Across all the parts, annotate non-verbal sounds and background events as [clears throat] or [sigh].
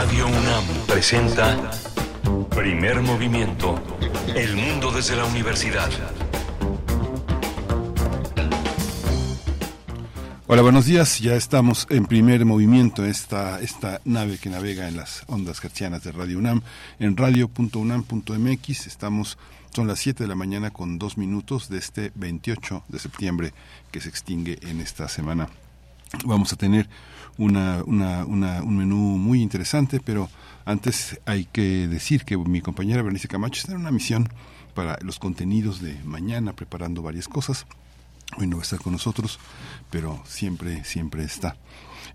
Radio UNAM presenta Primer Movimiento. El mundo desde la universidad. Hola, buenos días. Ya estamos en primer movimiento, esta, esta nave que navega en las ondas hertzianas de Radio UNAM, en radio.unam.mx. Estamos, son las 7 de la mañana con dos minutos de este 28 de septiembre que se extingue en esta semana. Vamos a tener una, una, una, un menú muy interesante, pero antes hay que decir que mi compañera Bernice Camacho está en una misión para los contenidos de mañana, preparando varias cosas. Hoy no va a estar con nosotros, pero siempre, siempre está.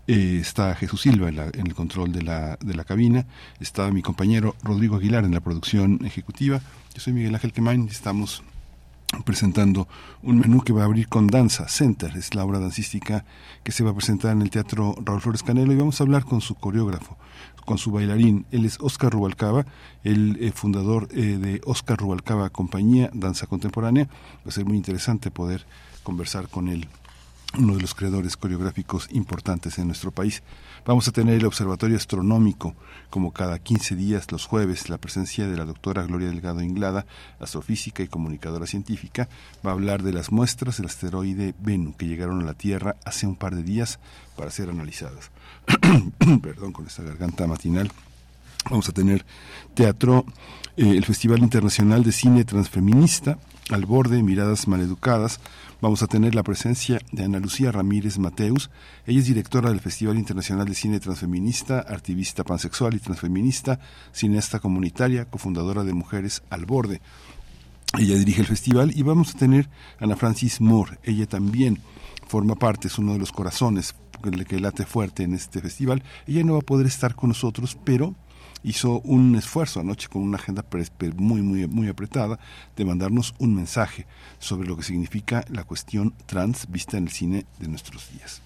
Eh, está Jesús Silva en, la, en, el control de la, de la cabina, está mi compañero Rodrigo Aguilar en la producción ejecutiva, yo soy Miguel Ángel Quemain, estamos presentando un menú que va a abrir con Danza Center, es la obra dancística que se va a presentar en el Teatro Raúl Flores Canelo y vamos a hablar con su coreógrafo, con su bailarín, él es Oscar Rubalcaba, el eh, fundador eh, de Oscar Rubalcaba Compañía Danza Contemporánea, va a ser muy interesante poder conversar con él uno de los creadores coreográficos importantes en nuestro país. Vamos a tener el Observatorio Astronómico, como cada 15 días los jueves, la presencia de la doctora Gloria Delgado Inglada, astrofísica y comunicadora científica, va a hablar de las muestras del asteroide Bennu que llegaron a la Tierra hace un par de días para ser analizadas. [clears throat] Perdón con esta garganta matinal. Vamos a tener teatro, eh, el Festival Internacional de Cine Transfeminista, al borde, miradas maleducadas, vamos a tener la presencia de Ana Lucía Ramírez Mateus. Ella es directora del Festival Internacional de Cine Transfeminista, activista pansexual y transfeminista, cineasta comunitaria, cofundadora de Mujeres al Borde. Ella dirige el festival y vamos a tener a Ana Francis Moore. Ella también forma parte, es uno de los corazones que late fuerte en este festival. Ella no va a poder estar con nosotros, pero hizo un esfuerzo anoche con una agenda muy, muy, muy apretada de mandarnos un mensaje sobre lo que significa la cuestión trans vista en el cine de nuestros días.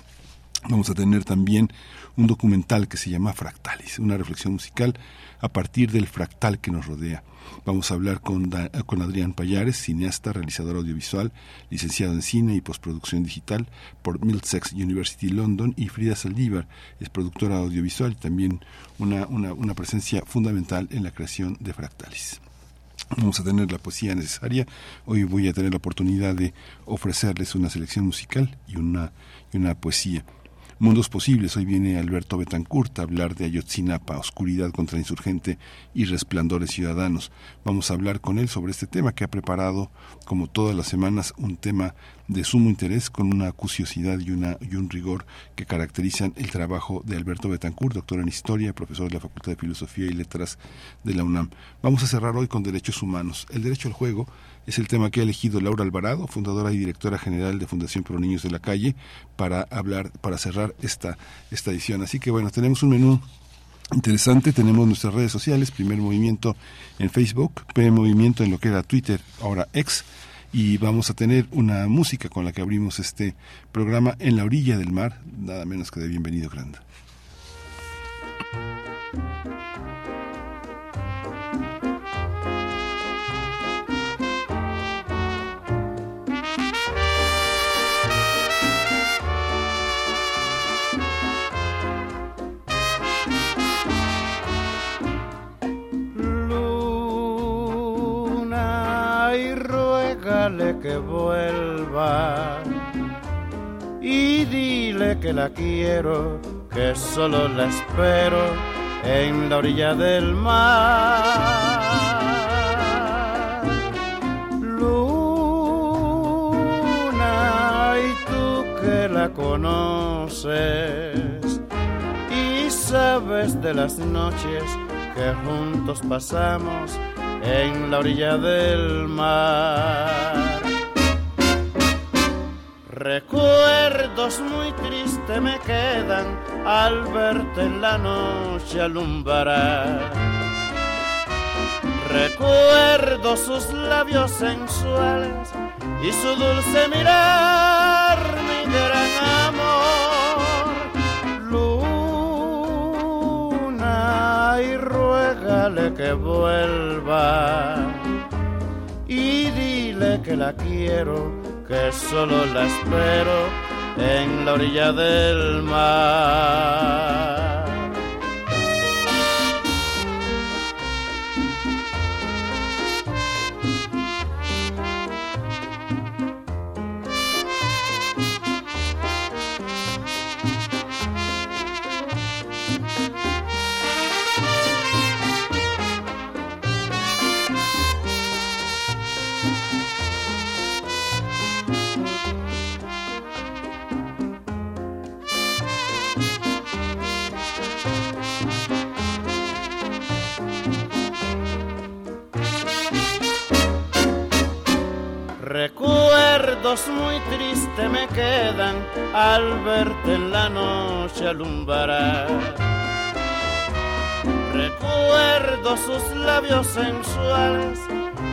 Vamos a tener también un documental que se llama Fractalis, una reflexión musical a partir del fractal que nos rodea. Vamos a hablar con, Adrián Payares, cineasta, realizador audiovisual, licenciado en cine y postproducción digital por Middlesex University London, y Frida Saldívar, es productora audiovisual y también una, una, una presencia fundamental en la creación de Fractalis. Vamos a tener la poesía necesaria. Hoy voy a tener la oportunidad de ofrecerles una selección musical y una, y una poesía. Mundos Posibles. Hoy viene Alberto Betancourt a hablar de Ayotzinapa, oscuridad contra insurgente y resplandores ciudadanos. Vamos a hablar con él sobre este tema que ha preparado, como todas las semanas, un tema de sumo interés con una acuciosidad y, una, y un rigor que caracterizan el trabajo de Alberto Betancourt, doctor en Historia, profesor de la Facultad de Filosofía y Letras de la UNAM. Vamos a cerrar hoy con derechos humanos. El derecho al juego es el tema que ha elegido Laura Alvarado, fundadora y directora general de Fundación Pro Niños de la Calle, para hablar, para cerrar esta, esta edición. Así que bueno, tenemos un menú interesante. Tenemos nuestras redes sociales, Primer Movimiento en Facebook, Primer Movimiento en lo que era Twitter, ahora X. Y vamos a tener una música con la que abrimos este programa en la orilla del mar, nada menos que de Bienvenido Grande. que vuelva y dile que la quiero, que solo la espero en la orilla del mar. Luna, y tú que la conoces y sabes de las noches que juntos pasamos en la orilla del mar. Recuerdos muy tristes me quedan al verte en la noche alumbrar. Recuerdo sus labios sensuales y su dulce mirar, ruégale que vuelva y dile que la quiero que solo la espero en la orilla del mar. Recuerdos muy tristes me quedan al verte en la noche alumbrar. Recuerdo sus labios sensuales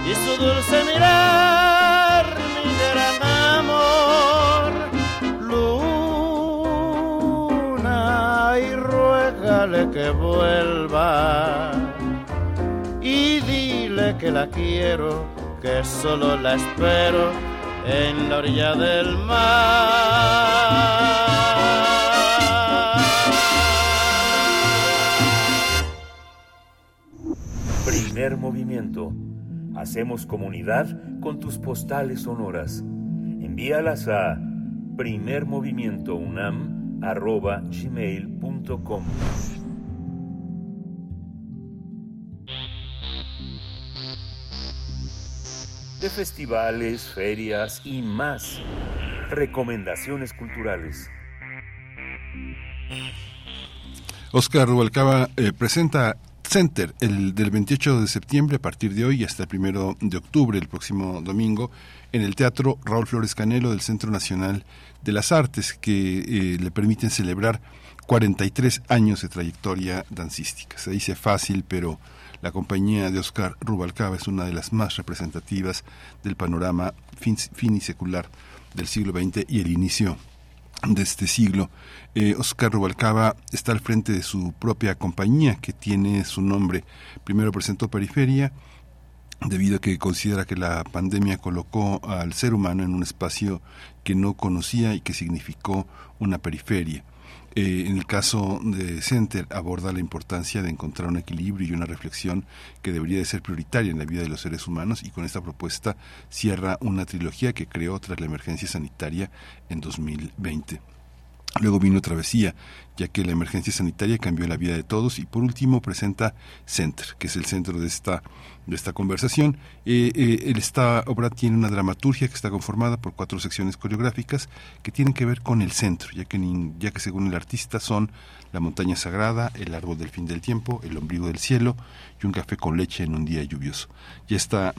y su dulce mirar, mi gran amor. Luna, y ruégale que vuelva y dile que la quiero que solo la espero en la orilla del mar. Primer movimiento. Hacemos comunidad con tus postales sonoras. Envíalas a primermovimientounam.gmail.com de festivales, ferias y más. Recomendaciones culturales. Oscar Rubalcaba eh, presenta Center el del 28 de septiembre a partir de hoy hasta el primero de octubre, el próximo domingo, en el Teatro Raúl Flores Canelo del Centro Nacional de las Artes, que eh, le permiten celebrar 43 años de trayectoria dancística. Se dice fácil, pero la compañía de Oscar Rubalcaba es una de las más representativas del panorama finisecular del siglo XX y el inicio de este siglo. Eh, Oscar Rubalcaba está al frente de su propia compañía que tiene su nombre. Primero presentó Periferia debido a que considera que la pandemia colocó al ser humano en un espacio que no conocía y que significó una periferia. Eh, en el caso de Center aborda la importancia de encontrar un equilibrio y una reflexión que debería de ser prioritaria en la vida de los seres humanos y con esta propuesta cierra una trilogía que creó tras la emergencia sanitaria en 2020. Luego vino Travesía, ya que la emergencia sanitaria cambió la vida de todos. Y por último presenta Center, que es el centro de esta, de esta conversación. Eh, eh, esta obra tiene una dramaturgia que está conformada por cuatro secciones coreográficas que tienen que ver con el centro, ya que, ya que según el artista son la montaña sagrada, el árbol del fin del tiempo, el ombligo del cielo y un café con leche en un día lluvioso. Ya está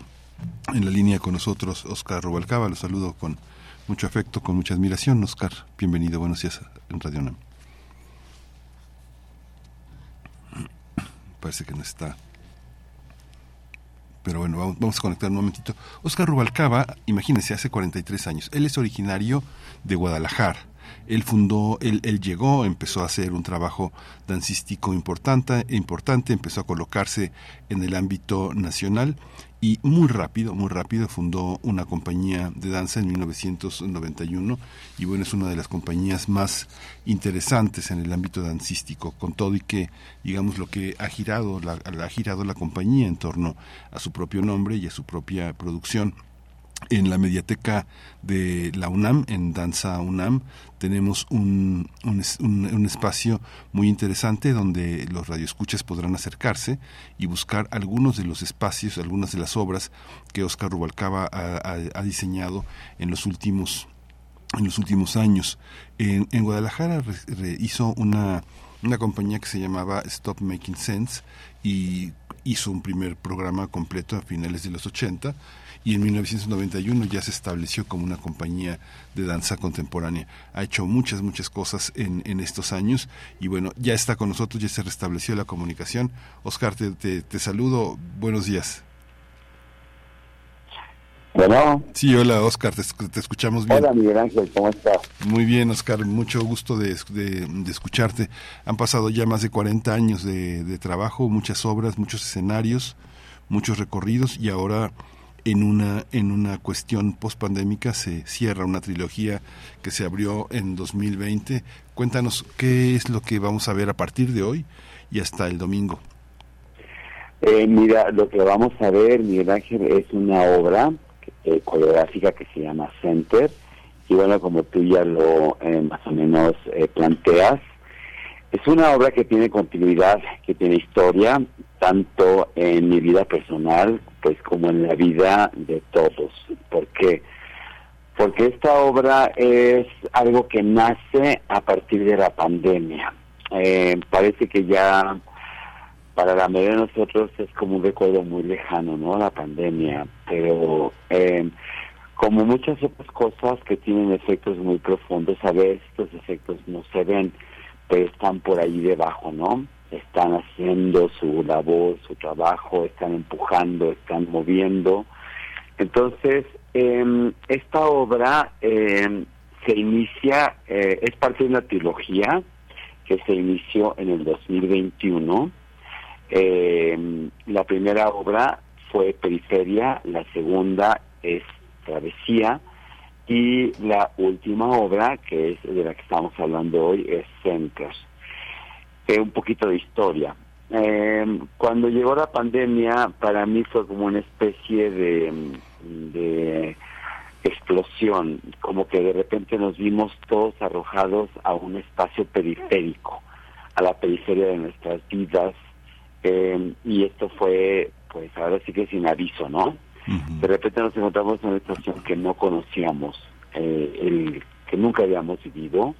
en la línea con nosotros Oscar Rubalcaba, lo saludo con mucho afecto, con mucha admiración. Oscar, bienvenido, buenos días en Radio NAM. Parece que no está. Pero bueno, vamos, a conectar un momentito. Oscar Rubalcaba, imagínense, hace 43 años. Él es originario de Guadalajara. Él fundó, él, él, llegó, empezó a hacer un trabajo dancístico importante, importante, empezó a colocarse en el ámbito nacional y muy rápido, muy rápido fundó una compañía de danza en 1991 y bueno, es una de las compañías más interesantes en el ámbito dancístico, con todo y que, digamos, lo que ha girado la, ha girado la compañía en torno a su propio nombre y a su propia producción en la mediateca de la UNAM, en Danza UNAM, tenemos un, un, espacio muy interesante donde los radioescuchas podrán acercarse y buscar algunos de los espacios, algunas de las obras que Oscar Rubalcaba ha, diseñado en los últimos en los últimos años. En, Guadalajara hizo una, una compañía que se llamaba Stop Making Sense y hizo un primer programa completo a finales de los 80 y en 1991 ya se estableció como una compañía de danza contemporánea. Ha hecho muchas, muchas cosas en, en estos años y bueno, ya está con nosotros, ya se restableció la comunicación. Oscar, te, te, saludo, buenos días. Bueno. Sí, hola Oscar, te, te, escuchamos bien. Hola Miguel Ángel, ¿cómo estás? Muy bien, Oscar, mucho gusto de, de, escucharte. Han pasado ya más de 40 años de, de trabajo, muchas obras, muchos escenarios, muchos recorridos y ahora en una, en una cuestión post-pandémica se cierra una trilogía que se abrió en 2020. Cuéntanos qué es lo que vamos a ver a partir de hoy y hasta el domingo. Eh, mira, lo que vamos a ver, Miguel Ángel, es una obra eh, coreográfica que se llama Center. Y bueno, como tú ya lo eh, más o menos planteas, es una obra que tiene continuidad, que tiene historia, tanto en mi vida personal pues como en la vida de todos. ¿Por qué? Porque esta obra es algo que nace a partir de la pandemia. Eh, parece que ya para la mayoría de nosotros es como un recuerdo muy lejano, ¿no? La pandemia. Pero eh, como muchas otras cosas que tienen efectos muy profundos, a veces estos efectos no se ven, pero están por ahí debajo, ¿no? Están haciendo su labor, su trabajo, están empujando, están moviendo. Entonces, eh, esta obra eh, se inicia, eh, es parte de una trilogía que se inició en el 2021. Eh, la primera obra fue Periferia, la segunda es Travesía y la última obra, que es de la que estamos hablando hoy, es Centers. Eh, un poquito de historia. Eh, cuando llegó la pandemia, para mí fue como una especie de, de explosión, como que de repente nos vimos todos arrojados a un espacio periférico, a la periferia de nuestras vidas, eh, y esto fue, pues ahora sí que sin aviso, ¿no? De repente nos encontramos en una situación que no conocíamos, eh, el, que nunca habíamos vivido,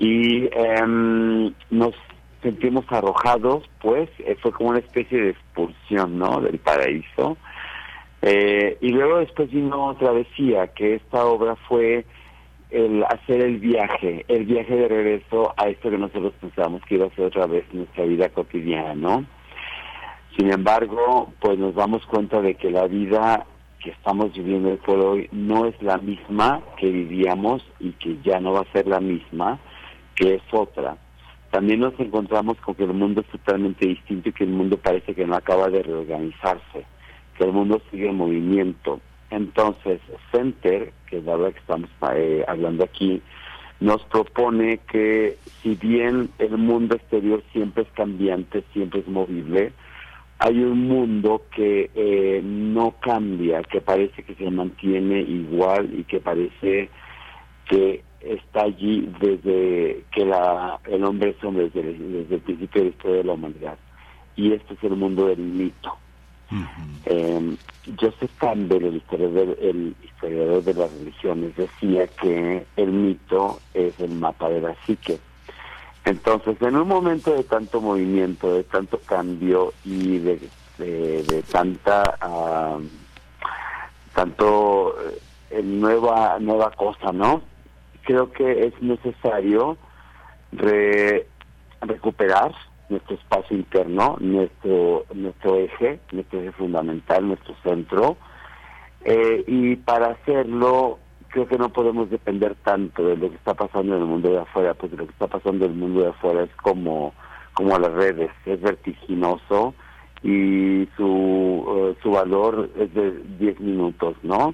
y em, nos sentimos arrojados, pues eh, fue como una especie de expulsión, ¿no? Del paraíso. Eh, y luego después vino Travesía, que esta obra fue el hacer el viaje, el viaje de regreso a esto que nosotros pensábamos que iba a ser otra vez nuestra vida cotidiana, ¿no? Sin embargo, pues nos damos cuenta de que la vida que estamos viviendo por hoy no es la misma que vivíamos y que ya no va a ser la misma, que es otra. También nos encontramos con que el mundo es totalmente distinto y que el mundo parece que no acaba de reorganizarse, que el mundo sigue en movimiento. Entonces, Center, que es la verdad que estamos eh, hablando aquí, nos propone que si bien el mundo exterior siempre es cambiante, siempre es movible, hay un mundo que eh, no cambia, que parece que se mantiene igual y que parece que está allí desde que la, el hombre es hombre, desde, desde el principio de la historia de la humanidad. Y este es el mundo del mito. eh, Joseph Campbell, el historiador, el historiador de las religiones, decía que el mito es el mapa de la psique. Entonces, en un momento de tanto movimiento, de tanto cambio y de, de, de tanta, uh, tanto eh, nueva, nueva cosa, ¿no? Creo que es necesario re, recuperar nuestro espacio interno, nuestro nuestro eje, nuestro eje fundamental, nuestro centro, eh, y para hacerlo creo que no podemos depender tanto de lo que está pasando en el mundo de afuera, porque lo que está pasando en el mundo de afuera es como, como las redes, es vertiginoso y su, uh, su valor es de 10 minutos, ¿no?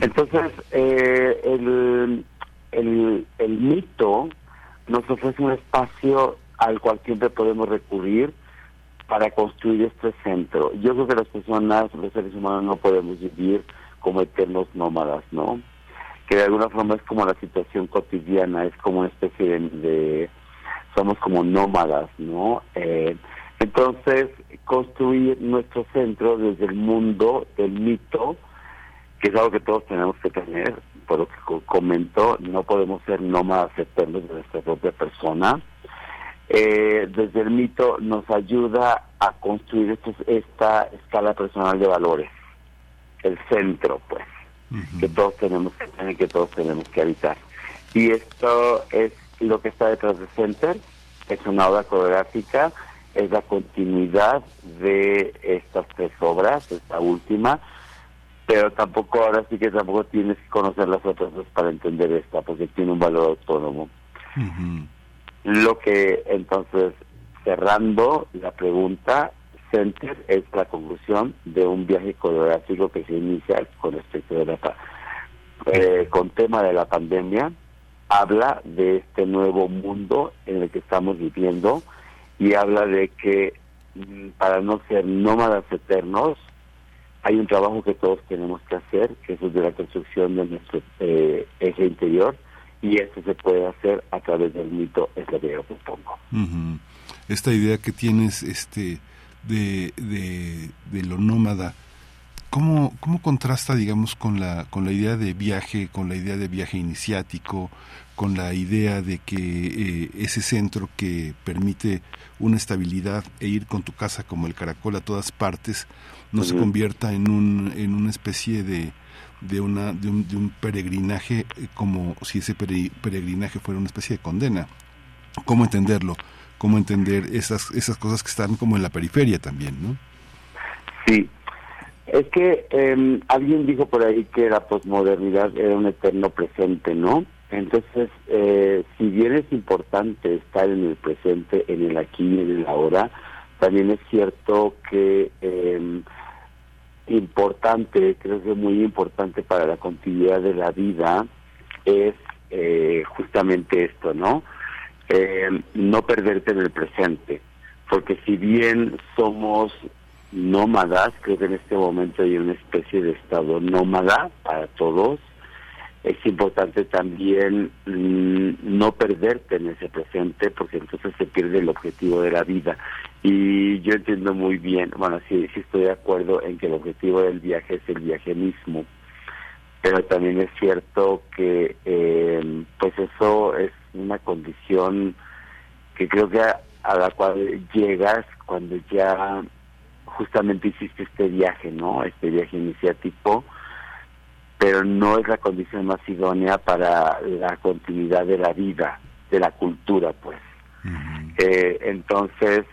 Entonces, eh, el, el, el mito nos ofrece un espacio al cual siempre podemos recurrir para construir este centro. Yo creo que las personas, los seres humanos, no podemos vivir como eternos nómadas, ¿no? que de alguna forma es como la situación cotidiana, es como una especie de, somos como nómadas, ¿no? Eh, entonces, construir nuestro centro desde el mundo del mito, que es algo que todos tenemos que tener, por lo que comentó, no podemos ser nómadas eternos de nuestra propia persona. Eh, desde el mito nos ayuda a construir estos, esta escala personal de valores, el centro, pues que todos tenemos que tener, que todos tenemos que habitar. Y esto es lo que está detrás de Center, es una obra coreográfica, es la continuidad de estas tres obras, esta última, pero tampoco ahora sí que tampoco tienes que conocer las otras dos para entender esta, porque tiene un valor autónomo. Lo que entonces, cerrando la pregunta, Center es la conclusión de un viaje coreográfico que se inicia con respecto de la eh, con tema de la pandemia habla de este nuevo mundo en el que estamos viviendo y habla de que mm, para no ser nómadas eternos hay un trabajo que todos tenemos que hacer que es el de la construcción de nuestro eh, eje interior y esto se puede hacer a través del mito es lo que yo propongo esta idea que tienes este de, de, de lo nómada, ¿cómo, ¿cómo contrasta, digamos, con la, con la idea de viaje, con la idea de viaje iniciático, con la idea de que eh, ese centro que permite una estabilidad e ir con tu casa como el caracol a todas partes no se convierta en, un, en una especie de, de, una, de, un, de un peregrinaje eh, como si ese peregrinaje fuera una especie de condena. ¿Cómo entenderlo? ¿Cómo entender esas, esas cosas que están como en la periferia también, no? Sí, es que eh, alguien dijo por ahí que la posmodernidad era un eterno presente, ¿no? Entonces, eh, si bien es importante estar en el presente, en el aquí y en el ahora, también es cierto que eh, importante, creo que muy importante para la continuidad de la vida es eh, justamente esto, ¿no? Eh, no perderte en el presente, porque si bien somos nómadas, creo que en este momento hay una especie de estado nómada para todos, es importante también mm, no perderte en ese presente porque entonces se pierde el objetivo de la vida. Y yo entiendo muy bien, bueno, sí, sí estoy de acuerdo en que el objetivo del viaje es el viaje mismo, pero también es cierto que eh, pues eso es una condición que creo que a, la cual llegas cuando ya justamente hiciste este viaje, ¿no? Este viaje iniciático pero no es la condición más idónea para la continuidad de la vida, de la cultura, pues. eh, entonces,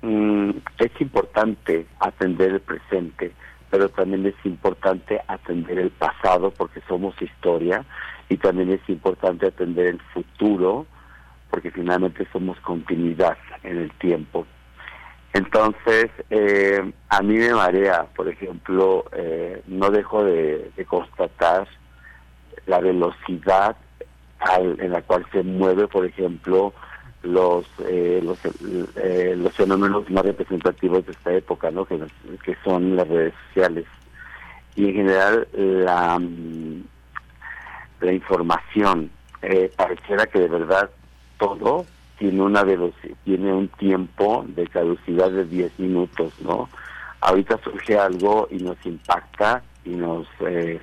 mm, es importante atender el presente, pero también es importante atender el pasado porque somos historia y también es importante atender el futuro porque finalmente somos continuidad en el tiempo. Entonces, eh, a mí me marea, por ejemplo, eh, no dejo de, constatar la velocidad en la cual se mueve, por ejemplo, los eh, los, los fenómenos más representativos de esta época, ¿no? Que, que son las redes sociales y en general la la información pareciera que de verdad todo tiene una tiene un tiempo de caducidad de 10 minutos, ¿no? Ahorita surge algo y nos impacta y nos eh,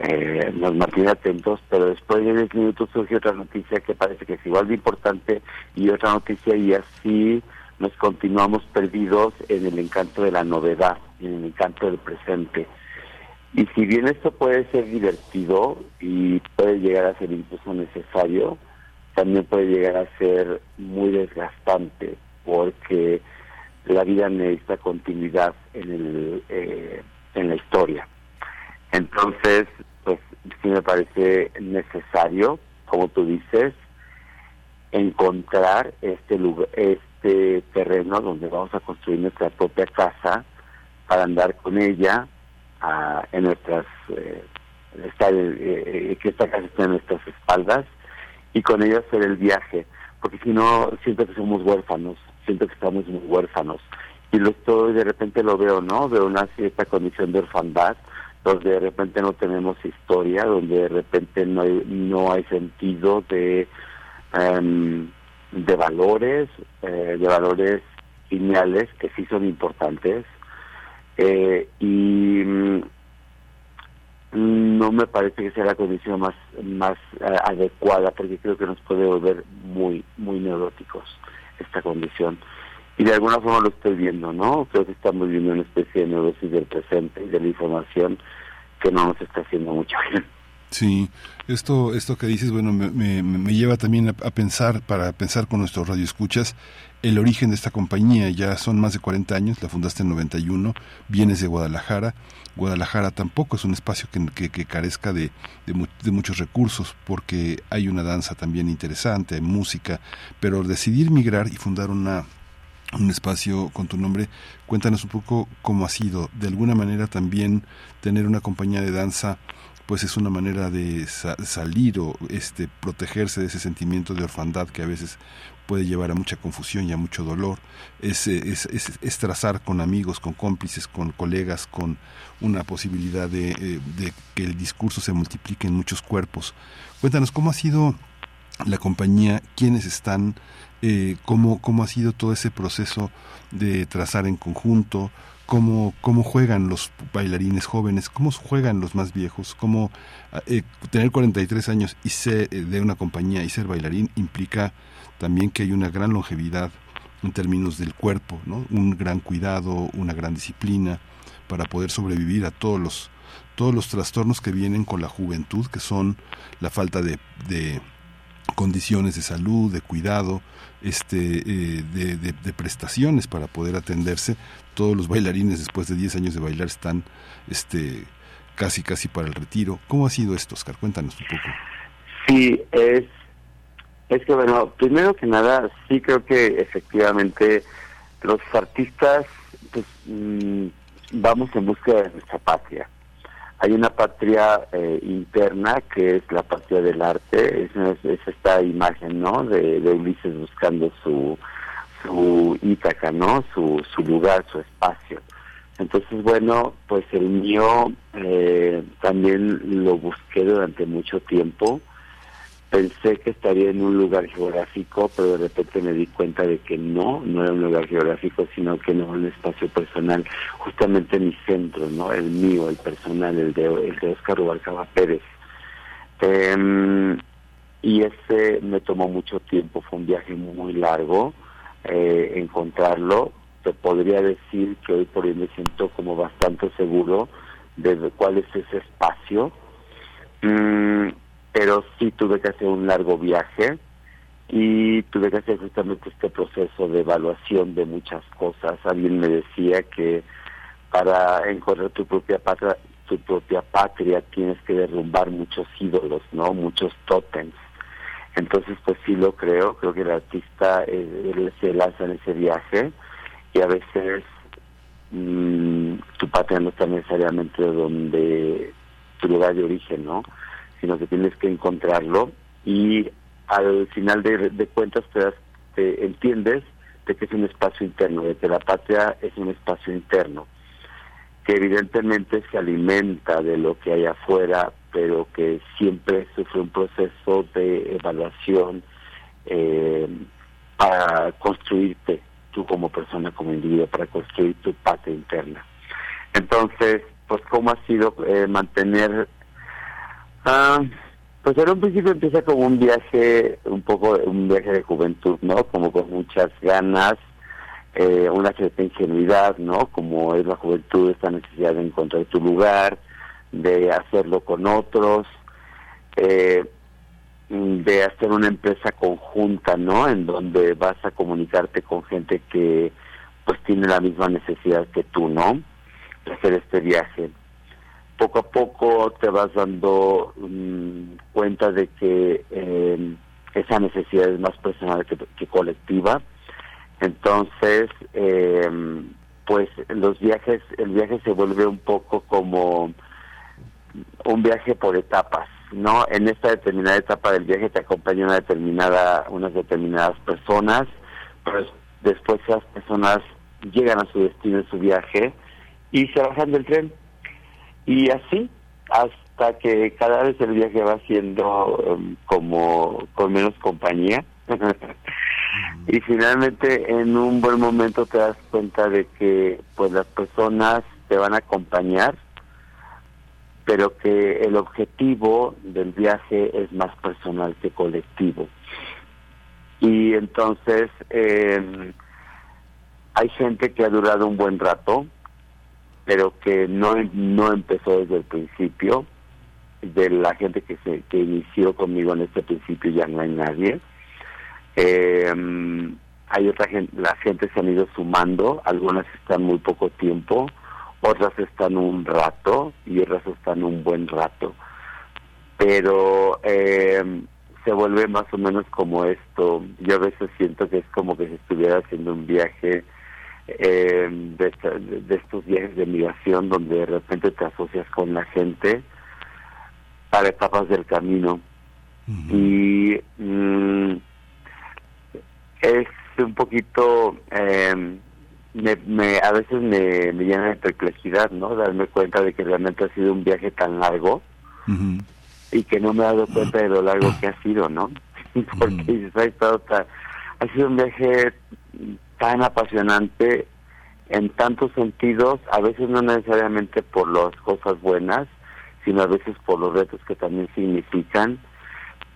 eh, nos mantiene atentos, pero después de 10 minutos surge otra noticia que parece que es igual de importante y otra noticia y así nos continuamos perdidos en el encanto de la novedad, en el encanto del presente. Y si bien esto puede ser divertido y puede llegar a ser incluso necesario, también puede llegar a ser muy desgastante porque la vida necesita continuidad en el eh, en la historia. Entonces pues sí me parece necesario como tú dices encontrar este lugar este terreno donde vamos a construir nuestra propia casa para andar con ella ah, en nuestras eh, estar, eh, que esta casa esté en nuestras espaldas y con ella hacer el viaje, porque si no, siento que somos huérfanos, siento que estamos muy huérfanos. Y lo estoy, de repente lo veo, ¿no? Veo una cierta condición de orfandad, donde de repente no tenemos historia, donde de repente no hay, no hay sentido de, em, de valores, eh, de valores lineales que sí son importantes. Eh, y mm, no me parece que sea la condición más más eh, adecuada porque creo que nos puede volver muy muy neuróticos esta condición. Y de alguna forma lo estoy viendo no creo que estamos viviendo una especie de neurosis del presente y de la información que no nos está haciendo mucho bien. Sí, esto, esto que dices, bueno, me, me, me lleva también a, a, pensar, para pensar con nuestros radioescuchas, el origen de esta compañía. Ya son más de 40 años, la fundaste en 91, vienes de Guadalajara. Guadalajara tampoco es un espacio que, que, carezca de, muchos recursos, porque hay una danza también interesante, hay música, pero decidir migrar y fundar una, un espacio con tu nombre, cuéntanos un poco cómo ha sido. De alguna manera también tener una compañía de danza pues es una manera de sa salir o este protegerse de ese sentimiento de orfandad que a veces puede llevar a mucha confusión y a mucho dolor, es, es, es, es trazar con amigos, con cómplices, con colegas, con una posibilidad de, eh, de, que el discurso se multiplique en muchos cuerpos. Cuéntanos cómo ha sido la compañía, quiénes están, eh, cómo, cómo ha sido todo ese proceso de trazar en conjunto, cómo, cómo juegan los bailarines jóvenes, cómo juegan los más viejos, cómo eh, tener 43 años y ser de una compañía y ser bailarín implica también que hay una gran longevidad en términos del cuerpo, un gran cuidado, una gran disciplina para poder sobrevivir a todos los todos los trastornos que vienen con la juventud, que son la falta de, de condiciones de salud, de cuidado, este, eh, de, de, prestaciones para poder atenderse. Todos los bailarines después de 10 años de bailar están este, casi, casi para el retiro. ¿Cómo ha sido esto, Oscar? Cuéntanos un poco. Sí, es, es que bueno, primero que nada, sí creo que efectivamente los artistas pues, mm, vamos en busca de nuestra patria hay una patria eh, interna que es la patria del arte, es, es, esta imagen, ¿no? De, Ulises buscando su su Ítaca, ¿no? Su, su lugar, su espacio. Entonces, bueno, pues el mío eh, también lo busqué durante mucho tiempo pensé que estaría en un lugar geográfico, pero de repente me di cuenta de que no, no era un lugar geográfico, sino que no era un espacio personal, justamente mi centro, no, el mío, el personal, el de, el de Oscar Rubalcaba Pérez. Em, y ese me tomó mucho tiempo, fue un viaje muy largo eh, encontrarlo. Te podría decir que hoy por hoy me siento como bastante seguro de cuál es ese espacio. Mm, pero sí tuve que hacer un largo viaje y tuve que hacer justamente este proceso de evaluación de muchas cosas. Alguien me decía que para encontrar tu propia patria, tu propia patria tienes que derrumbar muchos ídolos, ¿no? Muchos tótems. Entonces, pues sí lo creo, creo que el artista eh, se lanza en ese viaje y a veces mmm, tu patria no está necesariamente donde tu lugar de origen, ¿no? Sino que tienes que encontrarlo y al final de, cuentas te, entiendes de que es un espacio interno, de que la patria es un espacio interno, que evidentemente se alimenta de lo que hay afuera, pero que siempre sufre un proceso de evaluación eh, para construirte tú como persona, como individuo, para construir tu patria interna. Entonces, pues cómo ha sido eh, mantener Ah, pues en un principio empieza como un viaje, un poco un viaje de juventud, ¿no? Como con muchas ganas, eh, una cierta ingenuidad, ¿no? Como es la juventud, esta necesidad de encontrar tu lugar, de hacerlo con otros, eh, de hacer una empresa conjunta, ¿no? En donde vas a comunicarte con gente que pues tiene la misma necesidad que tú, ¿no? De hacer este viaje poco a poco te vas dando mm, cuenta de que em, esa necesidad es más personal que, colectiva. Entonces, em, pues los viajes, el viaje se vuelve un poco como un viaje por etapas, ¿no? En esta determinada etapa del viaje te acompaña una determinada, unas determinadas personas, pero después esas personas llegan a su destino en su viaje y se bajan del tren y así hasta que cada vez el viaje va siendo um, como con menos compañía. [laughs] y finalmente en un buen momento te das cuenta de que pues las personas te van a acompañar, pero que el objetivo del viaje es más personal que colectivo. Y entonces eh, hay gente que ha durado un buen rato, pero que no, no empezó desde el principio. De la gente que se que inició conmigo en este principio ya no hay nadie. Eh, hay otra gente, la gente se han ido sumando, algunas están muy poco tiempo, otras están un rato y otras están un buen rato. Pero eh, se vuelve más o menos como esto. Yo a veces siento que es como que se estuviera haciendo un viaje eh, de, estos viajes de migración donde de repente te asocias con la gente para etapas del camino. Y mm, es un poquito, eh, me, a veces me, llena de perplejidad, ¿no? Darme cuenta de que realmente ha sido un viaje tan largo y que no me he dado cuenta de lo largo que ha sido, ¿no? [laughs] Porque ha, estado ha sido un viaje tan apasionante en tantos sentidos, a veces no necesariamente por las cosas buenas, sino a veces por los retos que también significan,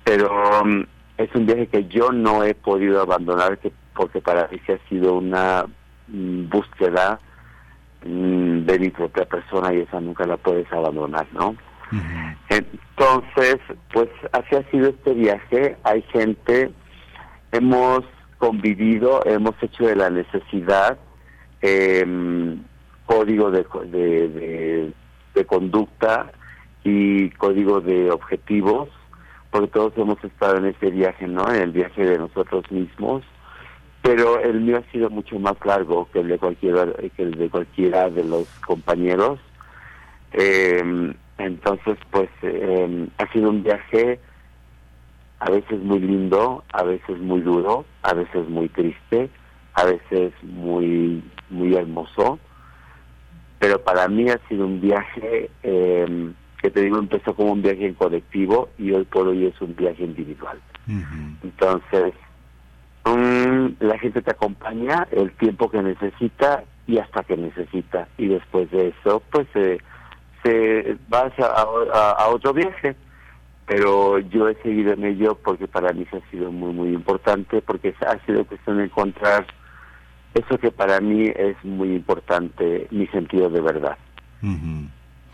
pero um, es un viaje que yo no he podido abandonar que, porque para mí se ha sido una mm, búsqueda mm, de mi propia persona y esa nunca la puedes abandonar, ¿no? Entonces, pues así ha sido este viaje. Hay gente, hemos convivido, hemos hecho de la necesidad eh, código de, de, conducta y código de objetivos, porque todos hemos estado en ese viaje, ¿no? En el viaje de nosotros mismos, pero el mío ha sido mucho más largo que el de cualquiera, que el de cualquiera de los compañeros. Eh, entonces, pues eh, ha sido un viaje a veces muy lindo, a veces muy duro, a veces muy triste, a veces muy muy hermoso. Pero para mí ha sido un viaje eh, que te digo empezó como un viaje en colectivo y hoy por hoy es un viaje individual. Entonces, um, la gente te acompaña el tiempo que necesita y hasta que necesita y después de eso, pues eh, se vas a, otro viaje pero yo he seguido en ello porque para mí se ha sido muy muy importante porque ha sido cuestión de encontrar eso que para mí es muy importante mi sentido de verdad.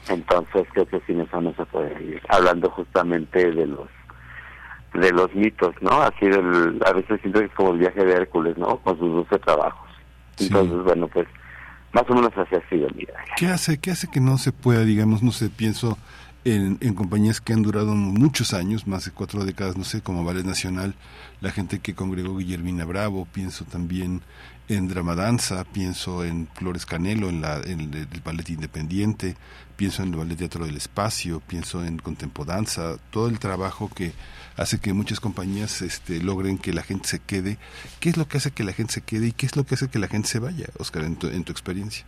Entonces creo que sin eso no se puede ir hablando justamente de los de los mitos no así del a veces siento que es como el viaje de Hércules no con sus doce trabajos. Entonces bueno pues más o menos así ha sido mi ¿Qué hace, ¿Qué hace que no se pueda, digamos, no sé, pienso en, en, compañías que han durado muchos años, más de cuatro décadas, no sé, como Ballet Nacional, la gente que congregó Guillermina Bravo, pienso también en Dramadanza, pienso en Flores Canelo, en, la, en el, ballet independiente, pienso en el ballet Teatro del Espacio, pienso en Contempodanza, todo el trabajo que hace que muchas compañías este, logren que la gente se quede. ¿Qué es lo que hace que la gente se quede y qué es lo que hace que la gente se vaya, Oscar, en tu, en tu experiencia?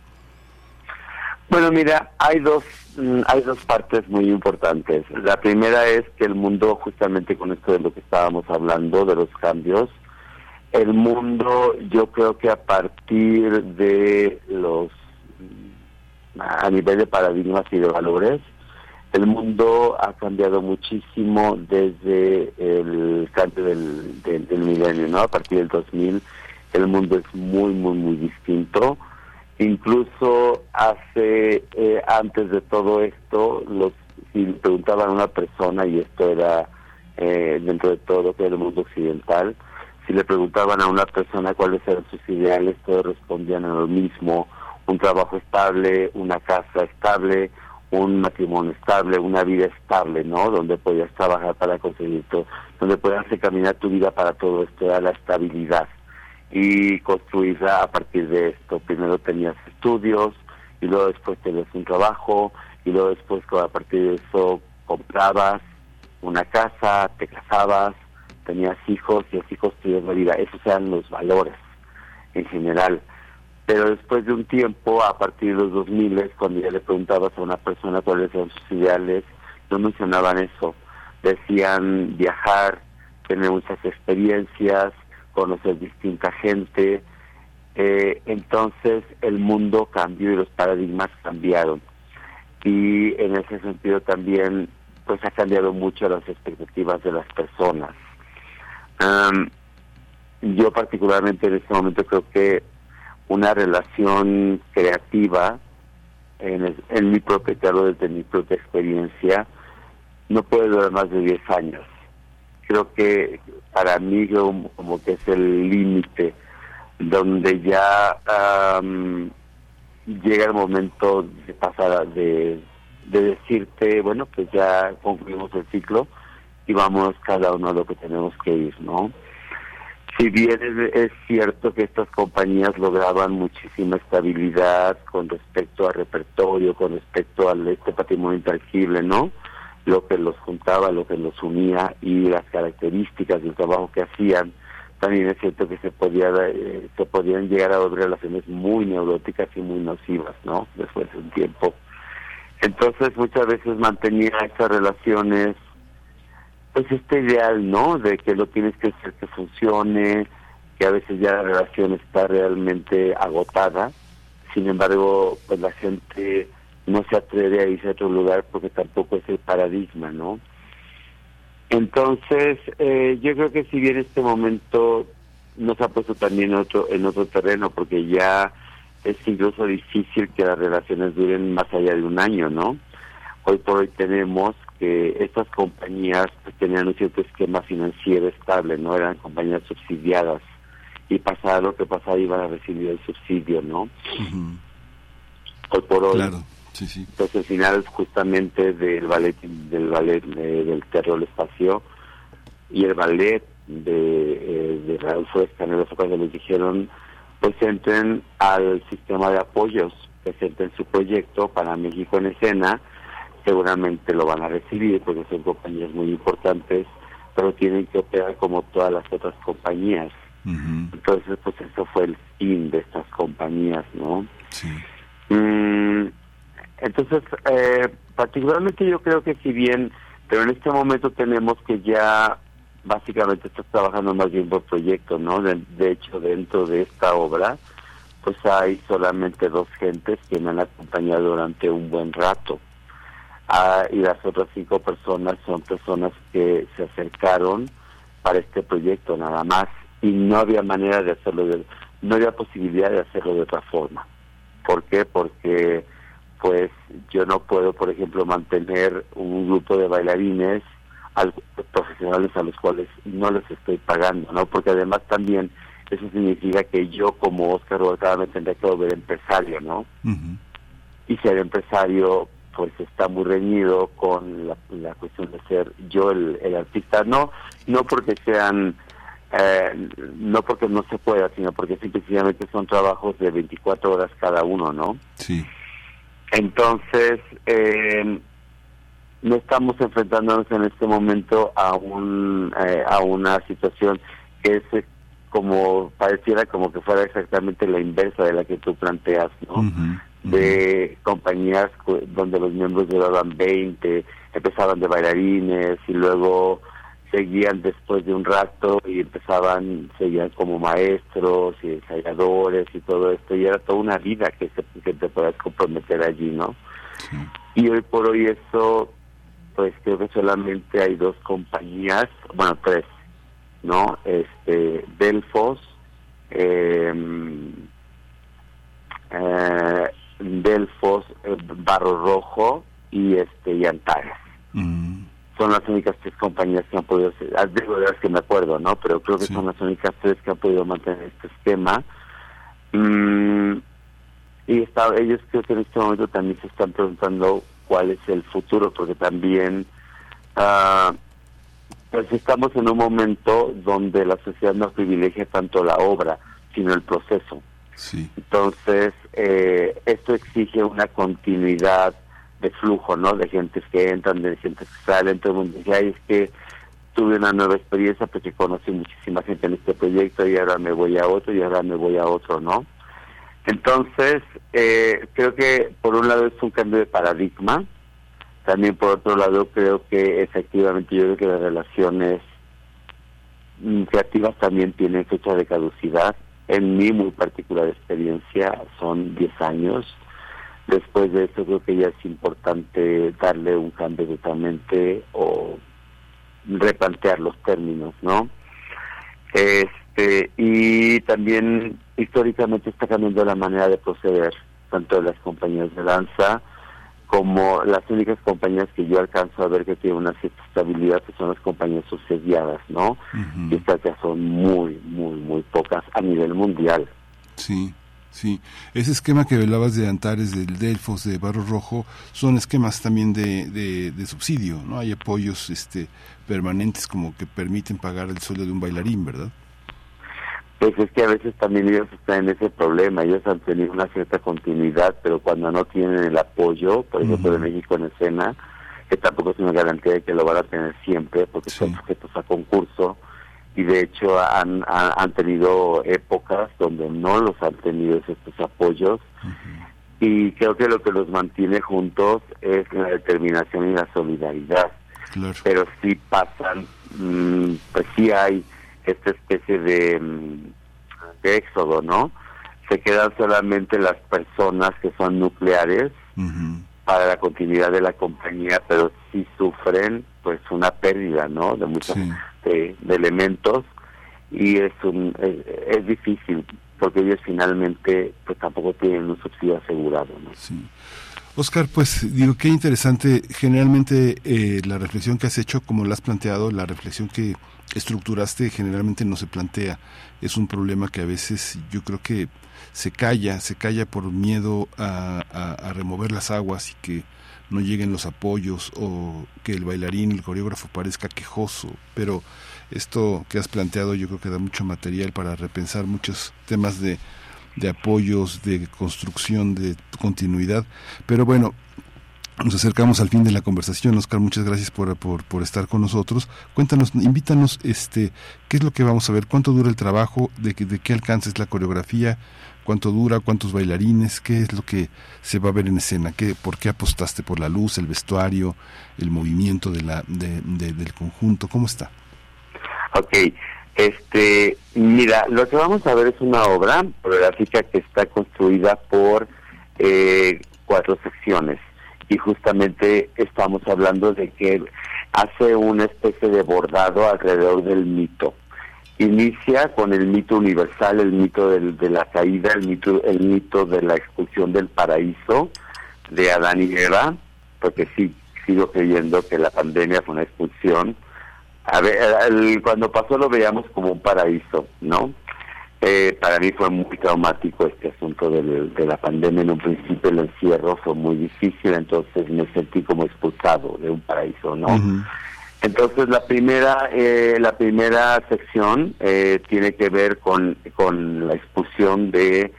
Bueno, mira, hay dos, mm, hay dos partes muy importantes. La primera es que el mundo, justamente con esto de lo que estábamos hablando, de los cambios, el mundo yo creo que a partir de los, a nivel de paradigmas y de valores, el mundo ha cambiado muchísimo desde el cambio del, del, milenio, ¿no? A partir del 2000 el mundo es muy, muy, muy distinto. Incluso hace, eh, antes de todo esto, los, si le preguntaban a una persona, y esto era eh, dentro de todo lo que era el mundo occidental, si le preguntaban a una persona cuáles eran sus ideales, todos respondían a lo mismo, un trabajo estable, una casa estable, un matrimonio estable, una vida estable, ¿no? Donde podías trabajar para conseguir todo, donde podías caminar tu vida para todo esto, era la estabilidad y construirla a partir de esto. Primero tenías estudios y luego después tenías un trabajo y luego después a partir de eso comprabas una casa, te casabas, tenías hijos y así construías la vida. Esos eran los valores en general pero después de un tiempo, a partir de los 2000, cuando ya le preguntabas a una persona cuáles eran sus ideales, no mencionaban eso. Decían viajar, tener muchas experiencias, conocer distinta gente. Eh, entonces el mundo cambió y los paradigmas cambiaron. Y en ese sentido también pues ha cambiado mucho las expectativas de las personas. yo particularmente en este momento creo que una relación creativa en, en mi propio teatro desde mi propia experiencia no puede durar más de 10 años. Creo que para mí como, que es el límite donde ya llega el momento de pasar de, de decirte, bueno, pues ya concluimos el ciclo y vamos cada uno a lo que tenemos que ir, ¿no? Si bien es, cierto que estas compañías lograban muchísima estabilidad con respecto al repertorio, con respecto al este patrimonio intangible, ¿no? Lo que los juntaba, lo que los unía y las características del trabajo que hacían, también es cierto que se podía eh, se podían llegar a dos relaciones muy neuróticas y muy nocivas, ¿no? Después de un tiempo. Entonces muchas veces mantenía esas relaciones pues este ideal, ¿no? De que lo tienes que hacer que funcione, que a veces ya la relación está realmente agotada. Sin embargo, pues la gente no se atreve a irse a otro lugar porque tampoco es el paradigma, ¿no? Entonces, eh, yo creo que si bien este momento nos ha puesto también otro en otro terreno, porque ya es incluso difícil que las relaciones duren más allá de un año, ¿no? Hoy por hoy tenemos que estas compañías pues, tenían un cierto esquema financiero estable, no eran compañías subsidiadas y pasaba lo que pasaba iban a recibir el subsidio, ¿no? Hoy por hoy. Claro. Sí, sí. Entonces, al final, justamente del ballet, del ballet eh, del Terror Espacio y el ballet de, eh, de Raúl Canelo cuando les dijeron, pues entren al sistema de apoyos, presenten su proyecto para México en escena, seguramente lo van a recibir porque son compañías muy importantes, pero tienen que operar como todas las otras compañías. Entonces, pues eso fue el fin de estas compañías, ¿no? Sí. Mm, entonces, eh, particularmente yo creo que si bien, pero en este momento tenemos que ya básicamente estás trabajando más bien por proyecto, ¿no? De, hecho, dentro de esta obra, pues hay solamente dos gentes que me han acompañado durante un buen rato. Ah, y las otras cinco personas son personas que se acercaron para este proyecto nada más y no había manera de hacerlo, de, no había posibilidad de hacerlo de otra forma. ¿Por qué? Porque pues yo no puedo, por ejemplo, mantener un grupo de bailarines profesionales a los cuales no les estoy pagando, ¿no? Porque además también eso significa que yo como Oscar Huerta me tendría que volver empresario, ¿no? Y ser empresario, pues está muy reñido con la, cuestión de ser yo el, el artista, no no porque sean eh, no porque no se pueda, sino porque simplemente son trabajos de 24 horas cada uno, ¿no? Sí. Entonces, eh, no estamos enfrentándonos en este momento a un eh, a una situación que es como pareciera como que fuera exactamente la inversa de la que tú planteas, ¿no? De compañías donde los miembros llevaban 20, empezaban de bailarines y luego seguían después de un rato y empezaban, seguían como maestros y ensayadores y todo esto, y era toda una vida que, se, que te puedas comprometer allí, ¿no? Y hoy por hoy eso, pues creo que solamente hay dos compañías, bueno, tres, ¿no? Este, Delfos, em, eh, Delfos, eh, Barro Rojo y este y Antares. Mm son las únicas tres compañías que han podido, ah, digo de las que me acuerdo, ¿no? Pero creo que son las únicas tres que han podido mantener este esquema. Mm, y está, ellos creo que en este momento también se están preguntando cuál es el futuro, porque también uh, pues estamos en un momento donde la sociedad no privilegia tanto la obra, sino el proceso. Sí. Entonces, eh, esto exige una continuidad de flujo, ¿no? De gente que entran, de gente que salen, todo el mundo dice, ay, es que tuve una nueva experiencia porque conocí muchísima gente en este proyecto y ahora me voy a otro y ahora me voy a otro, ¿no? Entonces, eh, creo que por un lado es un cambio de paradigma, también por otro lado creo que efectivamente yo creo que las relaciones creativas también tienen fecha de caducidad. En mi muy particular experiencia son 10 años Después de eso creo que ya es importante darle un cambio totalmente o replantear los términos, ¿no? Este, y también históricamente está cambiando la manera de proceder, tanto de las compañías de danza como las únicas compañías que yo alcanzo a ver que tienen una cierta estabilidad que son las compañías subsidiadas, ¿no? Y estas ya son muy, muy, muy pocas a nivel mundial. Sí. Sí, ese esquema que hablabas de Antares, del Delfos, de Barro Rojo, son esquemas también de, de, subsidio, ¿no? Hay apoyos este, permanentes como que permiten pagar el sueldo de un bailarín, ¿verdad? Pues es que a veces también ellos están en ese problema, ellos han tenido una cierta continuidad, pero cuando no tienen el apoyo, por ejemplo de México en escena, que tampoco es una garantía de que lo van a tener siempre, porque son sujetos a concurso, y de hecho han, han, tenido épocas donde no los han tenido estos apoyos. Y creo que lo que los mantiene juntos es la determinación y la solidaridad. Pero sí pasan mm, pues sí hay esta especie de, mm, de éxodo no se quedan solamente las personas que son nucleares para la continuidad de la compañía pero sí sufren pues una pérdida no de muchas de, elementos y es un es, difícil porque ellos finalmente pues tampoco tienen un subsidio asegurado. ¿no? Sí. Oscar, pues digo, qué interesante. Generalmente eh, la reflexión que has hecho, como la has planteado, la reflexión que estructuraste, generalmente no se plantea. Es un problema que a veces yo creo que se calla, se calla por miedo a, a remover las aguas y que no lleguen los apoyos o que el bailarín, el coreógrafo parezca quejoso. Pero esto que has planteado yo creo que da mucho material para repensar muchos temas de de apoyos, de construcción, de continuidad. Pero bueno, nos acercamos al fin de la conversación, Oscar. Muchas gracias por, por, estar con nosotros. Cuéntanos, invítanos, este, qué es lo que vamos a ver, cuánto dura el trabajo, de, de qué alcance es la coreografía, cuánto dura, cuántos bailarines, qué es lo que se va a ver en escena, ¿Qué, por qué apostaste por la luz, el vestuario, el movimiento de la, de, del conjunto, cómo está. Ok, este, mira, lo que vamos a ver es una obra coreográfica que está construida por eh, cuatro secciones y justamente estamos hablando de que hace una especie de bordado alrededor del mito. Inicia con el mito universal, el mito de la caída, el mito, el mito de la expulsión del paraíso de Adán y Eva, porque sí, sigo creyendo que la pandemia fue una expulsión a ver, cuando pasó lo veíamos como un paraíso, ¿no? Eh, para mí fue muy traumático este asunto de la pandemia. En un principio el encierro fue muy difícil, entonces me sentí como expulsado de un paraíso, ¿no? Entonces la primera eh, la primera sección eh, tiene que ver con, con la expulsión de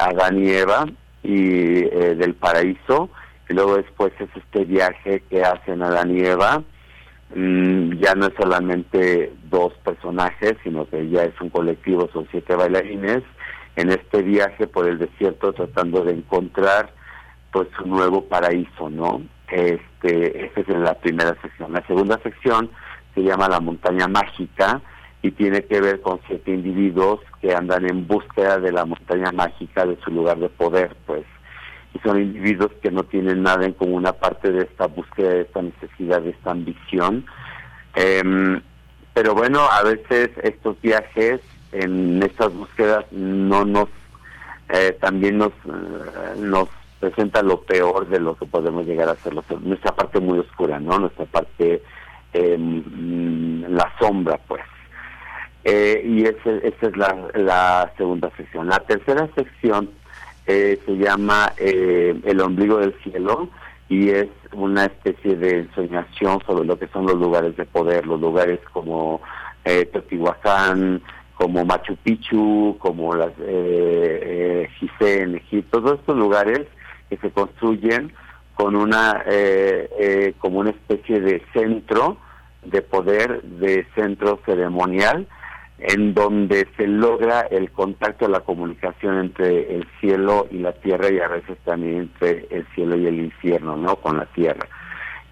Adán y Eva y del paraíso. Y luego después es este viaje que hacen Adán y Eva Mm, ya no es solamente dos personajes, sino que ya es un colectivo, son siete bailarines, en este viaje por el desierto tratando de encontrar pues un nuevo paraíso, ¿no? Este, esta es la primera sección. La segunda sección se llama La Montaña Mágica y tiene que ver con siete individuos que andan en búsqueda de la montaña mágica de su lugar de poder, pues y son individuos que no tienen nada en común aparte de esta búsqueda, de esta necesidad, de esta ambición. Em, pero bueno, a veces estos viajes en estas búsquedas no nos, eh, también nos, eh, nos presenta lo peor de lo que podemos llegar a ser, nuestra parte muy oscura, ¿no? Nuestra parte, eh, la sombra, pues. Eh, y esa es la, la segunda sección. La tercera sección eh, se llama eh, El ombligo del cielo y es una especie de ensoñación sobre lo que son los lugares de poder, los lugares como eh, Teotihuacán, como Machu Picchu, como las eh, eh en Egipto, todos estos lugares que se construyen con una como una especie de centro de poder, de centro ceremonial en donde se logra el contacto, la comunicación entre el cielo y la tierra y a veces también entre el cielo y el infierno, ¿no? Con la tierra.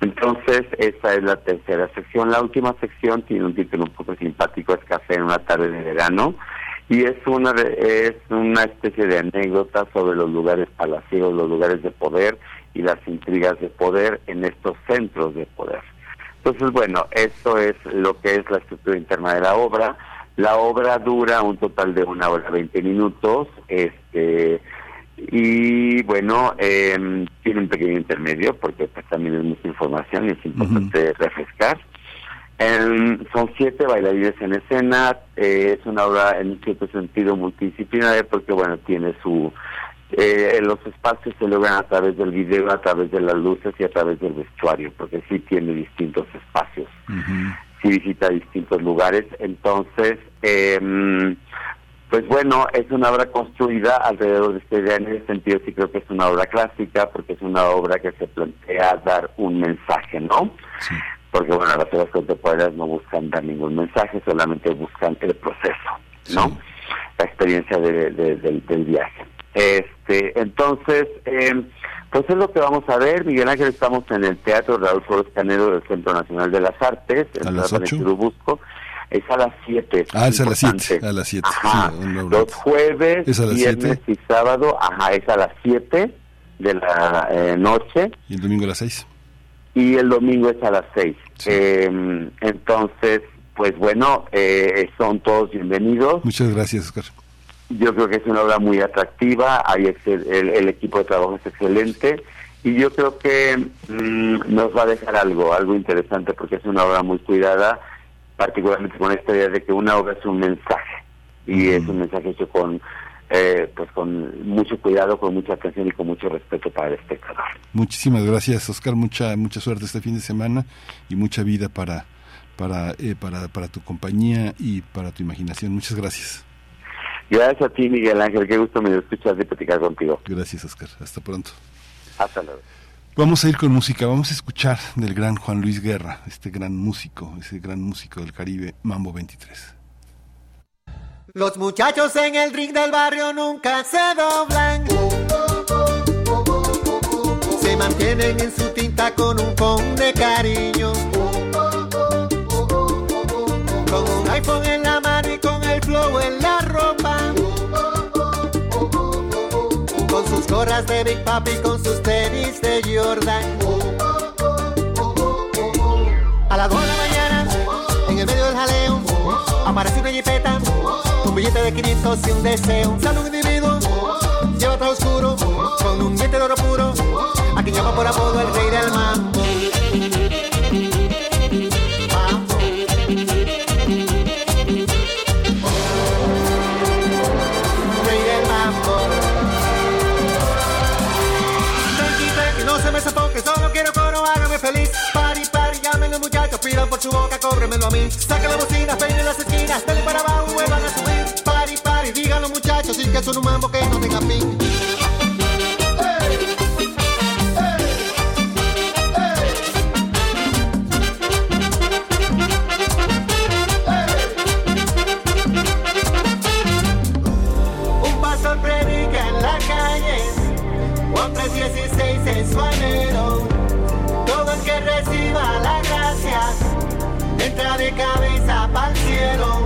Entonces, esa es la tercera sección. La última sección tiene un título un poco simpático, es Café en una tarde de verano, y es una, es una especie de anécdota sobre los lugares palaciegos, los lugares de poder y las intrigas de poder en estos centros de poder. Entonces, bueno, eso es lo que es la estructura interna de la obra. La obra dura un total de una hora veinte minutos, este y bueno, eh, tiene un pequeño intermedio porque pues, también es mucha información y es importante refrescar. Son siete bailarines en escena, eh, es una obra en cierto sentido multidisciplinaria porque bueno, tiene su... Eh, los espacios se logran a través del video, a través de las luces y a través del vestuario, porque sí tiene distintos espacios si visita distintos lugares. Entonces, eh, pues bueno, es una obra construida alrededor de este idea. En ese sentido, sí creo que es una obra clásica, porque es una obra que se plantea dar un mensaje, ¿no? Porque, bueno, las obras contemporáneas no buscan dar ningún mensaje, solamente buscan el proceso, ¿no? La experiencia de, del, viaje. Este, entonces, eh, pues es lo que vamos a ver, Miguel Ángel, estamos en el Teatro Raúl Flores Canero del Centro Nacional de las Artes, en la Busco. Es a las 7. Ah, es a las 7. A las 7. Los jueves, viernes y sábado, ajá, es a las 7 de la eh, noche. Y el domingo a las 6. Y el domingo es a las 6. Eh, entonces, pues bueno, eh, son todos bienvenidos. Muchas gracias, Oscar. yo creo que es una obra muy atractiva, hay el, equipo de trabajo es excelente y yo creo que mm, nos va a dejar algo, algo interesante porque es una obra muy cuidada, particularmente con esta idea de que una obra es un mensaje y es un mensaje hecho con eh, pues con mucho cuidado, con mucha atención y con mucho respeto para el espectador. Muchísimas gracias, Oscar. Mucha mucha suerte este fin de semana y mucha vida para para eh, para para tu compañía y para tu imaginación. Muchas gracias. Gracias a ti, Miguel Ángel. Qué gusto me escuchar de platicar contigo. Gracias, Oscar. Hasta pronto. Hasta luego. Vamos a ir con música, vamos a escuchar del gran Juan Luis Guerra, este gran músico, ese gran músico del Caribe, Mambo 23. Los muchachos en el ring del barrio nunca se doblan. Se mantienen en su tinta con un con de cariño. Con un iPhone en la mano y con el flow en la ropa. Con sus gorras de Big Papi, con sus tenis de Jordan. A las 2 de la mañana, en el medio del jaleo, aparece una jipeta billete de 500 y un deseo. Sale un individuo, lleva todo oscuro, con un diente de oro puro, a quien llama por apodo el rey del mambo. Mambo. Rey del mambo. Tranqui, tranqui, no se me sofoque, solo quiero coro, hágame feliz. Pari, pari, llamen los muchachos, pidan por su boca, cóbremelo a mí. Saca la bocina, peine las esquinas, dale para abajo, vuelvan a subir muchachos, sí que son un mambo que no tenga fin. Un pastor predica en la calle, Juan 3.16 es su anhelo. Todo el que reciba la gracia, entra de cabeza el cielo.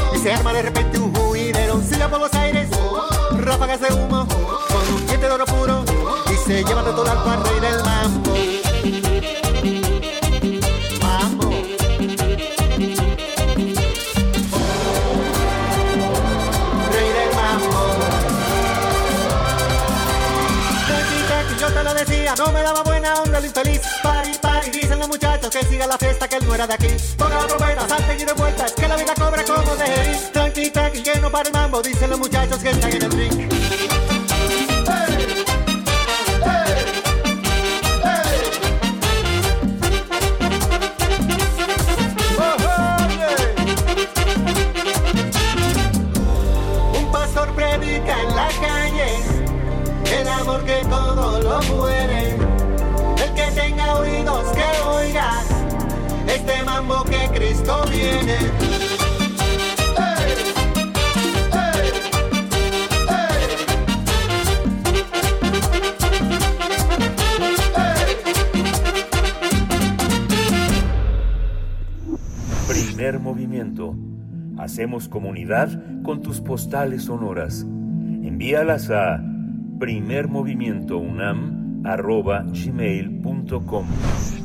se arma de repente un juidero, siga por los aires, ráfagas de humo, con un diente de oro puro, y se lleva todo el al rey del mambo. Que siga la fiesta, que él no era de aquí. Ponga la trompeta, salte y de vueltas, que la vida cobra como de Tranqui, tranqui, que para el mambo, dicen los muchachos que están en el ring. Que todo lo muere. Este mambo que Cristo viene. Primer movimiento. Hacemos comunidad con tus postales sonoras. Envíalas a primermovimientounam.gmail.com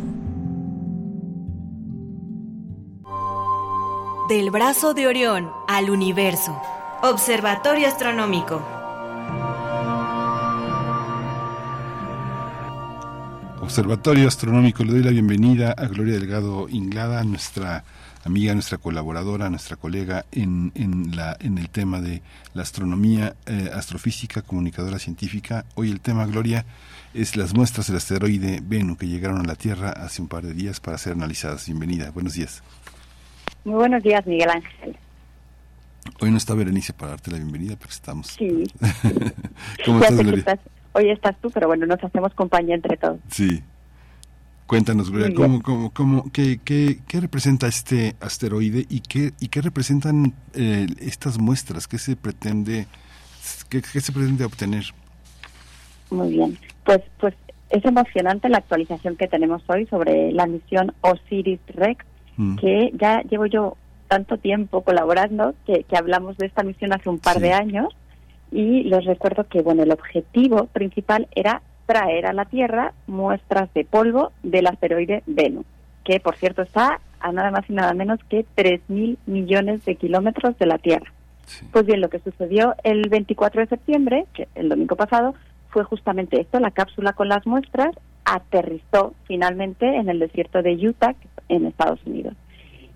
Del brazo de Orión al universo. Observatorio Astronómico. Observatorio Astronómico, le doy la bienvenida a Gloria Delgado Inglada, nuestra amiga, nuestra colaboradora, nuestra colega en, en, la, en el tema de la astronomía, eh, astrofísica, comunicadora científica. Hoy el tema, Gloria, es las muestras del asteroide Venus que llegaron a la Tierra hace un par de días para ser analizadas. Bienvenida, buenos días. Muy buenos días, Miguel Ángel. Hoy no está Berenice para darte la bienvenida, pero estamos. Sí. [laughs] ¿Cómo estás, Gloria? hoy estás tú, pero bueno, nos hacemos compañía entre todos. Sí. Cuéntanos, Gloria, ¿cómo, cómo, cómo, qué, qué, qué, representa este asteroide y qué, y qué representan eh, estas muestras? ¿Qué se pretende, qué, qué, se pretende obtener? Muy bien, pues, pues es emocionante la actualización que tenemos hoy sobre la misión Osiris-Rex, mm. que ya llevo yo tanto tiempo colaborando que, que hablamos de esta misión hace un par sí. de años y les recuerdo que bueno el objetivo principal era traer a la Tierra muestras de polvo del asteroide Venus, que por cierto está a nada más y nada menos que 3.000 millones de kilómetros de la Tierra. Sí. Pues bien, lo que sucedió el 24 de septiembre, que el domingo pasado, fue justamente esto, la cápsula con las muestras aterrizó finalmente en el desierto de Utah, en Estados Unidos.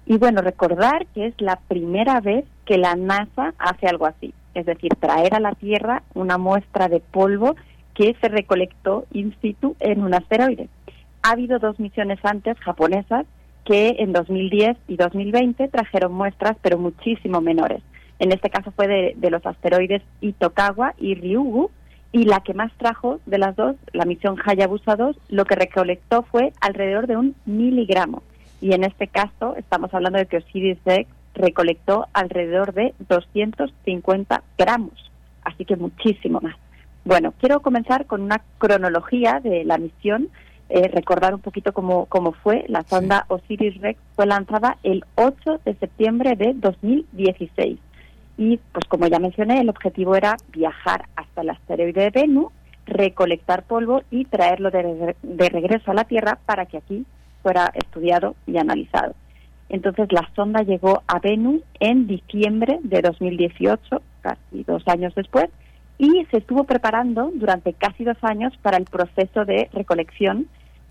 Y bueno, recordar que es la primera vez que la NASA hace algo así, es decir, traer a la Tierra una muestra de polvo que se recolectó in situ en un asteroide. Ha habido dos misiones antes japonesas que en 2010 y 2020 trajeron muestras, pero muchísimo menores. En este caso fue de, de los asteroides Itokawa y Ryugu, y la que más trajo de las dos, la misión Hayabusa 2, lo que recolectó fue alrededor de un miligramo. Y en este caso estamos hablando de que Osiris-Rex recolectó alrededor de 250 gramos, así que muchísimo más. Bueno, quiero comenzar con una cronología de la misión, eh, recordar un poquito cómo, cómo fue. La sonda sí. Osiris-Rex fue lanzada el 8 de septiembre de 2016. Y, pues como ya mencioné, el objetivo era viajar hasta el asteroide de Venus, recolectar polvo y traerlo de, de regreso a la Tierra para que aquí fuera estudiado y analizado. Entonces la sonda llegó a Venus en diciembre de 2018, casi dos años después, y se estuvo preparando durante casi dos años para el proceso de recolección.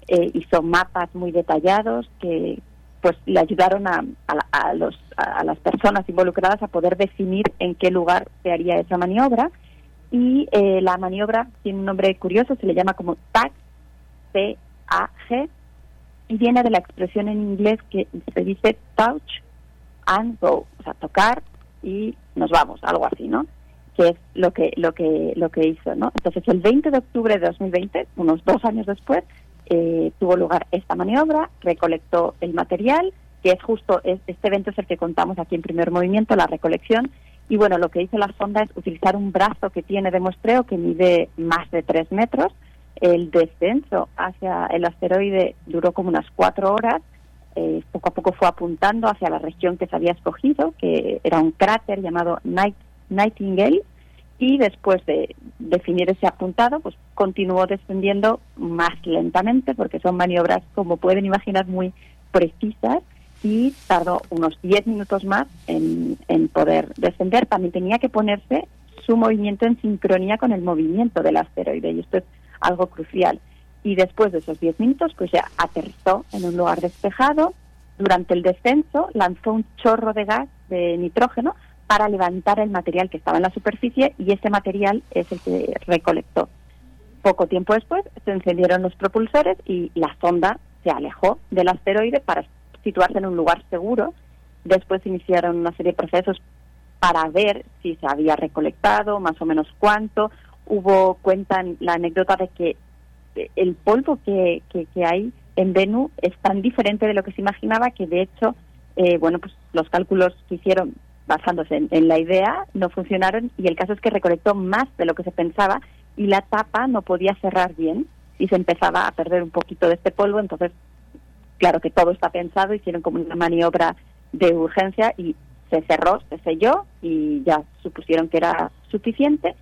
Eh, hizo mapas muy detallados que pues le ayudaron a, a, a, los, a, las personas involucradas a poder definir en qué lugar se haría esa maniobra. Y eh, la maniobra tiene un nombre curioso, se le llama como TAG, T-A-G, y viene de la expresión en inglés que se dice touch and go, o sea, tocar y nos vamos, algo así, ¿no? que es lo que lo que lo que hizo no entonces el 20 de octubre de 2020 unos dos años después eh, tuvo lugar esta maniobra recolectó el material que es justo es, este evento es el que contamos aquí en primer movimiento la recolección. Y bueno lo que hizo la sonda es utilizar un brazo que tiene de muestreo que mide más de tres metros. El descenso hacia el asteroide duró como unas cuatro horas. Eh, poco a poco fue apuntando hacia la región que se había escogido que era un cráter llamado Night Nightingale y después de definir ese apuntado, pues continuó descendiendo más lentamente porque son maniobras, como pueden imaginar, muy precisas y tardó unos 10 minutos más en, en poder descender. También tenía que ponerse su movimiento en sincronía con el movimiento del asteroide y esto es algo crucial. Y después de esos 10 minutos, pues ya aterrizó en un lugar despejado. Durante el descenso lanzó un chorro de gas de nitrógeno para levantar el material que estaba en la superficie y ese material es el que recolectó. Poco tiempo después se encendieron los propulsores y la sonda se alejó del asteroide para situarse en un lugar seguro. Después iniciaron una serie de procesos para ver si se había recolectado, más o menos cuánto. Hubo, cuentan la anécdota de que el polvo que, que, que hay en Venus es tan diferente de lo que se imaginaba que de hecho, eh, bueno, pues los cálculos que hicieron basándose en, en, la idea, no funcionaron y el caso es que recolectó más de lo que se pensaba y la tapa no podía cerrar bien y se empezaba a perder un poquito de este polvo, entonces claro que todo está pensado, hicieron como una maniobra de urgencia y se cerró, se selló y ya supusieron que era suficiente.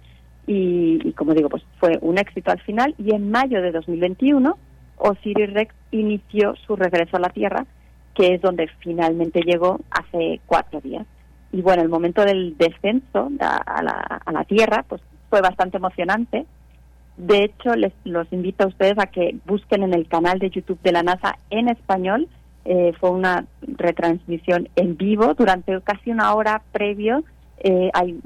Y, como digo, pues fue un éxito al final. Y en mayo de 2021 Osiris Rex inició su regreso a la Tierra, que es donde finalmente llegó hace cuatro días y bueno, el momento del descenso a la, a la Tierra pues fue bastante emocionante. De hecho, les los invito a ustedes a que busquen en el canal de YouTube de la NASA en español. Eh, fue una retransmisión en vivo durante casi una hora previo. Eh, hay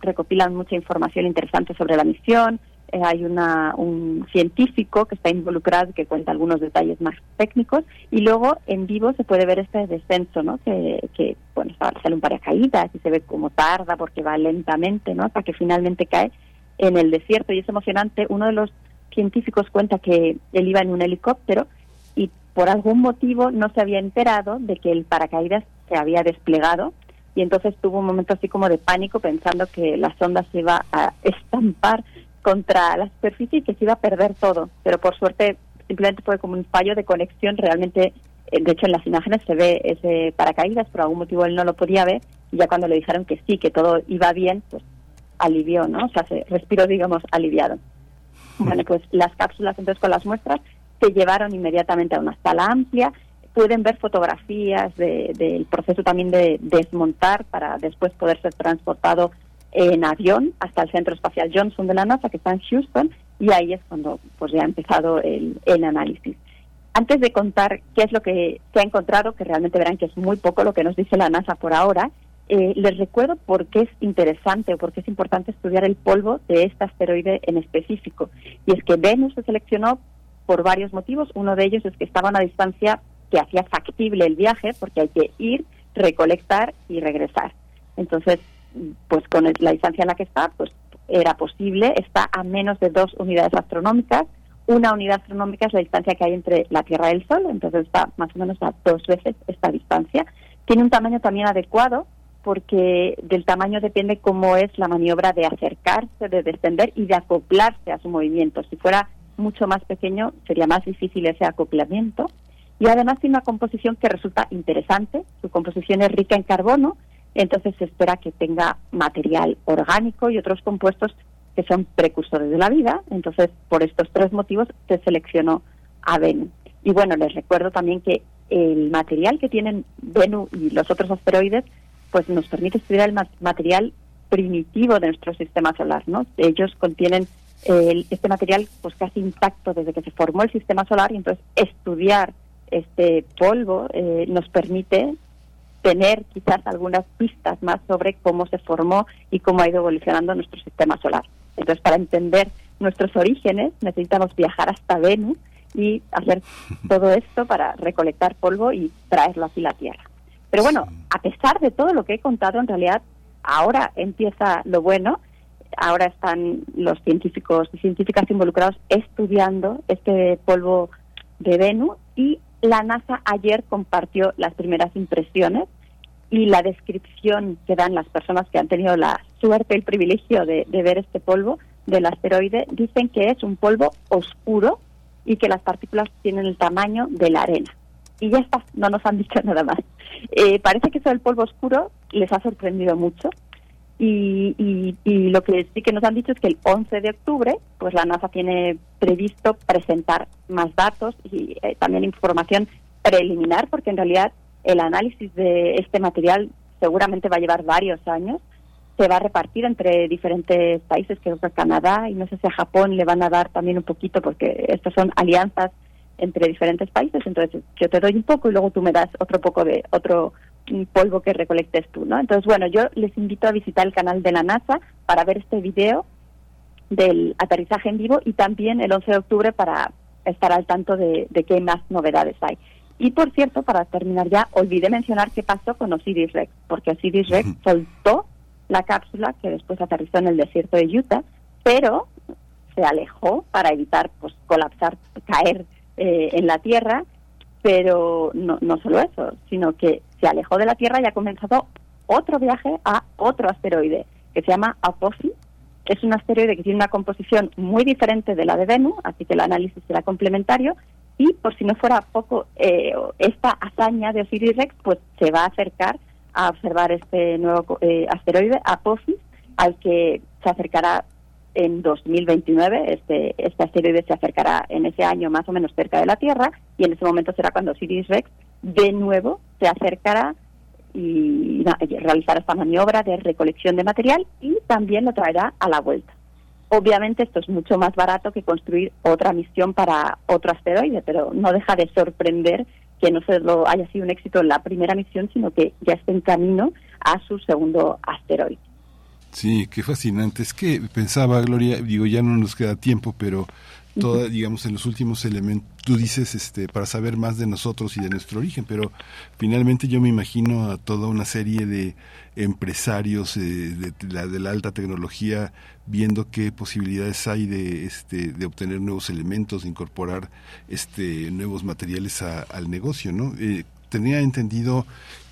recopilan mucha información interesante sobre la misión, eh, hay una, un científico que está involucrado que cuenta algunos detalles más técnicos y luego en vivo se puede ver este descenso, ¿no? Que, que bueno, sale un paracaídas y se ve como tarda porque va lentamente, ¿no? Hasta que finalmente cae en el desierto y es emocionante. Uno de los científicos cuenta que él iba en un helicóptero y por algún motivo no se había enterado de que el paracaídas se había desplegado y entonces tuvo un momento así como de pánico pensando que la sonda se iba a estampar contra la superficie y que se iba a perder todo. Pero por suerte simplemente fue como un fallo de conexión. Realmente, eh, de hecho en las imágenes se ve ese paracaídas, por algún motivo él no lo podía ver y ya cuando le dijeron que sí, que todo iba bien, pues alivió, ¿no? O sea, se respiró, digamos, aliviado. Bueno, pues las cápsulas entonces con las muestras se llevaron inmediatamente a una sala amplia. Pueden ver fotografías del proceso también de desmontar para después poder ser transportado en avión hasta el Centro Espacial Johnson de la NASA, que está en Houston, y ahí es cuando pues ya ha empezado el, el análisis. Antes de contar qué es lo que se ha encontrado, que realmente verán que es muy poco lo que nos dice la NASA por ahora, eh, les recuerdo por qué es interesante o por qué es importante estudiar el polvo de este asteroide en específico. Y es que Venus se seleccionó por varios motivos. Uno de ellos es que estaba a una distancia que hacía factible el viaje, porque hay que ir, recolectar y regresar. Entonces, pues con la distancia en la que está, pues era posible. Está a menos de dos unidades astronómicas. Una unidad astronómica es la distancia que hay entre la Tierra y el Sol, entonces está más o menos a dos veces esta distancia. Tiene un tamaño también adecuado porque del tamaño depende cómo es la maniobra de acercarse, de descender y de acoplarse a su movimiento. Si fuera mucho más pequeño, sería más difícil ese acoplamiento. Y además tiene una composición que resulta interesante. Su composición es rica en carbono, entonces se espera que tenga material orgánico y otros compuestos que son precursores de la vida. Entonces, por estos tres motivos, se seleccionó a Venus. Y bueno, les recuerdo también que el material que tienen Venus y los otros asteroides pues nos permite estudiar el material primitivo de nuestro sistema solar, ¿no? Ellos contienen este material pues casi intacto desde que se formó el sistema solar y entonces estudiar este polvo eh, nos permite tener quizás algunas pistas más sobre cómo se formó y cómo ha ido evolucionando nuestro sistema solar. Entonces, para entender nuestros orígenes necesitamos viajar hasta Venus y hacer todo esto para recolectar polvo y traerlo aquí a la Tierra. Pero bueno, a pesar de todo lo que he contado, en realidad ahora empieza lo bueno. Ahora están los científicos y científicas involucrados estudiando este polvo de Venus y la NASA ayer compartió las primeras impresiones y la descripción que dan las personas que han tenido la suerte, el privilegio de, de ver este polvo del asteroide, dicen que es un polvo oscuro y que las partículas tienen el tamaño de la arena y ya está, no nos han dicho [laughs] nada más. Eh, parece que eso del polvo oscuro les ha sorprendido mucho y, y, lo que sí que nos han dicho es que el 11 de octubre pues la NASA tiene previsto presentar más datos y eh, también información preliminar porque en realidad el análisis de este material seguramente va a llevar varios años se va a repartir entre diferentes países, creo que Canadá y no sé si a Japón le van a dar también un poquito porque estas son alianzas entre diferentes países, entonces yo te doy un poco y luego tú me das otro poco de otro polvo que recolectes tú, ¿no? Entonces, bueno, yo les invito a visitar el canal de la NASA para ver este video del aterrizaje en vivo y también el 11 de octubre para estar al tanto de qué más novedades hay. Y por cierto, para terminar ya, olvidé mencionar qué pasó con Osiris Rex, porque Osiris Rex soltó la cápsula que después aterrizó en el desierto de Utah, pero se alejó para evitar pues colapsar, caer eh, en la Tierra, pero no, no solo eso, sino que se alejó de la Tierra y ha comenzado otro viaje a otro asteroide que se llama Apophis. Es un asteroide que tiene una composición muy diferente de la de Venus, así que el análisis será complementario. Y por si no fuera poco, eh, esta hazaña de Osiris Rex pues se va a acercar a observar este nuevo eh, asteroide, Apophis, al que se acercará en 2029 este, este asteroide se acercará en ese año más o menos cerca de la Tierra y en ese momento será cuando Osiris Rex de nuevo se acercará y, realizará esta maniobra de recolección de material y también lo traerá a la vuelta. Obviamente esto es mucho más barato que construir otra misión para otro asteroide, pero no deja de sorprender que no solo haya sido un éxito en la primera misión, sino que ya esté en camino a su segundo asteroide. Sí, qué fascinante. Es que pensaba, Gloria, digo, ya no nos queda tiempo, pero toda, digamos, en los últimos elementos, tú dices, este, para saber más de nosotros y de nuestro origen, pero finalmente yo me imagino a toda una serie de empresarios eh, de, la, de la alta tecnología viendo qué posibilidades hay de, este, de obtener nuevos elementos, de incorporar este, nuevos materiales al negocio, ¿no? Eh, tenía entendido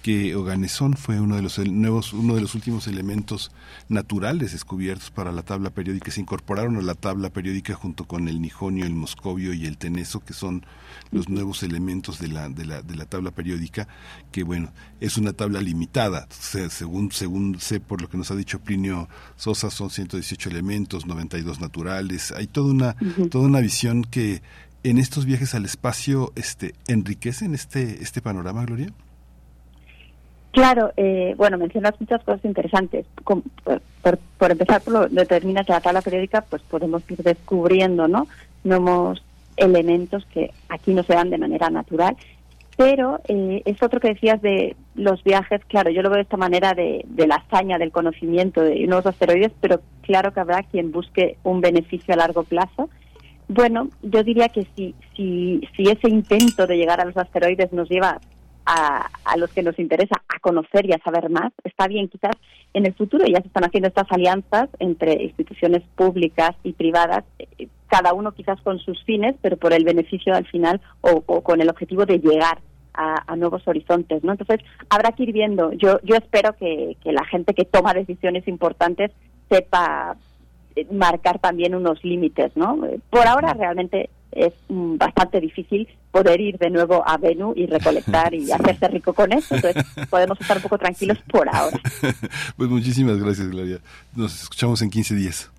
que Oganesón fue uno de los nuevos, uno de los últimos elementos naturales descubiertos para la tabla periódica. Se incorporaron a la tabla periódica junto con el nijonio, el moscovio y el teneso, que son los nuevos elementos de la, de la, de la tabla periódica, que bueno, es una tabla limitada. según, según sé por lo que nos ha dicho Plinio Sosa, son 118 elementos, 92 naturales. Hay toda una, toda una visión que en estos viajes al espacio este, enriquecen este, este panorama, Gloria. Claro, eh, bueno, mencionas muchas cosas interesantes. por, empezar, por lo determina que la tabla periódica, pues podemos ir descubriendo, ¿no? Nuevos elementos que aquí no se dan de manera natural. Pero eh, es otro que decías de los viajes, claro, yo lo veo de esta manera de, de la hazaña del conocimiento de nuevos asteroides, pero claro que habrá quien busque un beneficio a largo plazo. Bueno, yo diría que si, si, si ese intento de llegar a los asteroides nos lleva a, los que nos interesa a conocer y a saber más. Está bien, quizás en el futuro ya se están haciendo estas alianzas entre instituciones públicas y privadas, eh, cada uno quizás con sus fines, pero por el beneficio al final o, con el objetivo de llegar a, nuevos horizontes, ¿no? Entonces habrá que ir viendo. Yo yo espero que, que la gente que toma decisiones importantes sepa eh, marcar también unos límites, ¿no? Por ahora realmente es mm, bastante difícil poder ir de nuevo a Venus y recolectar y [laughs] hacerse rico con eso. Entonces [laughs] podemos estar un poco tranquilos por ahora. [laughs] Pues muchísimas gracias, Gloria. Nos escuchamos en 15 días.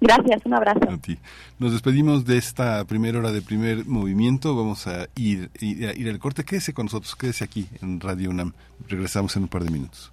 Gracias, un abrazo. A ti. Nos despedimos de esta primera hora de primer movimiento. Vamos a ir, ir, a ir al corte. Quédese con nosotros, quédese aquí en Radio UNAM. Regresamos en un par de minutos.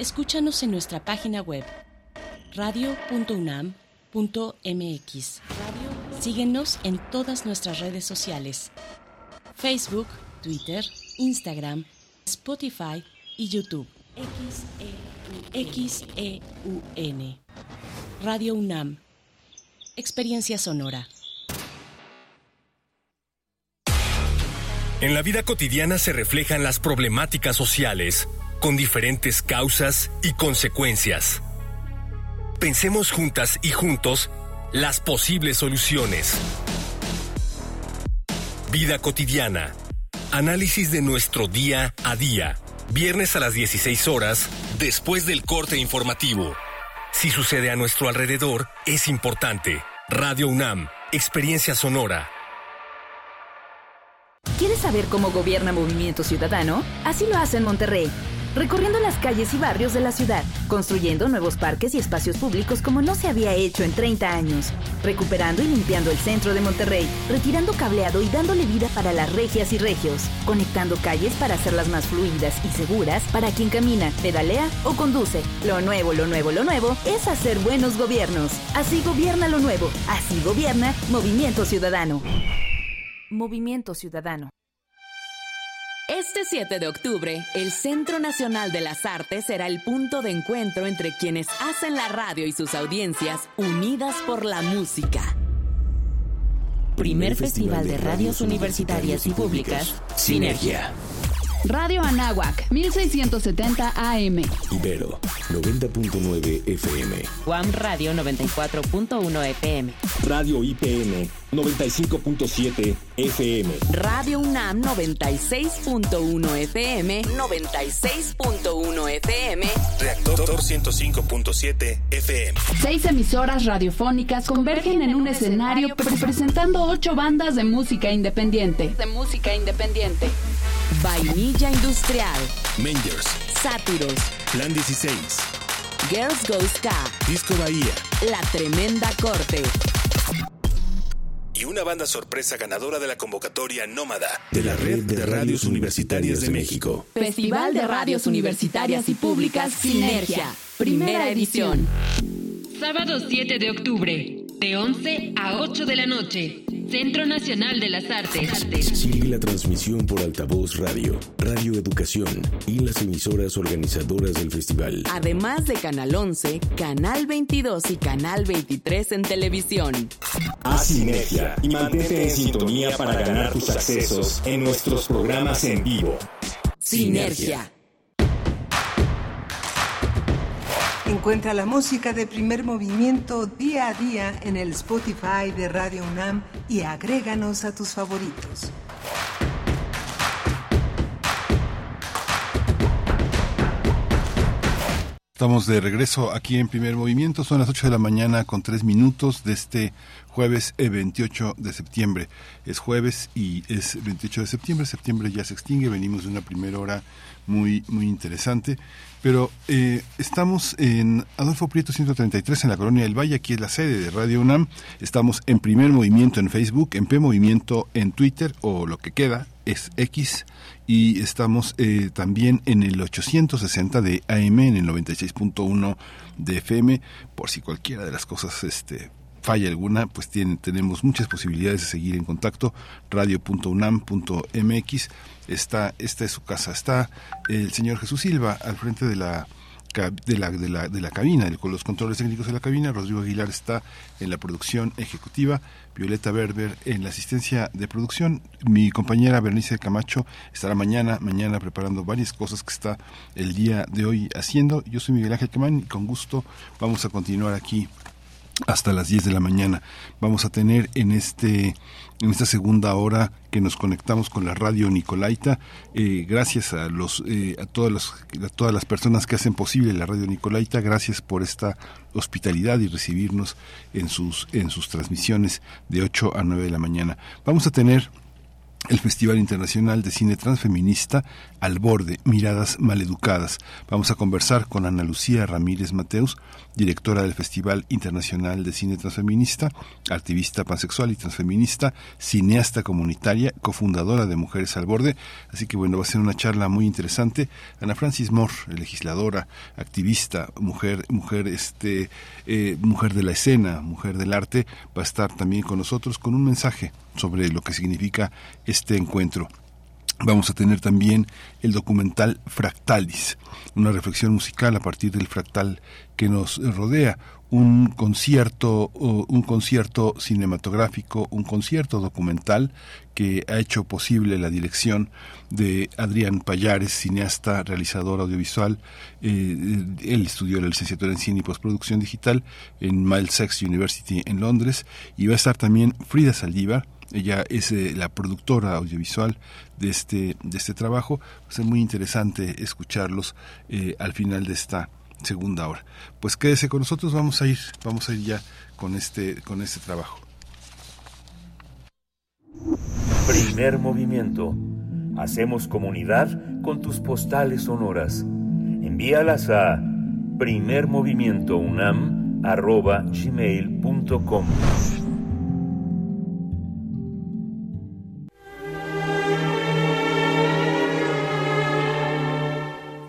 Escúchanos en nuestra página web radio.unam.mx. Síguenos en todas nuestras redes sociales: Facebook, Twitter, Instagram, Spotify y YouTube. XEUN. Radio UNAM. Experiencia sonora. En la vida cotidiana se reflejan las problemáticas sociales con diferentes causas y consecuencias. Pensemos juntas y juntos las posibles soluciones. Vida cotidiana. Análisis de nuestro día a día. Viernes a las 16 horas, después del corte informativo. Si sucede a nuestro alrededor, es importante. Radio UNAM, Experiencia Sonora. ¿Quieres saber cómo gobierna Movimiento Ciudadano? Así lo hace en Monterrey recorriendo las calles y barrios de la ciudad, construyendo nuevos parques y espacios públicos como no se había hecho en 30 años, recuperando y limpiando el centro de Monterrey, retirando cableado y dándole vida para las regias y regios, conectando calles para hacerlas más fluidas y seguras para quien camina, pedalea o conduce. Lo nuevo, lo nuevo, lo nuevo es hacer buenos gobiernos. Así gobierna lo nuevo, así gobierna Movimiento Ciudadano. Movimiento Ciudadano. Este 7 de octubre, el Centro Nacional de las Artes será el punto de encuentro entre quienes hacen la radio y sus audiencias unidas por la música. Primer Festival de Radios Universitarias y Públicas, Sinergia. Radio Anáhuac, 1670 AM. Ibero, 90.9 FM. Guam Radio, 94.1 FM. Radio IPM, 95.7 FM. Radio UNAM, 96.1 FM. 96.1 FM. Reactor 105.7 FM. Seis emisoras radiofónicas convergen en un escenario presentando ocho bandas de música independiente. De música independiente. Vainilla Industrial. Mangers. Sátiros. Plan 16. Girls Go Ska, Disco Bahía La Tremenda Corte. Y una banda sorpresa ganadora de la convocatoria Nómada de la Red de Radios Universitarias de México. Festival de Radios Universitarias y Públicas Sinergia, primera edición. Sábado 7 de octubre, de 11 a 8 de la noche. Centro Nacional de las Artes. Sigue la transmisión por altavoz radio, Radio Educación y las emisoras organizadoras del festival. Además de Canal 11, Canal 22 y Canal 23 en televisión. Haz sinergia y mantente en sintonía para ganar tus accesos en nuestros programas en vivo. Sinergia. Encuentra la música de primer movimiento día a día en el Spotify de Radio UNAM y agréganos a tus favoritos. Estamos de regreso aquí en Primer Movimiento. Son las 8 de la mañana con 3 minutos de este jueves eh, 28 de septiembre. Es jueves y es 28 de septiembre. Septiembre ya se extingue. Venimos de una primera hora muy, muy interesante. Pero eh, estamos en Adolfo Prieto 133 en la Colonia del Valle. Aquí es la sede de Radio UNAM. Estamos en Primer Movimiento en Facebook, en P Movimiento en Twitter o lo que queda es X y estamos eh, también en el 860 de AM, en el 96.1 de FM, por si cualquiera de las cosas este, falla alguna, pues tiene, tenemos muchas posibilidades de seguir en contacto, radio.unam.mx, está, esta es su casa, está el señor Jesús Silva al frente de la de la, de la, de la cabina, el- con los controles técnicos de la cabina. Rodrigo Aguilar está en la producción ejecutiva, Violeta Berber en la asistencia de producción. Mi compañera Bernice Camacho estará mañana, mañana preparando varias cosas que está el día de hoy haciendo. Yo soy Miguel Ángel Quemán y con gusto vamos a continuar aquí hasta las 10 de la mañana. Vamos a tener en este en esta segunda hora que nos conectamos con la radio Nicolaita, eh, gracias a los eh, a todas las a todas las personas que hacen posible la radio Nicolaita, gracias por esta hospitalidad y recibirnos en sus en sus transmisiones de 8 a 9 de la mañana. Vamos a tener el Festival Internacional de Cine Transfeminista Al Borde, Miradas Maleducadas. Vamos a conversar con Ana Lucía Ramírez Mateus, directora del Festival Internacional de Cine Transfeminista, activista pansexual y transfeminista, cineasta comunitaria, cofundadora de Mujeres al Borde. Así que bueno, va a ser una charla muy interesante. Ana Francis Moore, legisladora, activista, mujer, mujer, este, eh, mujer de la escena, mujer del arte, va a estar también con nosotros con un mensaje sobre lo que significa este encuentro. Vamos a tener también el documental Fractalis, una reflexión musical a partir del fractal que nos rodea, un concierto, un concierto cinematográfico, un concierto documental que ha hecho posible la dirección de Adrián Payares, cineasta, realizador audiovisual. Eh, él estudió la licenciatura en cine y postproducción digital en Middlesex University en Londres y va a estar también Frida Saldívar, ella es eh, la productora audiovisual de este, de este trabajo. Va a ser muy interesante escucharlos eh, al final de esta segunda hora. Pues quédese con nosotros, vamos a ir, vamos a ir ya con este, con este trabajo. Primer movimiento. Hacemos comunidad con tus postales sonoras. Envíalas a primermovimientounam.gmail.com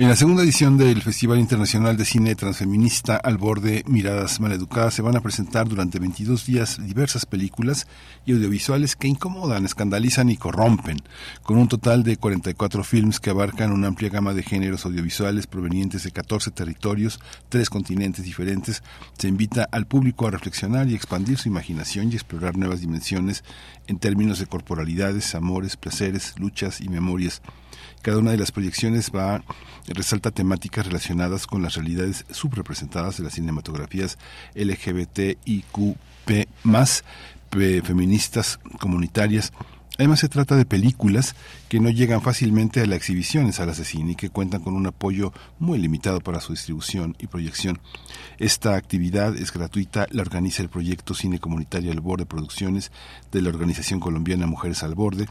En la segunda edición del Festival Internacional de Cine Transfeminista Al Borde Miradas Maleducadas se van a presentar durante 22 días diversas películas y audiovisuales que incomodan, escandalizan y corrompen, con un total de 44 films que abarcan una amplia gama de géneros audiovisuales provenientes de 14 territorios, tres continentes diferentes. Se invita al público a reflexionar y expandir su imaginación y explorar nuevas dimensiones en términos de corporalidades, amores, placeres, luchas y memorias. Cada una de las proyecciones va resalta temáticas relacionadas con las realidades subrepresentadas de las cinematografías LGBTIQP+, fe- feministas, comunitarias, Además se trata de películas que no llegan fácilmente a la exhibición en salas de cine y que cuentan con un apoyo muy limitado para su distribución y proyección. Esta actividad es gratuita, la organiza el proyecto Cine Comunitario al Borde Producciones de la Organización Colombiana Mujeres al Borde,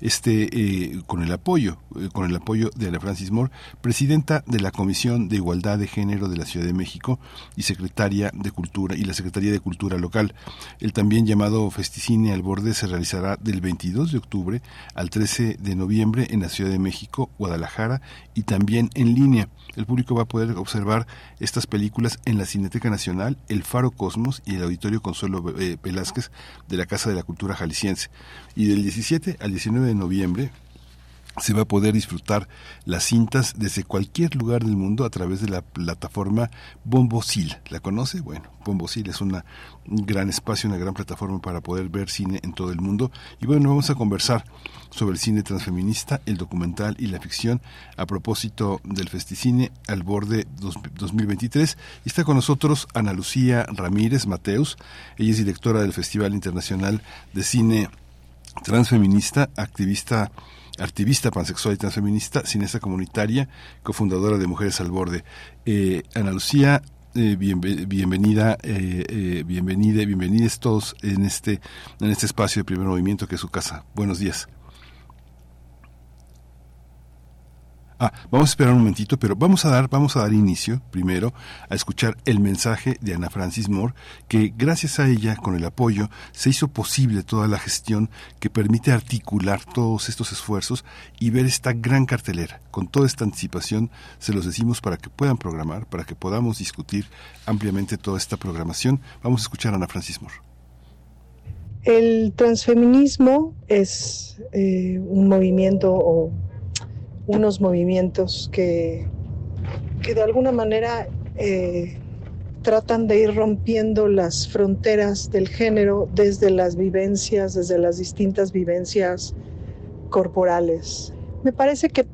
este eh, con el apoyo, eh, con el apoyo de Ana Francis Moore, presidenta de la Comisión de Igualdad de Género de la Ciudad de México y secretaria de Cultura y la Secretaría de Cultura local. El también llamado Festicine al Borde se realizará del 22 de octubre al 13 de noviembre en la Ciudad de México, Guadalajara y también en línea. El público va a poder observar estas películas en la Cineteca Nacional, el Faro Cosmos y el Auditorio Consuelo eh, Velázquez de la Casa de la Cultura Jalisciense. Y del 17 al 19 de noviembre se va a poder disfrutar las cintas desde cualquier lugar del mundo a través de la plataforma Bombosil. ¿La conoce? Bueno, Bombosil es una, un gran espacio, una gran plataforma para poder ver cine en todo el mundo. Y bueno, vamos a conversar sobre el cine transfeminista, el documental y la ficción a propósito del Festicine al borde 2023. Y está con nosotros Ana Lucía Ramírez Mateus. Ella es directora del Festival Internacional de Cine Transfeminista, activista activista pansexual y transfeminista, cineasta comunitaria, cofundadora de Mujeres al Borde. Eh, Ana Lucía, eh, bienvenida, eh, bienvenida, bienvenidos todos en este, en este espacio de primer movimiento que es su casa. Buenos días. Ah, vamos a esperar un momentito, pero vamos a dar, vamos a dar inicio primero a escuchar el mensaje de Ana Francis Moore, que gracias a ella, con el apoyo, se hizo posible toda la gestión que permite articular todos estos esfuerzos y ver esta gran cartelera. Con toda esta anticipación se los decimos para que puedan programar, para que podamos discutir ampliamente toda esta programación. Vamos a escuchar a Ana Francis Moore. El transfeminismo es eh, un movimiento o unos movimientos que, que de alguna manera eh, tratan de ir rompiendo las fronteras del género desde las vivencias, desde las distintas vivencias corporales. Me parece que,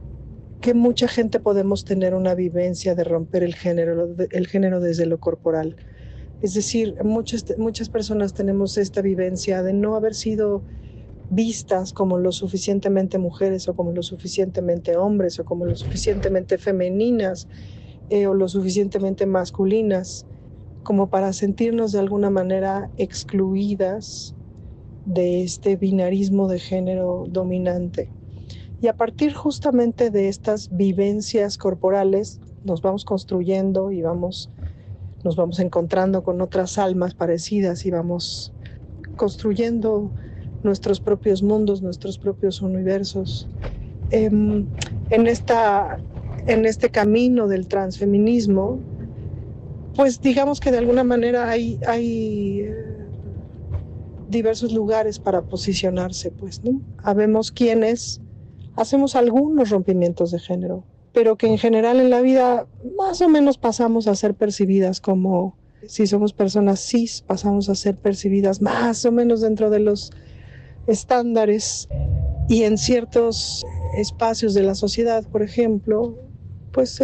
que mucha gente podemos tener una vivencia de romper el género, el género desde lo corporal. Es decir, muchas, muchas personas tenemos esta vivencia de no haber sido vistas como lo suficientemente mujeres o como lo suficientemente hombres o como lo suficientemente femeninas eh, o lo suficientemente masculinas como para sentirnos de alguna manera excluidas de este binarismo de género dominante. Y a partir justamente de estas vivencias corporales nos vamos construyendo y vamos nos vamos encontrando con otras almas parecidas y vamos construyendo nuestros propios mundos, nuestros propios universos. Em, en, esta, en este camino del transfeminismo, pues digamos que de alguna manera hay, hay eh, diversos lugares para posicionarse, pues. Habemos quienes hacemos algunos rompimientos de género, pero que en general en la vida más o menos pasamos a ser percibidas como, si somos personas cis, pasamos a ser percibidas más o menos dentro de los estándares y en ciertos espacios de la sociedad, por ejemplo, pues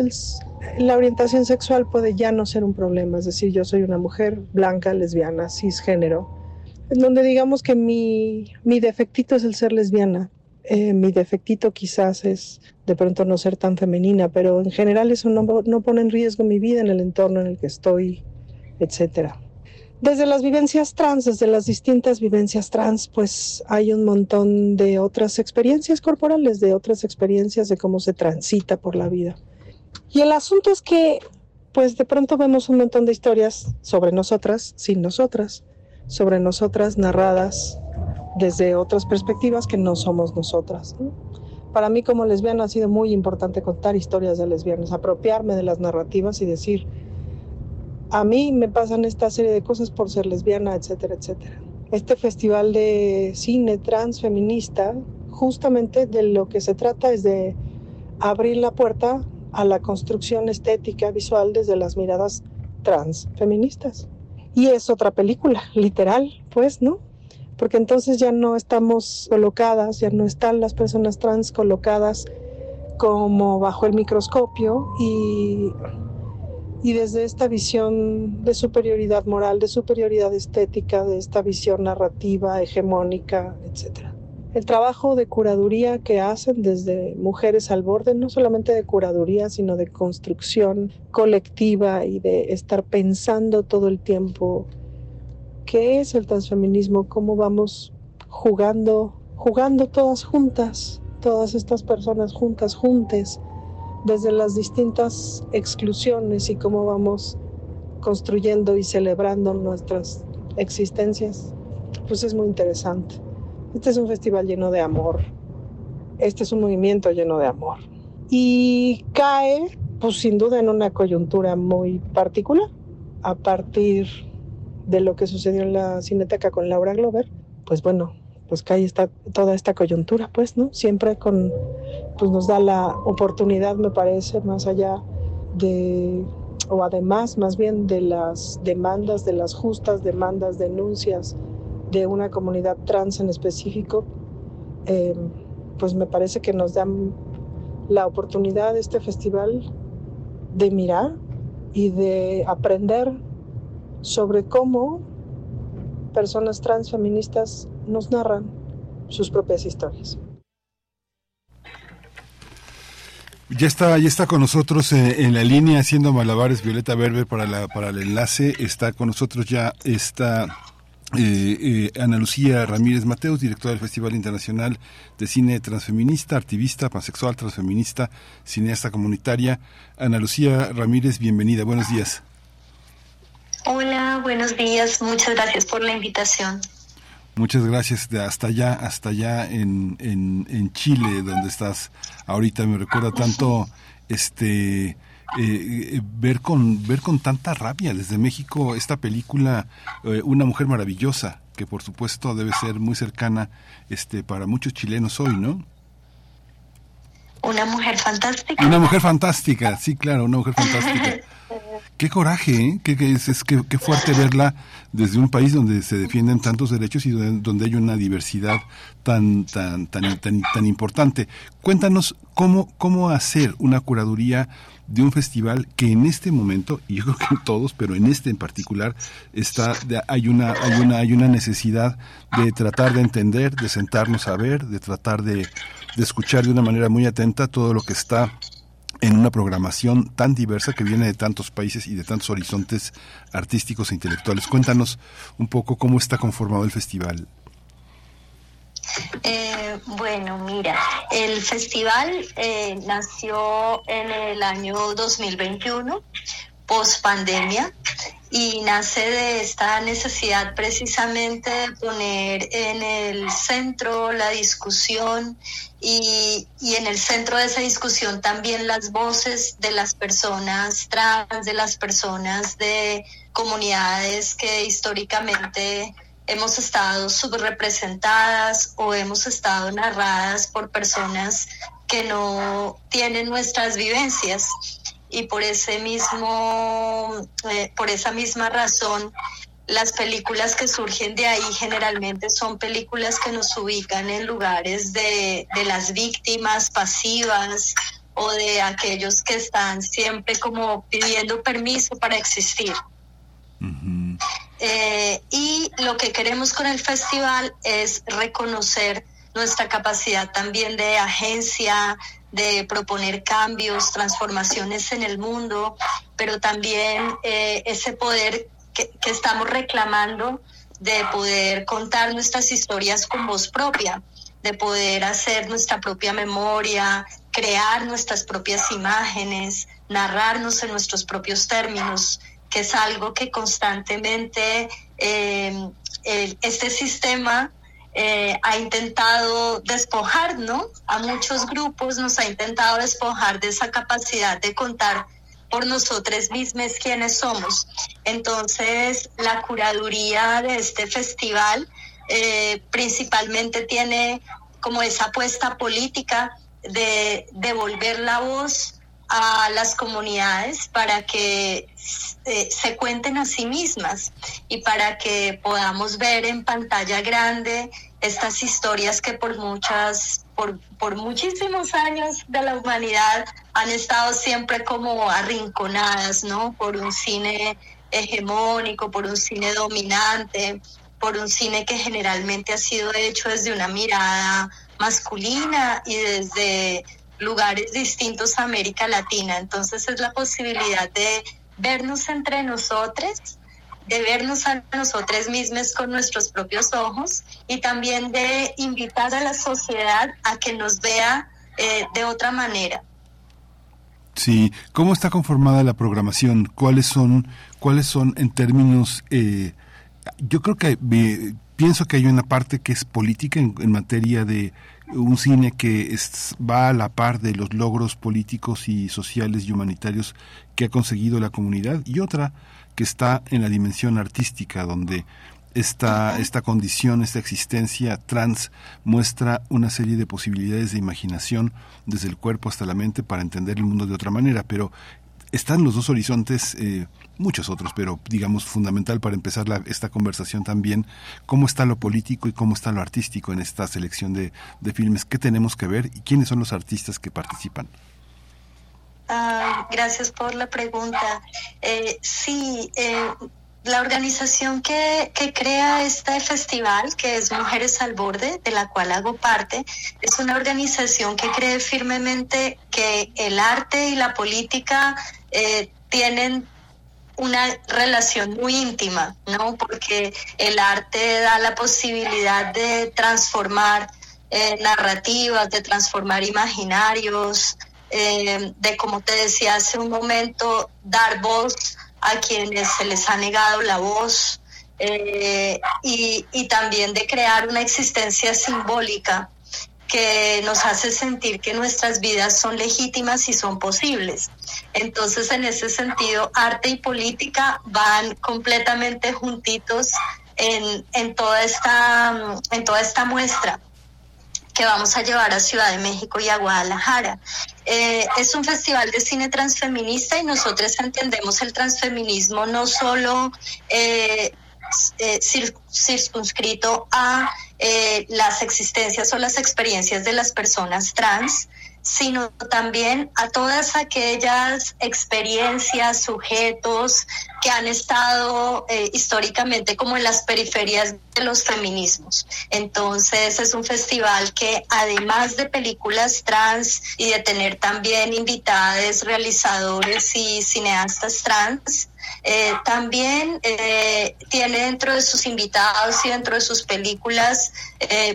la orientación sexual puede ya no ser un problema, es decir, yo soy una mujer blanca, lesbiana, cisgénero, en donde digamos que mi, defectito es el ser lesbiana, eh, mi defectito quizás es de pronto no ser tan femenina, pero en general eso no pone en riesgo mi vida en el entorno en el que estoy, etcétera. Desde las vivencias trans, desde las distintas vivencias trans, pues hay un montón de otras experiencias corporales, de otras experiencias de cómo se transita por la vida. Y el asunto es que, pues de pronto vemos un montón de historias sobre nosotras, sin nosotras, sobre nosotras narradas desde otras perspectivas que no somos nosotras. Para mí como lesbiana ha sido muy importante contar historias de lesbianas, apropiarme de las narrativas y decir, a mí me pasan esta serie de cosas por ser lesbiana, etcétera, etcétera. Este festival de cine transfeminista, justamente de lo que se trata es de abrir la puerta a la construcción estética visual desde las miradas transfeministas. Y es otra película, literal, pues, ¿no? Porque entonces ya no estamos colocadas, ya no están las personas trans colocadas como bajo el microscopio y y desde esta visión de superioridad moral, de superioridad estética, de esta visión narrativa, hegemónica, etc. el trabajo de curaduría que hacen desde Mujeres al Borde, no solamente de curaduría, sino de construcción colectiva y de estar pensando todo el tiempo qué es el transfeminismo, cómo vamos jugando, jugando todas juntas, todas estas personas juntas, juntes, desde las distintas exclusiones y cómo vamos construyendo y celebrando nuestras existencias, pues es muy interesante. Este es un festival lleno de amor. Este es un movimiento lleno de amor. Y cae, pues sin duda, en una coyuntura muy particular. A partir de lo que sucedió en la Cineteca con Laura Glover, pues bueno, pues cae esta, toda esta coyuntura, pues, ¿no? Siempre con, pues nos da la oportunidad, me parece, más allá de, o además, más bien de las demandas, de las justas demandas, denuncias de una comunidad trans en específico, eh, pues me parece que nos dan la oportunidad de este festival de mirar y de aprender sobre cómo personas transfeministas nos narran sus propias historias. Ya está, ya está con nosotros eh, en la línea haciendo malabares Violeta Berber para, la, para el enlace. Está con nosotros ya esta eh, eh, Ana Lucía Ramírez Mateos, directora del Festival Internacional de Cine Transfeminista, activista, pansexual, transfeminista, cineasta comunitaria. Ana Lucía Ramírez, bienvenida, buenos días. Hola, buenos días, muchas gracias por la invitación. Muchas gracias de hasta allá, hasta allá en, en, en Chile, donde estás ahorita. Me recuerda tanto este eh, ver con ver con tanta rabia desde México esta película eh, Una mujer maravillosa que por supuesto debe ser muy cercana este para muchos chilenos hoy, ¿no? Una mujer fantástica. Una mujer fantástica, sí, claro, una mujer fantástica. [laughs] Qué coraje, ¿eh? qué, es, fuerte verla desde un país donde se defienden tantos derechos y donde, hay una diversidad tan, tan, tan, tan, tan importante. Cuéntanos cómo, cómo hacer una curaduría de un festival que en este momento, y yo creo que en todos, pero en este en particular, está, hay una, hay una, hay una necesidad de tratar de entender, de sentarnos a ver, de tratar de, de escuchar de una manera muy atenta todo lo que está en una programación tan diversa que viene de tantos países y de tantos horizontes artísticos e intelectuales. Cuéntanos un poco cómo está conformado el festival. Eh, bueno, mira, el festival eh, nació en el año 2021, post pandemia, y nace de esta necesidad precisamente de poner en el centro la discusión y, y, en el centro de esa discusión también las voces de las personas trans, de las personas de comunidades que históricamente hemos estado subrepresentadas o hemos estado narradas por personas que no tienen nuestras vivencias. Y por ese mismo eh, por esa misma razón las películas que surgen de ahí generalmente son películas que nos ubican en lugares de, de las víctimas pasivas o de aquellos que están siempre como pidiendo permiso para existir. Eh, y lo que queremos con el festival es reconocer nuestra capacidad también de agencia, de proponer cambios, transformaciones en el mundo, pero también eh, ese poder que, estamos reclamando de poder contar nuestras historias con voz propia, de poder hacer nuestra propia memoria, crear nuestras propias imágenes, narrarnos en nuestros propios términos que es algo que constantemente eh, este sistema eh, ha intentado despojar, ¿no? A muchos grupos nos ha intentado despojar de esa capacidad de contar por nosotros mismos quiénes somos. Entonces, la curaduría de este festival eh, principalmente tiene como esa apuesta política de devolver la voz a las comunidades para que se cuenten a sí mismas y para que podamos ver en pantalla grande estas historias que por muchas, por, por muchísimos años de la humanidad han estado siempre como arrinconadas, ¿no? Por un cine hegemónico, por un cine dominante, por un cine que generalmente ha sido hecho desde una mirada masculina y desde lugares distintos a América Latina. Entonces es la posibilidad de vernos entre nosotros, de vernos a nosotros mismos con nuestros propios ojos y también de invitar a la sociedad a que nos vea eh, de otra manera. Sí, ¿cómo está conformada la programación? ¿Cuáles son, cuáles son en términos, eh, yo creo que pienso que hay una parte que es política en, materia de un cine que va a la par de los logros políticos y sociales y humanitarios que ha conseguido la comunidad y otra que está en la dimensión artística donde esta, esta condición, esta existencia trans muestra una serie de posibilidades de imaginación desde el cuerpo hasta la mente para entender el mundo de otra manera, pero están los dos horizontes, eh, muchos otros, pero digamos fundamental para empezar la, esta conversación también, cómo está lo político y cómo está lo artístico en esta selección de, de filmes, qué tenemos que ver y quiénes son los artistas que participan. Gracias por la pregunta. Eh, sí, eh, la organización que, que, crea este festival, que es Mujeres al Borde, de la cual hago parte, es una organización que cree firmemente que el arte y la política eh, tienen una relación muy íntima, ¿no? Porque el arte da la posibilidad de transformar eh, narrativas, de transformar imaginarios, eh, de, como te decía hace un momento, dar voz a quienes se les ha negado la voz eh, y, y también de crear una existencia simbólica que nos hace sentir que nuestras vidas son legítimas y son posibles. Entonces, en ese sentido, arte y política van completamente juntitos en, en, toda, esta, en toda esta muestra que vamos a llevar a Ciudad de México y a Guadalajara. Eh, es un festival de cine transfeminista y nosotros entendemos el transfeminismo no solo eh, eh, circunscrito a las existencias o las experiencias de las personas trans, sino también a todas aquellas experiencias, sujetos que han estado eh, históricamente como en las periferias de los feminismos. Entonces es un festival que además de películas trans y de tener también invitados realizadores y cineastas trans, eh, también eh, tiene dentro de sus invitados y dentro de sus películas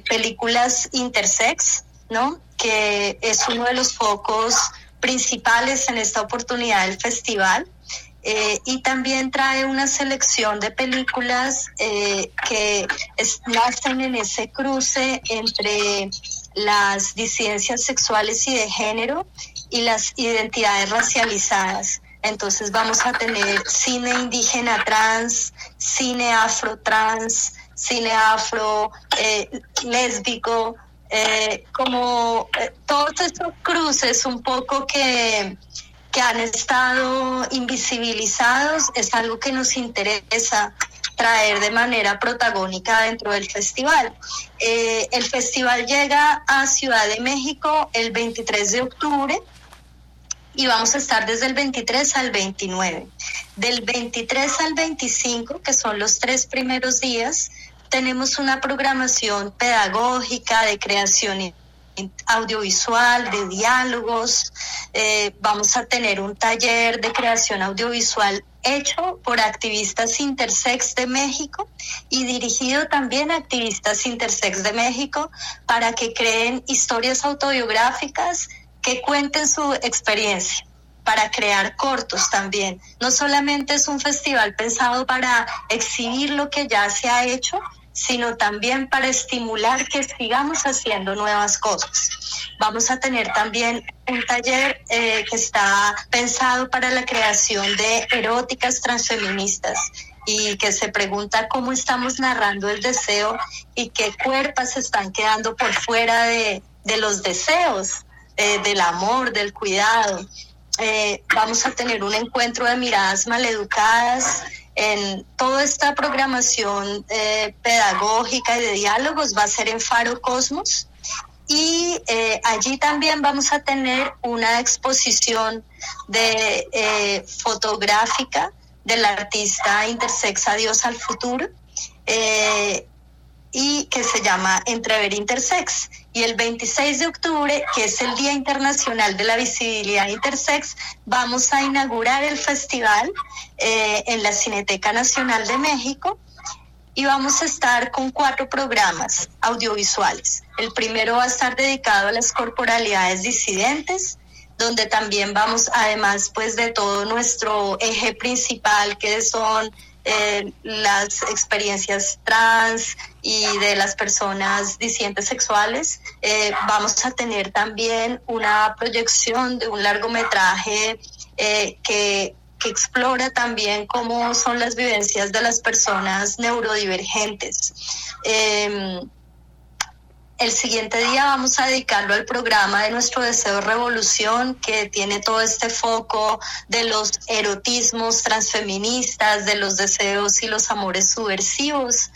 películas intersex, ¿no? Que es uno de los focos principales en esta oportunidad del festival. Eh, y también trae una selección de películas eh, que nacen en ese cruce entre las disidencias sexuales y de género y las identidades racializadas. Entonces vamos a tener cine indígena trans, cine afro trans, cine afro eh, lésbico, eh, como eh, todos estos cruces un poco que, que han estado invisibilizados es algo que nos interesa traer de manera protagónica dentro del festival. Eh, el festival llega a Ciudad de México el 23 de octubre y vamos a estar desde el 23 al 29. Del 23 al 25, que son los tres primeros días, tenemos una programación pedagógica de creación audiovisual, de diálogos. Eh, vamos a tener un taller de creación audiovisual hecho por activistas intersex de México y dirigido también a activistas intersex de México para que creen historias autobiográficas que cuenten su experiencia para crear cortos también. No solamente es un festival pensado para exhibir lo que ya se ha hecho, sino también para estimular que sigamos haciendo nuevas cosas. Vamos a tener también un taller eh, que está pensado para la creación de eróticas transfeministas y que se pregunta cómo estamos narrando el deseo y qué cuerpos están quedando por fuera de, los deseos, eh, del amor, del cuidado. Eh, vamos a tener un encuentro de miradas maleducadas en toda esta programación eh, pedagógica y de diálogos va a ser en Faro Cosmos. Y eh, allí también vamos a tener una exposición de eh, fotográfica del artista intersex Adiós al Futuro y que se llama Entrever Intersex. Y el 26 de octubre, que es el Día Internacional de la Visibilidad Intersex, vamos a inaugurar el festival eh, en la Cineteca Nacional de México y vamos a estar con cuatro programas audiovisuales. El primero va a estar dedicado a las corporalidades disidentes, donde también vamos, además pues de todo nuestro eje principal, que son eh, las experiencias trans y de las personas disidentes sexuales, eh, vamos a tener también una proyección de un largometraje eh, que que explora también cómo son las vivencias de las personas neurodivergentes. Em, el siguiente día vamos a dedicarlo al programa de nuestro deseo revolución que tiene todo este foco de los erotismos transfeministas, de los deseos y los amores subversivos.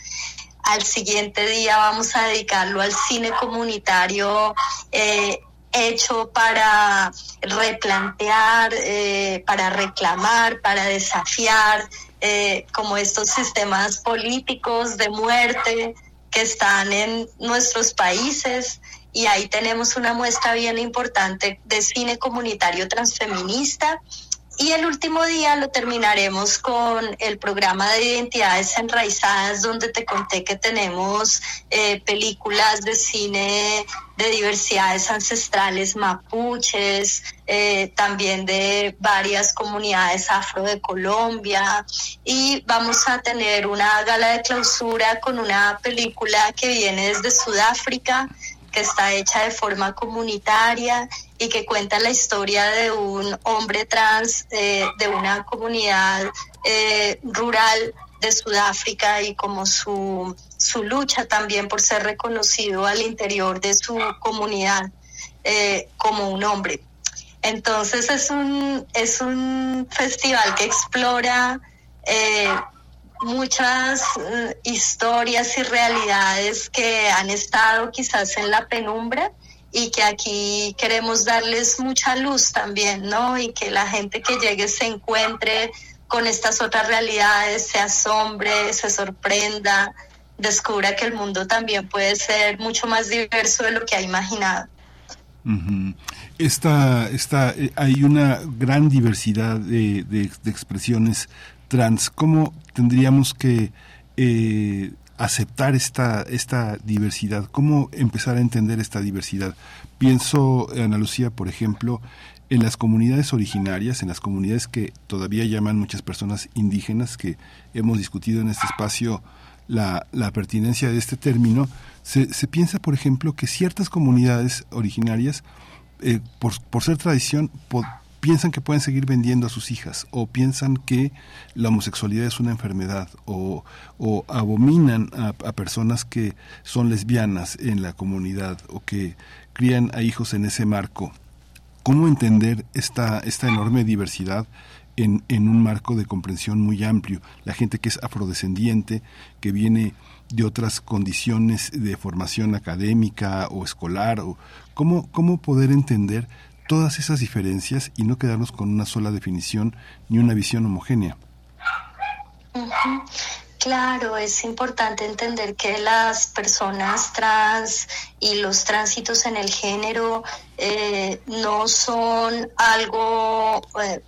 Al siguiente día vamos a dedicarlo al cine comunitario eh, hecho para replantear, eh, para reclamar, para desafiar eh, como estos sistemas políticos de muerte que están en nuestros países. Y ahí tenemos una muestra bien importante de cine comunitario transfeminista y el último día lo terminaremos con el programa de identidades enraizadas, donde te conté que tenemos eh, películas de cine de diversidades ancestrales mapuches, eh, también de varias comunidades afro de Colombia. Y vamos a tener una gala de clausura con una película que viene desde Sudáfrica está hecha de forma comunitaria y que cuenta la historia de un hombre trans eh, de una comunidad eh, rural de Sudáfrica y como su, su lucha también por ser reconocido al interior de su comunidad eh, como un hombre. Entonces es un, es un festival que explora muchas eh, historias y realidades que han estado quizás en la penumbra y que aquí queremos darles mucha luz también, ¿no? Y que la gente que llegue se encuentre con estas otras realidades, se asombre, se sorprenda, descubra que el mundo también puede ser mucho más diverso de lo que ha imaginado. esta, esta, eh, hay una gran diversidad de, de, de expresiones trans, ¿cómo tendríamos que eh, aceptar esta, esta diversidad? ¿Cómo empezar a entender esta diversidad? Pienso, Ana Lucía, por ejemplo, en las comunidades originarias, en las comunidades que todavía llaman muchas personas indígenas, que hemos discutido en este espacio la, la pertinencia de este término, se, piensa, por ejemplo, que ciertas comunidades originarias, eh, por, por, ser tradición, piensan que pueden seguir vendiendo a sus hijas o piensan que la homosexualidad es una enfermedad o, o abominan a, personas que son lesbianas en la comunidad o que crían a hijos en ese marco. ¿Cómo entender esta, esta enorme diversidad en, en un marco de comprensión muy amplio? La gente que es afrodescendiente, que viene de otras condiciones de formación académica o escolar, o cómo, cómo poder entender todas esas diferencias y no quedarnos con una sola definición ni una visión homogénea. Claro, es importante entender que las personas trans y los tránsitos en el género eh, no son algo, eh,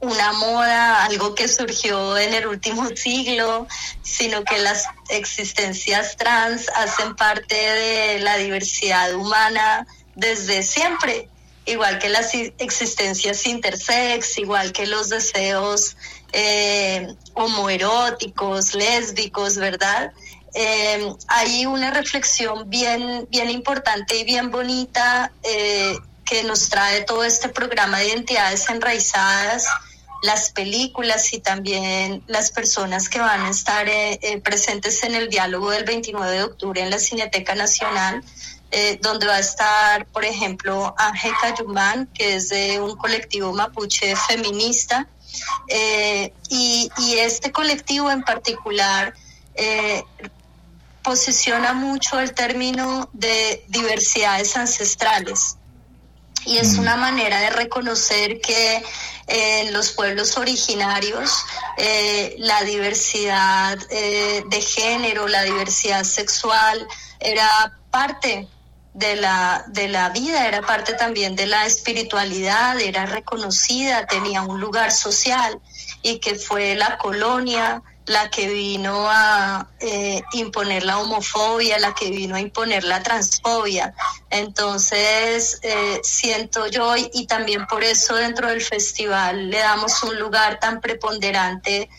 una moda, algo que surgió en el último [laughs] siglo, sino que las existencias trans hacen parte de la diversidad humana desde siempre igual que las existencias intersex, igual que los deseos eh, homoeróticos, lésbicos, ¿verdad? Eh, hay una reflexión bien, bien importante y bien bonita eh, que nos trae todo este programa de identidades enraizadas, las películas y también las personas que van a estar eh, eh, presentes en el diálogo del 29 de octubre en la Cineteca Nacional eh, donde va a estar, por ejemplo, Ángel Cayumán, que es de un colectivo mapuche feminista, eh, y, y, este colectivo en particular eh, posiciona mucho el término de diversidades ancestrales. y es una manera de reconocer que en los pueblos originarios la diversidad de género, la diversidad sexual era parte de la, de la vida, era parte también de la espiritualidad, era reconocida, tenía un lugar social y que fue la colonia la que vino a eh, imponer la homofobia, la que vino a imponer la transfobia. Entonces, eh, siento yo, y, también por eso dentro del festival le damos un lugar tan preponderante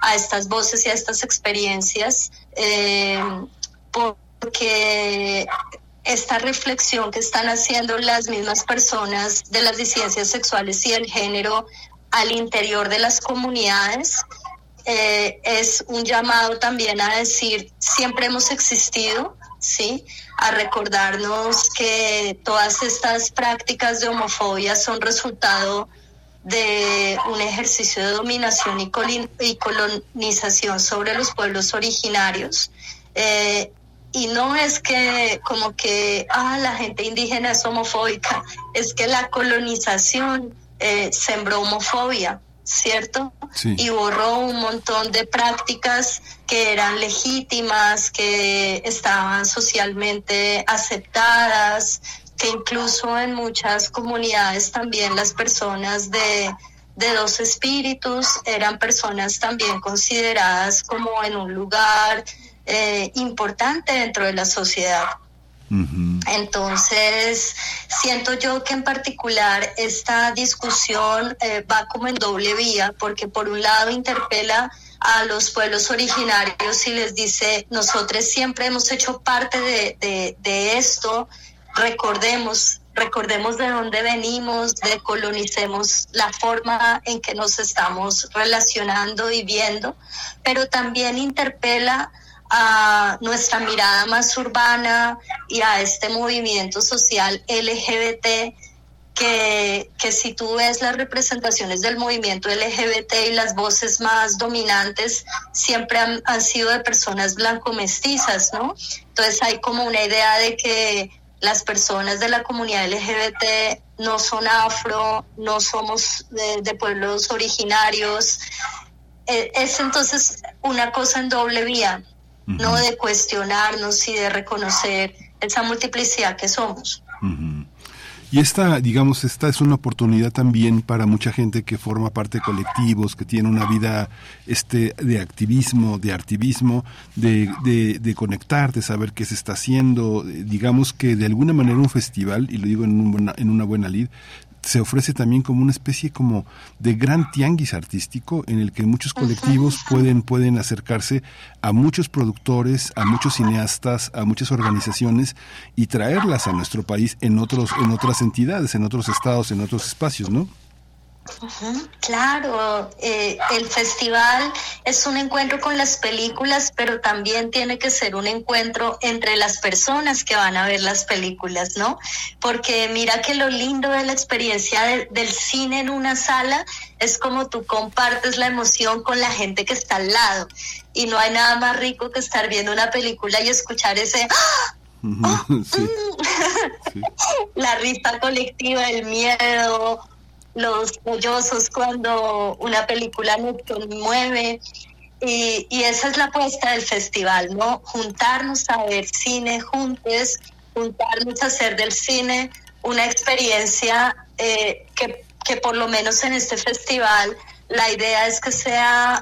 a estas voces y a estas experiencias, eh, porque esta reflexión que están haciendo las mismas personas de las disidencias sexuales y el género al interior de las comunidades eh, es un llamado también a decir, siempre hemos existido, ¿sí? A recordarnos que todas estas prácticas de homofobia son resultado de un ejercicio de dominación y, colonización sobre los pueblos originarios. Eh, y no es que como que ah, la gente indígena es homofóbica, es que la colonización eh, sembró homofobia. ¿cierto? Y borró un montón de prácticas que eran legítimas, que estaban socialmente aceptadas, que incluso en muchas comunidades también las personas de, dos espíritus eran personas también consideradas como en un lugar eh, importante dentro de la sociedad. Entonces, siento yo que en particular esta discusión eh, va como en doble vía, porque por un lado interpela a los pueblos originarios y les dice, nosotros siempre hemos hecho parte de, de, esto, recordemos, recordemos de dónde venimos, decolonicemos la forma en que nos estamos relacionando y viendo, pero también interpela a nuestra mirada más urbana y a este movimiento social LGBT que, que, si tú ves las representaciones del movimiento LGBT y las voces más dominantes siempre han, sido de personas blanco-mestizas, ¿no? Entonces hay como una idea de que las personas de la comunidad LGBT no son afro, no somos de, de pueblos originarios. Eh, es entonces una cosa en doble vía no de cuestionarnos y de reconocer esa multiplicidad que somos. Y esta, digamos, esta es una oportunidad también para mucha gente que forma parte de colectivos, que tiene una vida este, de activismo, de activismo, de, de, de conectar, de saber qué se está haciendo. Digamos que de alguna manera un festival, y lo digo en, un en una buena lid, se ofrece también como una especie como de gran tianguis artístico en el que muchos colectivos pueden pueden acercarse a muchos productores, a muchos cineastas, a muchas organizaciones y traerlas a nuestro país en otros en otras entidades, en otros estados, en otros espacios, ¿no? Claro, eh, el festival es un encuentro con las películas, pero también tiene que ser un encuentro entre las personas que van a ver las películas, ¿no? Porque mira que lo lindo de la experiencia del cine en una sala es como tú compartes la emoción con la gente que está al lado. Y no hay nada más rico que estar viendo una película y escuchar ese... ¡Ah! ¡Ah! [laughs] Mm". [laughs] la risa colectiva, el miedo, los sollozos cuando una película nos conmueve. Y, y, esa es la apuesta del festival, ¿no? Juntarnos a ver cine juntos, juntarnos a hacer del cine una experiencia eh, que, que, por lo menos en este festival la idea es que sea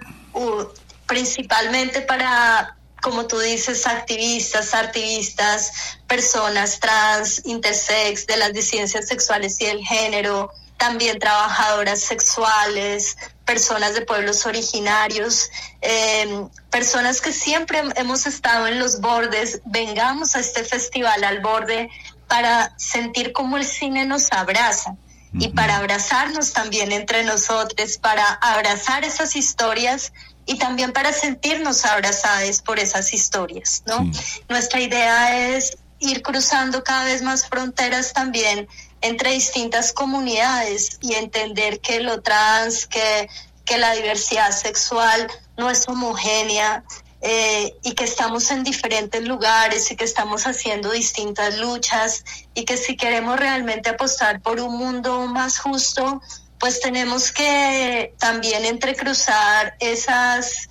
principalmente para, como tú dices, activistas, activistas, personas trans, intersex, de las disidencias sexuales y el género, también trabajadoras sexuales, personas de pueblos originarios, em, personas que siempre hemos estado en los bordes, vengamos a este festival al borde para sentir cómo el cine nos abraza y para abrazarnos también entre nosotros, para abrazar esas historias y también para sentirnos abrazadas por esas historias, ¿no? Nuestra idea es ir cruzando cada vez más fronteras también entre distintas comunidades y entender que lo trans, que, que la diversidad sexual no es homogénea, eh, y que estamos en diferentes lugares y que estamos haciendo distintas luchas y que si queremos realmente apostar por un mundo más justo, pues tenemos que también entrecruzar esas,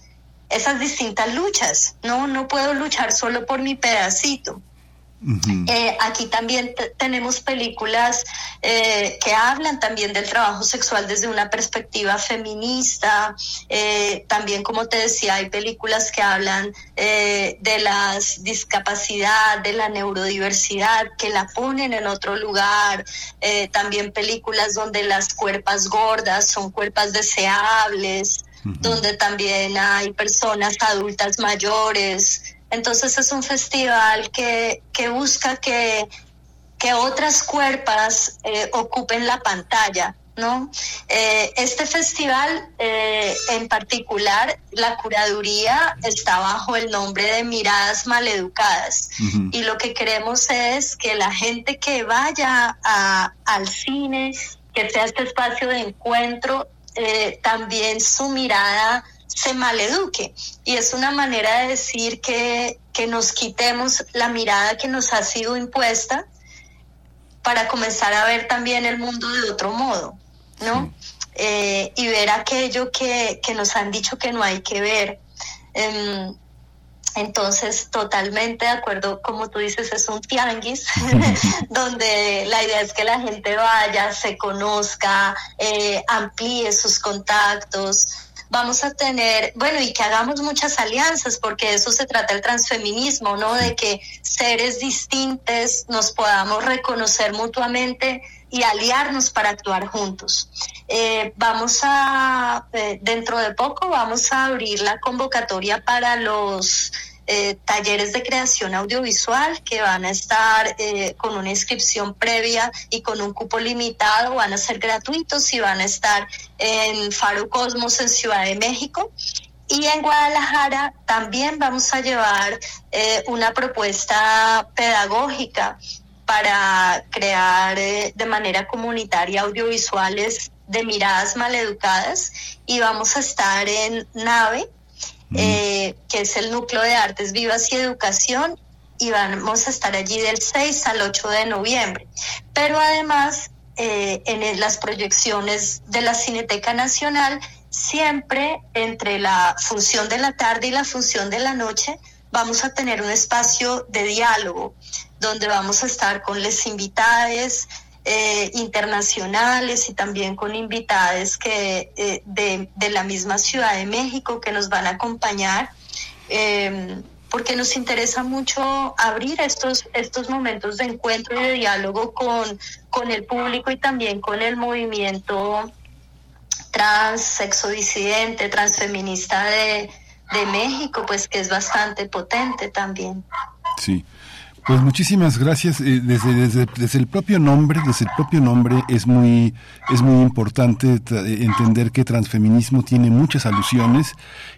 esas distintas luchas, ¿no? No puedo luchar solo por mi pedacito. Eh, aquí también tenemos películas eh, que hablan también del trabajo sexual desde una perspectiva feminista. Eh, también, como te decía, hay películas que hablan de la discapacidad, de la neurodiversidad, que la ponen en otro lugar. también películas donde las cuerpas gordas son cuerpas deseables, donde también hay personas adultas mayores entonces es un festival que, busca que, que otras cuerpas eh, ocupen la pantalla, ¿no? Eh, este festival eh, en particular, la curaduría está bajo el nombre de Miradas Maleducadas y lo que queremos es que la gente que vaya al cine, que sea este espacio de encuentro, también su mirada se maleduque. Y es una manera de decir que, que nos quitemos la mirada que nos ha sido impuesta para comenzar a ver también el mundo de otro modo, ¿no? Eh, y ver aquello que, que, nos han dicho que no hay que ver. Em, entonces, totalmente de acuerdo, como tú dices, es un tianguis, [laughs] [laughs] donde la idea es que la gente vaya, se conozca, eh, amplíe sus contactos, vamos a tener, bueno, y que hagamos muchas alianzas, porque eso se trata el transfeminismo, ¿no? De que seres distintos nos podamos reconocer mutuamente y aliarnos para actuar juntos. Eh, vamos a, eh, dentro de poco, vamos a abrir la convocatoria para los eh, talleres de creación audiovisual que van a estar eh, con una inscripción previa y con un cupo limitado, van a ser gratuitos y van a estar en Faro Cosmos en Ciudad de México. Y en Guadalajara también vamos a llevar eh, una propuesta pedagógica para crear de manera comunitaria audiovisuales de miradas maleducadas y vamos a estar en nave eh, que es el núcleo de artes vivas y educación, y vamos a estar allí del 6 al 8 de noviembre. Pero además, eh, en las proyecciones de la Cineteca Nacional, siempre entre la función de la tarde y la función de la noche, vamos a tener un espacio de diálogo donde vamos a estar con les invitadas, eh, internacionales y también con invitadas que, eh, de, la misma Ciudad de México que nos van a acompañar. Eh, porque nos interesa mucho abrir estos, estos momentos de encuentro y de diálogo con, con el público y también con el movimiento trans, sexo disidente, transfeminista de, de México, pues que es bastante potente también. Sí. Pues muchísimas gracias. Eh, desde, desde, desde, el propio nombre, desde el propio nombre es muy, es muy importante entender que transfeminismo tiene muchas alusiones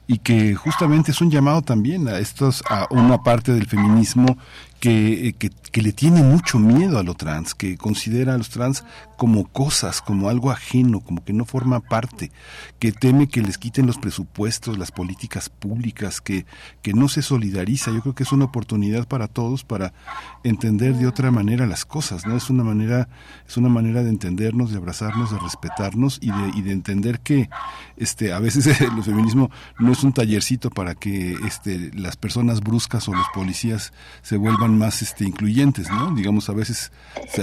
y que justamente es un llamado también a estos, a una parte del feminismo que, que, que, le tiene mucho miedo a lo trans, que considera a los trans como cosas, como algo ajeno, como que no forma parte, que teme que les quiten los presupuestos, las políticas públicas, que, que no se solidariza. Yo creo que es una oportunidad para todos para entender de otra manera las cosas, ¿no? Es una manera, es una manera de entendernos, de abrazarnos, de respetarnos y de, y de entender que este, a veces [laughs] el feminismo no es un tallercito para que este, las personas bruscas o los policías se vuelvan más este, incluyentes, ¿no? Digamos, a veces,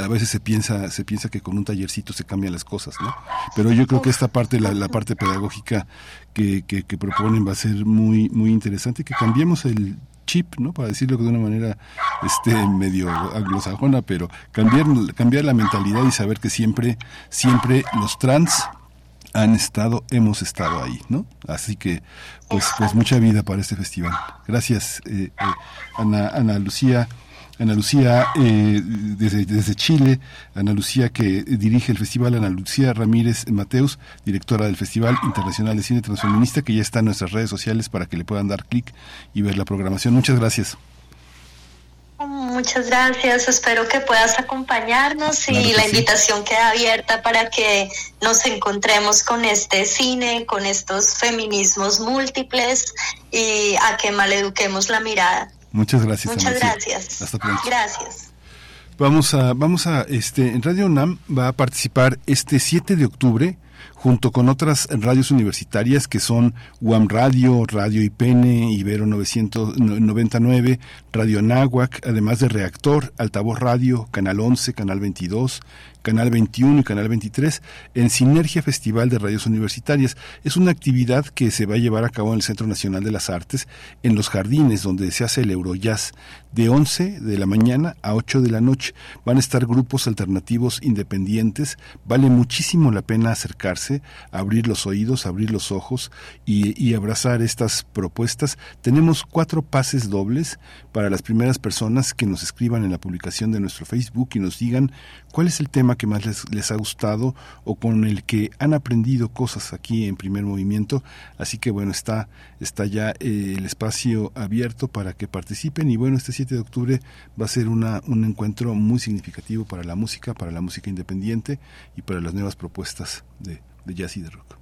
a veces se piensa, se piensa que con un tallercito se cambian las cosas, ¿no? Pero yo creo que esta parte, la, parte pedagógica que, que, proponen va a ser muy, muy interesante, que cambiemos el chip, ¿no? Para decirlo de una manera este medio anglosajona, pero cambiar cambiar la mentalidad y saber que siempre siempre los trans han estado, hemos estado ahí, ¿no? Así que, pues, pues mucha vida para este festival. Gracias, eh, eh, Ana Lucía. Ana Lucía eh, desde, desde Chile, Ana Lucía que dirige el festival, Ana Lucía Ramírez Mateus, directora del Festival Internacional de Cine Transfeminista, que ya está en nuestras redes sociales para que le puedan dar clic y ver la programación. Muchas gracias. muchas gracias. Espero que puedas acompañarnos y la invitación queda abierta para que nos encontremos con este cine, con estos feminismos múltiples y a que maleduquemos la mirada. Muchas gracias. Muchas gracias. Hasta pronto. Gracias. Vamos a, vamos a, este, en Radio UNAM va a participar este 7 de octubre junto con otras radios universitarias que son UAM Radio, Radio IPN, Ibero 999, Radio Náhuac, además de Reactor, Altavoz Radio, Canal 11, Canal 22, Canal 21 y Canal 23 en Sinergia Festival de Radios Universitarias. Es una actividad que se va a llevar a cabo en el Centro Nacional de las Artes, en los jardines donde se hace el Eurojazz, de 11 de la mañana a 8 de la noche. Van a estar grupos alternativos independientes. Vale muchísimo la pena acercarse, abrir los oídos, abrir los ojos y, y abrazar estas propuestas. Tenemos cuatro pases dobles para las primeras personas que nos escriban en la publicación de nuestro Facebook y nos digan cuál es el tema que más les, les ha gustado o con el que han aprendido cosas aquí en primer movimiento. Así que bueno, está, está ya eh, el espacio abierto para que participen y bueno, este 7 de octubre va a ser una, un encuentro muy significativo para la música, para la música independiente y para las nuevas propuestas de, de jazz y de rock.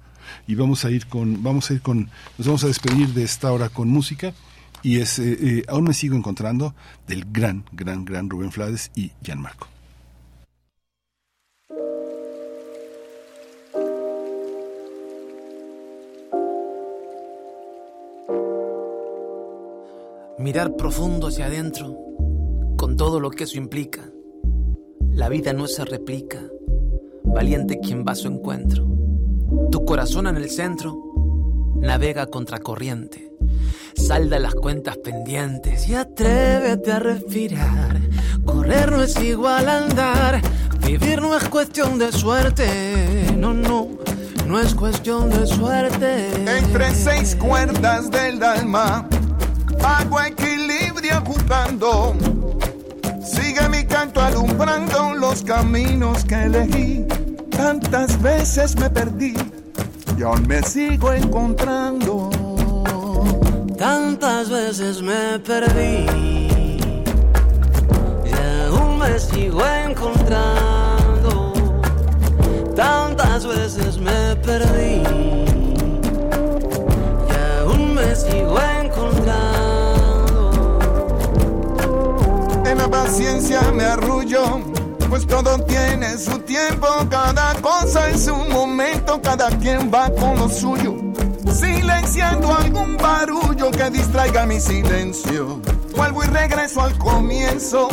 Y vamos a ir con, vamos a ir con, nos vamos a despedir de esta hora con música y es eh, eh, aún me sigo encontrando del gran, gran, gran Rubén Flades y Gianmarco. Mirar profundo hacia adentro, con todo lo que eso implica. La vida no se replica, valiente quien va a su encuentro. Tu corazón en el centro, navega contracorriente. Salda las cuentas pendientes y atrévete a respirar. Correr no es igual a andar, vivir no es cuestión de suerte. No, no, no es cuestión de suerte. Entre seis cuerdas del alma hago equilibrio jugando. Sigue mi canto alumbrando los caminos que elegí. Tantas veces me perdí y aún me sigo encontrando. Tantas veces me perdí y aún me sigo encontrando. Tantas veces me perdí y aún me sigo encontrando. Paciencia me arrullo, pues todo tiene su tiempo, cada cosa en su momento, cada quien va con lo suyo silenciando algún barullo que distraiga mi silencio. Vuelvo y regreso al comienzo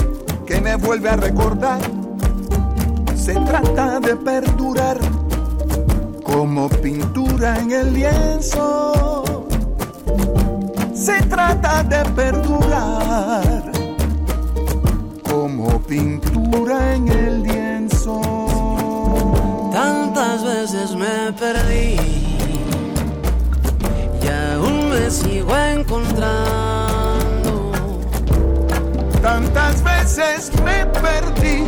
que me vuelve a recordar. Se trata de perdurar como pintura en el lienzo. Se trata de perdurar como pintura en el lienzo. Tantas veces me perdí me sigo encontrando. Tantas veces me perdí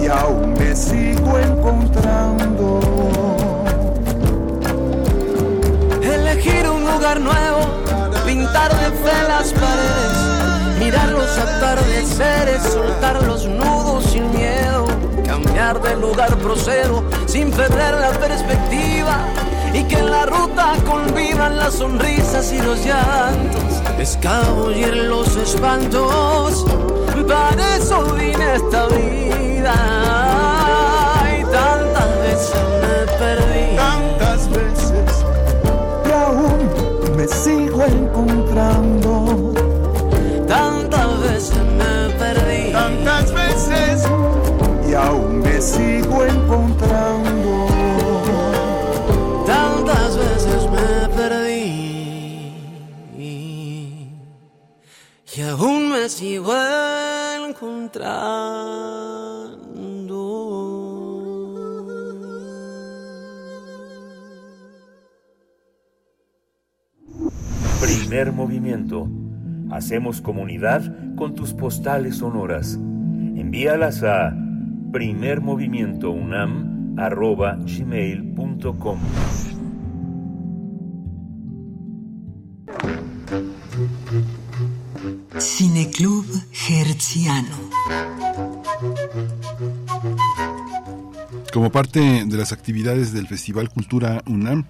y aún me sigo encontrando. Elegir un lugar nuevo, pintar de fe las paredes, mirar los atardeceres, soltar los nudos sin miedo, cambiar de lugar procedo sin perder la perspectiva y que en la ruta convivan las sonrisas y los llantos, escabullir los espantos, para eso vine esta vida. Y tantas veces me perdí, tantas veces, y aún me sigo encontrando. Sigo encontrando. Tantas veces me perdí y aún me sigo encontrando. Primer movimiento. Hacemos comunidad con tus postales sonoras. Envíalas a primermovimientounam.gmail.com Cineclub Hertziano. Como parte de las actividades del Festival Cultura UNAM,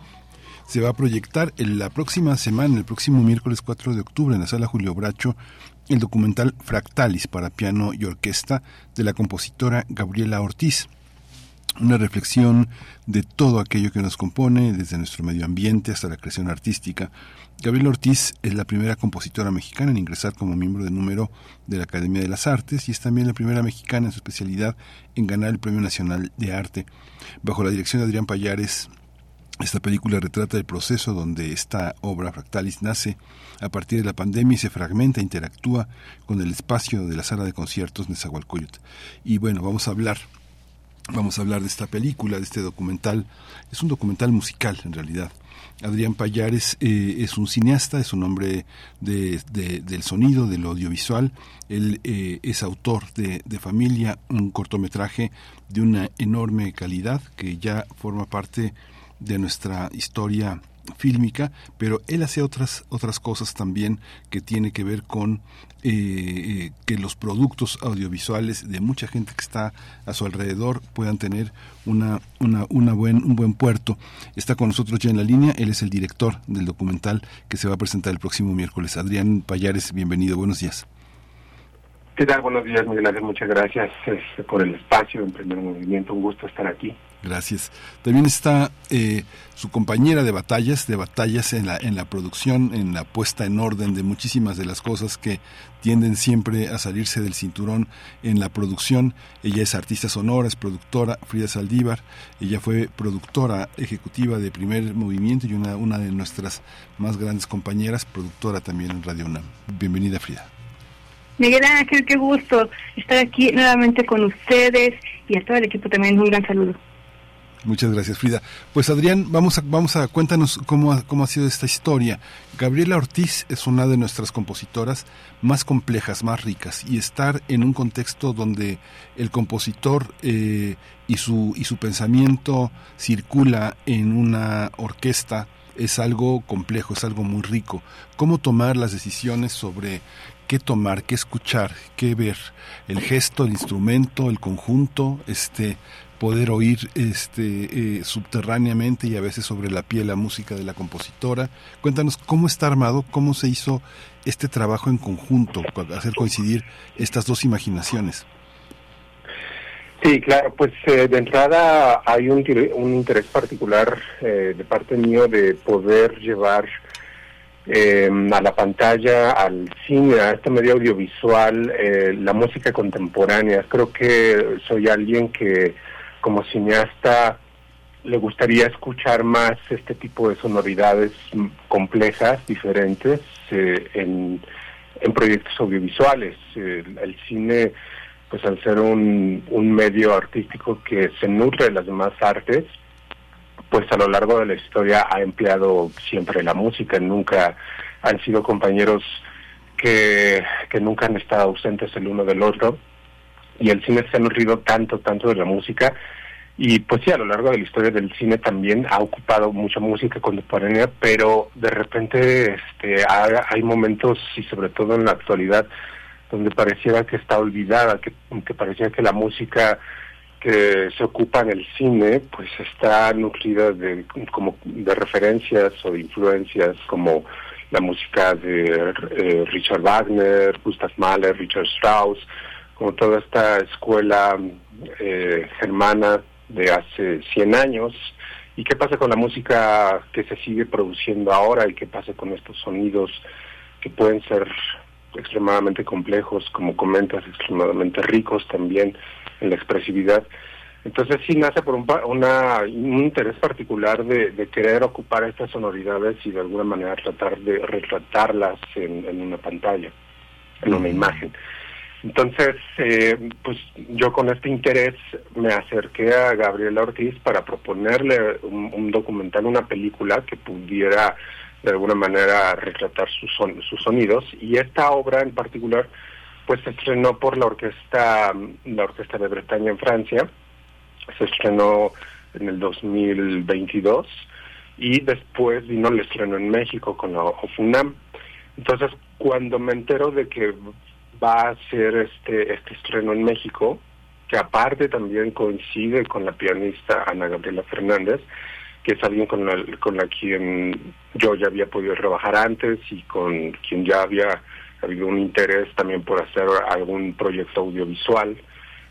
se va a proyectar en la próxima semana, el próximo miércoles 4 de octubre, en la sala Julio Bracho, el documental Fractalis para piano y orquesta de la compositora Gabriela Ortiz. Una reflexión de todo aquello que nos compone, desde nuestro medio ambiente hasta la creación artística. Gabriela Ortiz es la primera compositora mexicana en ingresar como miembro de número de la Academia de las Artes y es también la primera mexicana en su especialidad en ganar el Premio Nacional de Arte. Bajo la dirección de Adrián Payares, esta película retrata el proceso donde esta obra Fractalis nace a partir de la pandemia se fragmenta, interactúa con el espacio de la sala de conciertos Nezahualcóyotl. Y bueno, vamos a hablar Vamos a hablar de esta película, de este documental. Es un documental musical, en realidad. Adrián Payares eh, es un cineasta, es un hombre de, del sonido, del audiovisual. Él eh, es autor de, de, Familia, un cortometraje de una enorme calidad que ya forma parte de nuestra historia fílmica, pero él hace otras otras cosas también que tiene que ver con eh, eh, que los productos audiovisuales de mucha gente que está a su alrededor puedan tener una, una, una buen, un buen puerto. Está con nosotros ya en la línea, él es el director del documental que se va a presentar el próximo miércoles. Adrián Payares, bienvenido, buenos días. ¿Qué tal? Buenos días, Miguel Ángel. Muchas gracias este, por el espacio en primer movimiento. Un gusto estar aquí. Gracias. También está eh, su compañera de batallas, de batallas en la, en la producción, en la puesta en orden de muchísimas de las cosas que tienden siempre a salirse del cinturón en la producción. Ella es artista sonora, es productora, Frida Saldívar. Ella fue productora ejecutiva de Primer Movimiento y una, una de nuestras más grandes compañeras, productora también en Radio UNAM. Bienvenida, Frida. Miguel Ángel, qué gusto estar aquí nuevamente con ustedes y a todo el equipo también un gran saludo. Muchas gracias, Frida. Pues Adrián, vamos a, vamos a cuéntanos cómo ha, cómo ha sido esta historia. Gabriela Ortiz es una de nuestras compositoras más complejas, más ricas, y estar en un contexto donde el compositor eh, y, su, y su pensamiento circula en una orquesta es algo complejo, es algo muy rico. ¿Cómo tomar las decisiones sobre qué tomar, qué escuchar, qué ver, el gesto, el instrumento, el conjunto, este poder oír este eh, subterráneamente y a veces sobre la piel la música de la compositora. Cuéntanos cómo está armado, cómo se hizo este trabajo en conjunto, hacer coincidir estas dos imaginaciones. Sí, claro, pues eh, de entrada hay un, un interés particular eh, de parte mío de poder llevar eh, a la pantalla, al cine, a este medio audiovisual, eh, la música contemporánea. Creo que soy alguien que como cineasta le gustaría escuchar más este tipo de sonoridades complejas, diferentes, eh, en, proyectos audiovisuales. el cine, pues al ser un, medio artístico que se nutre de las demás artes, pues a lo largo de la historia ha empleado siempre la música, nunca han sido compañeros que nunca han estado ausentes el uno del otro y el cine se ha nutrido tanto, tanto de la música. Y pues sí, a lo largo de la historia del cine también ha ocupado mucha música contemporánea, pero de repente este, hay momentos y sobre todo en la actualidad donde pareciera que está olvidada, que, que parecía que la música que se ocupa en el cine pues está nutrida de como de referencias o de influencias como la música de eh, Richard Wagner, Gustav Mahler, Richard Strauss, como toda esta escuela eh, germana de hace 100 años. ¿Y qué pasa con la música que se sigue produciendo ahora y qué pasa con estos sonidos que pueden ser extremadamente complejos, como comentas, extremadamente ricos también? en la expresividad. Entonces sí nace por un, una, un interés particular de, querer ocupar estas sonoridades y de alguna manera tratar de retratarlas en, una pantalla, en una imagen. Entonces, eh, pues yo con este interés me acerqué a Gabriela Ortiz para proponerle un, documental, una película que pudiera de alguna manera retratar sus, sus sonidos y esta obra en particular pues se estrenó por la orquesta, la orquesta de Bretaña en Francia, se estrenó en el 2022 y después vino el estreno en México con la OFUNAM. Entonces, cuando me entero de que va a ser este este estreno en México, que aparte también coincide con la pianista Ana Gabriela Fernández, que es alguien con la, con la quien yo ya había podido trabajar antes y con quien ya había habido un interés también por hacer algún proyecto audiovisual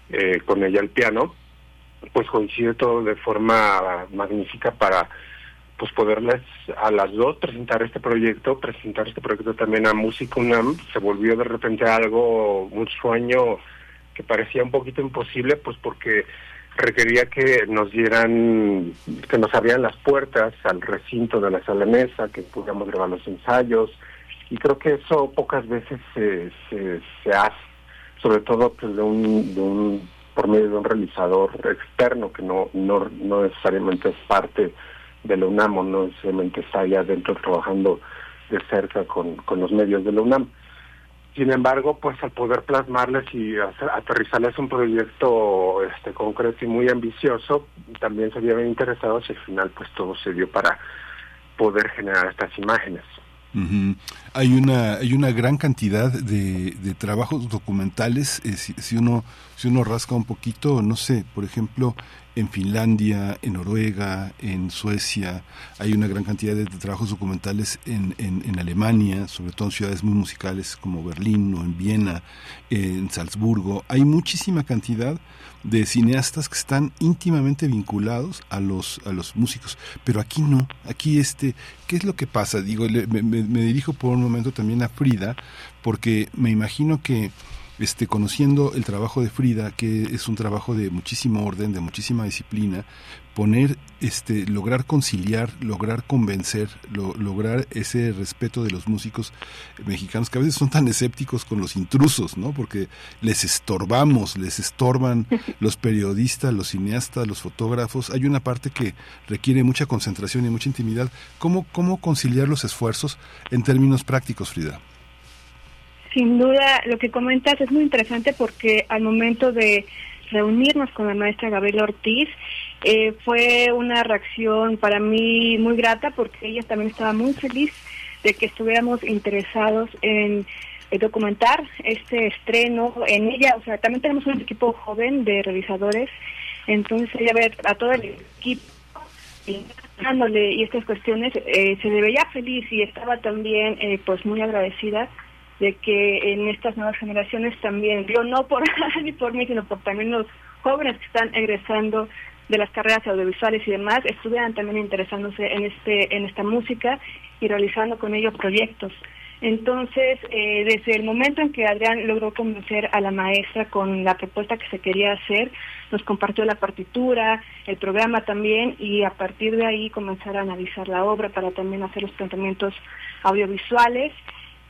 eh, con ella al piano, pues coincide todo de forma magnífica para pues poderles a las dos presentar este proyecto, presentar este proyecto también a Música UNAM, se volvió de repente algo, un sueño que parecía un poquito imposible, pues porque requería que nos dieran, que nos abrieran las puertas al recinto de la sala mesa, que pudiéramos grabar los ensayos, y creo que eso pocas veces se, se, hace, sobre todo pues, de un, de un, por medio de un realizador externo que no, no, no necesariamente es parte de la UNAM o no necesariamente está allá adentro trabajando de cerca con, con los medios de la UNAM. Sin embargo, pues al poder plasmarles y hacer, aterrizarles un proyecto este concreto y muy ambicioso, también se habían interesado si al final pues todo se dio para poder generar estas imágenes. Hay una hay una gran cantidad de, de trabajos documentales. Eh, si, si, uno si uno rasca un poquito, no sé, por ejemplo, en Finlandia, en Noruega, en Suecia, hay una gran cantidad de, trabajos documentales en, en, en, Alemania, sobre todo en ciudades muy musicales como Berlín o en Viena, en Salzburgo. Hay muchísima cantidad de cineastas que están íntimamente vinculados a los a los músicos. Pero aquí no. Aquí este qué es lo que pasa digo me, me, me dirijo por un momento también a Frida porque me imagino que este, conociendo el trabajo de Frida, que es un trabajo de muchísimo orden, de muchísima disciplina, poner, este, lograr conciliar, lograr convencer, lo, lograr ese respeto de los músicos mexicanos que a veces son tan escépticos con los intrusos, ¿no? Porque les estorbamos, les estorban [laughs] los periodistas, los cineastas, los fotógrafos. Hay una parte que requiere mucha concentración y mucha intimidad. ¿Cómo, cómo conciliar los esfuerzos en términos prácticos, Frida? Sin duda, lo que comentas es muy interesante porque al momento de reunirnos con la maestra Gabriela Ortiz, eh, fue una reacción para mí muy grata porque ella también estaba muy feliz de que estuviéramos interesados en eh, documentar este estreno en ella, o sea, también tenemos un equipo joven de realizadores, entonces ella ve a todo el equipo y estas cuestiones eh, se le veía feliz y estaba también eh, pues muy agradecida de que en estas nuevas generaciones también, yo no por [laughs] ni por mí, sino por también los jóvenes que están egresando de las carreras audiovisuales y demás, estuvieran también interesándose en este en esta música y realizando con ellos proyectos. Entonces, eh, desde el momento en que Adrián logró convencer a la maestra con la propuesta que se quería hacer, nos compartió la partitura, el programa también, y a partir de ahí comenzar a analizar la obra para también hacer los planteamientos audiovisuales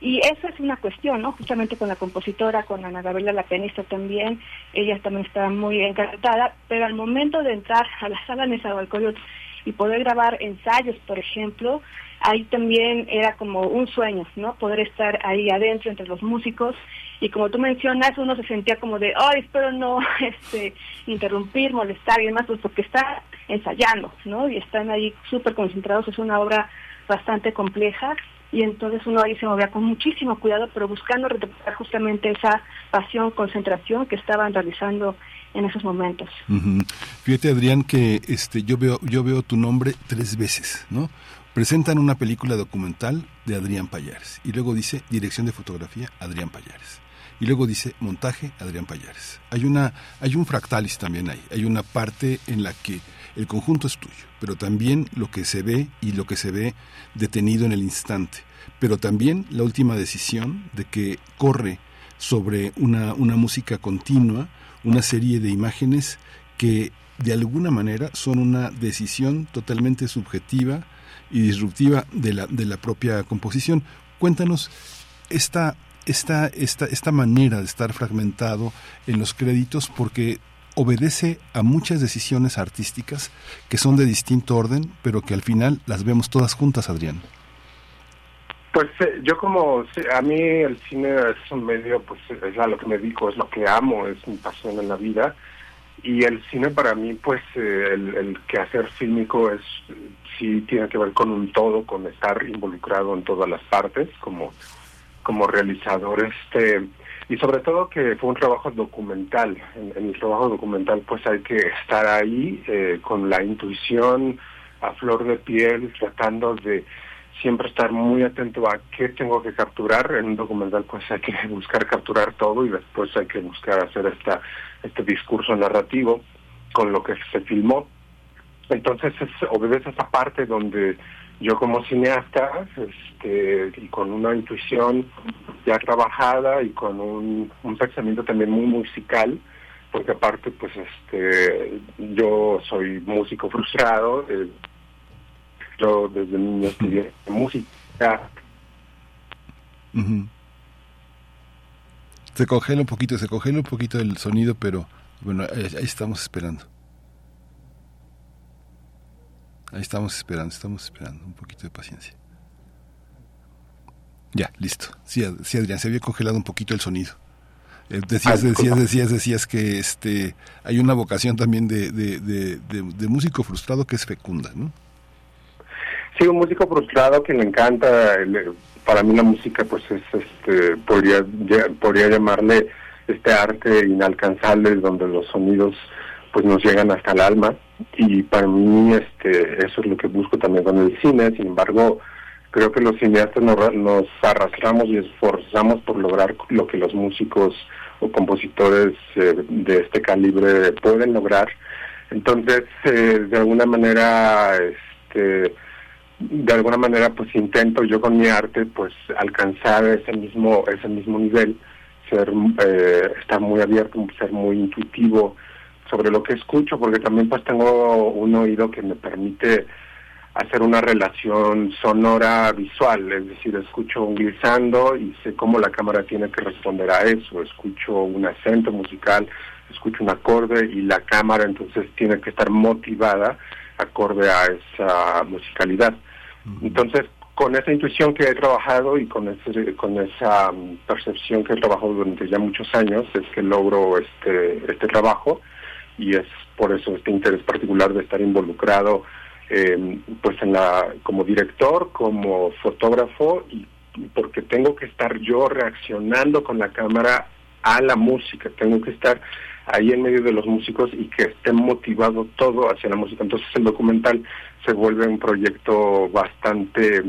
y esa es una cuestión, ¿no? Justamente con la compositora, con Ana Gabriela, la pianista también, ella también estaba muy encantada, pero al momento de entrar a la sala Nezahualcóyotl y poder grabar ensayos, por ejemplo, ahí también era como un sueño, ¿no? Poder estar ahí adentro entre los músicos y como tú mencionas, uno se sentía como de, ay, espero no [laughs] este, interrumpir, molestar y demás, pues porque está ensayando, ¿no? Y están ahí súper concentrados, es una obra bastante compleja y entonces uno ahí se movía con muchísimo cuidado, pero buscando recuperar justamente esa pasión, concentración que estaban realizando en esos momentos. Fíjate Adrián que este yo veo yo veo tu nombre tres veces, ¿no? Presentan una película documental de Adrián Payares y luego dice dirección de fotografía Adrián Payares y luego dice montaje Adrián Payares. Hay una hay un fractalis también ahí, hay una parte en la que el conjunto es tuyo, pero también lo que se ve y lo que se ve detenido en el instante, pero también la última decisión de que corre sobre una, una música continua, una serie de imágenes que de alguna manera son una decisión totalmente subjetiva y disruptiva de la, de la propia composición. Cuéntanos esta, esta, esta, esta manera de estar fragmentado en los créditos porque obedece a muchas decisiones artísticas que son de distinto orden, pero que al final las vemos todas juntas, Adrián. Pues eh, yo como, a mí el cine es un medio, pues es a lo que me dedico, es lo que amo, es mi pasión en la vida. Y el cine para mí, pues eh, el, el quehacer fílmico es, sí tiene que ver con un todo, con estar involucrado en todas las partes, como, como realizador. este y sobre todo que fue un trabajo documental. En, en el trabajo documental pues hay que estar ahí eh, con la intuición a flor de piel, tratando de siempre estar muy atento a qué tengo que capturar. En un documental pues hay que [laughs] buscar capturar todo y después hay que buscar hacer esta, este discurso narrativo con lo que se filmó. Entonces es, obedece esa parte donde yo como cineasta este, y con una intuición ya trabajada y con un, un pensamiento también muy musical, porque aparte pues este yo soy músico frustrado, eh, yo desde niño estudié música. Se congela un poquito, se congela un poquito el sonido, pero bueno, ahí, ahí estamos esperando. Ahí estamos esperando, estamos esperando un poquito de paciencia. Ya, listo. Sí, sí, Adrián, se había congelado un poquito el sonido. Eh, decías, Ah, decías, decías, decías que este hay una vocación también de, de, de, de- músico frustrado que es fecunda, ¿no? Sí, un músico frustrado que le encanta, el- para mí la música pues es, este, podría, podría llamarle este arte inalcanzable donde los sonidos pues nos llegan hasta el alma y para mí este, eso es lo que busco también con el cine, sin embargo creo que los cineastas nos, ra- nos arrastramos y esforzamos por lograr lo que los músicos o compositores eh, de este calibre pueden lograr. Entonces, eh, de alguna manera, este, de alguna manera, pues intento yo con mi arte, pues alcanzar ese mismo, ese mismo nivel, ser, eh, estar muy abierto, ser muy intuitivo sobre lo que escucho, porque también pues tengo un oído que me permite hacer una relación sonora visual, es decir, escucho un glissando y sé cómo la cámara tiene que responder a eso, escucho un acento musical, escucho un acorde y la cámara entonces tiene que estar motivada acorde a esa musicalidad. Entonces, con esa intuición que he trabajado y con ese, con esa mm, percepción que he trabajado durante ya muchos años, es que logro este, este trabajo y es por eso este interés particular de estar involucrado eh, pues en la como director como fotógrafo y porque tengo que estar yo reaccionando con la cámara a la música. Tengo que estar ahí en medio de los músicos y que esté motivado todo hacia la música. Entonces el documental se vuelve un proyecto bastante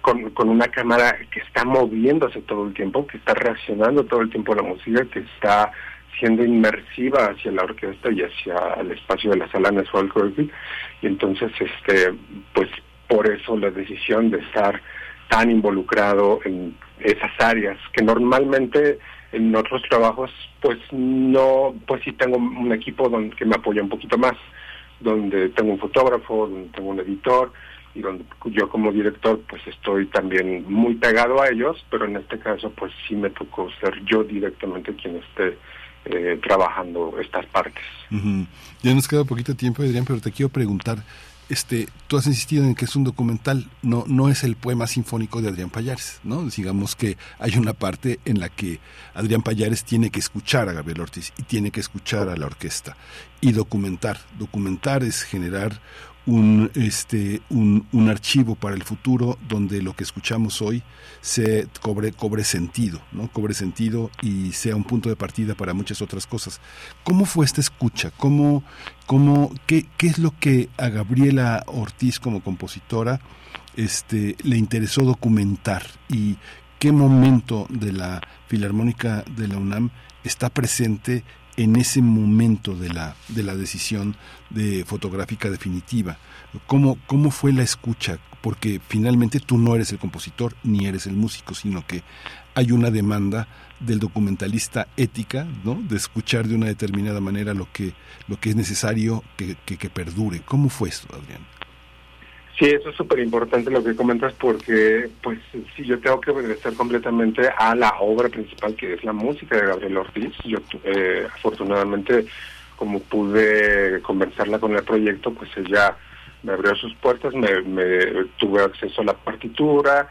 con, con una cámara que está moviéndose todo el tiempo que está reaccionando todo el tiempo a la música que está siendo inmersiva hacia la orquesta y hacia el espacio de la sala Corby y entonces este pues por eso la decisión de estar tan involucrado en esas áreas que normalmente en otros trabajos pues no pues sí tengo un equipo donde que me apoya un poquito más donde tengo un fotógrafo donde tengo un editor y donde yo como director pues estoy también muy pegado a ellos pero en este caso pues sí me tocó ser yo directamente quien esté eh, trabajando estas partes. Ya nos queda poquito tiempo, Adrián, pero te quiero preguntar, este, tú has insistido en que es un documental, no, no es el poema sinfónico de Adrián Payares, ¿no? Digamos que hay una parte en la que Adrián Payares tiene que escuchar a Gabriel Ortiz y tiene que escuchar a la orquesta y documentar. Documentar es generar un, este, un, un archivo para el futuro donde lo que escuchamos hoy se cobre, cobre sentido, ¿no? Cobre sentido y sea un punto de partida para muchas otras cosas. ¿Cómo fue esta escucha? ¿Cómo, cómo, qué, qué es lo que a Gabriela Ortiz como compositora este, le interesó documentar y qué momento de la Filarmónica de la UNAM está presente en ese momento de la, de la decisión de fotográfica definitiva. ¿Cómo, ¿Cómo fue la escucha? Porque finalmente tú no eres el compositor ni eres el músico, sino que hay una demanda del documentalista ética, ¿no? De escuchar de una determinada manera lo que, lo que es necesario que, que, que perdure. ¿Cómo fue esto, Adrián? Sí, eso es súper importante lo que comentas porque, pues, sí, yo tengo que obedecer completamente a la obra principal que es la música de Gabriel Ortiz. Yo, eh, afortunadamente, como pude conversarla con el proyecto, pues ella me abrió sus puertas, me, me tuve acceso a la partitura,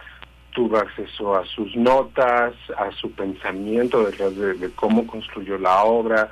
tuve acceso a sus notas, a su pensamiento detrás de, de cómo construyó la obra,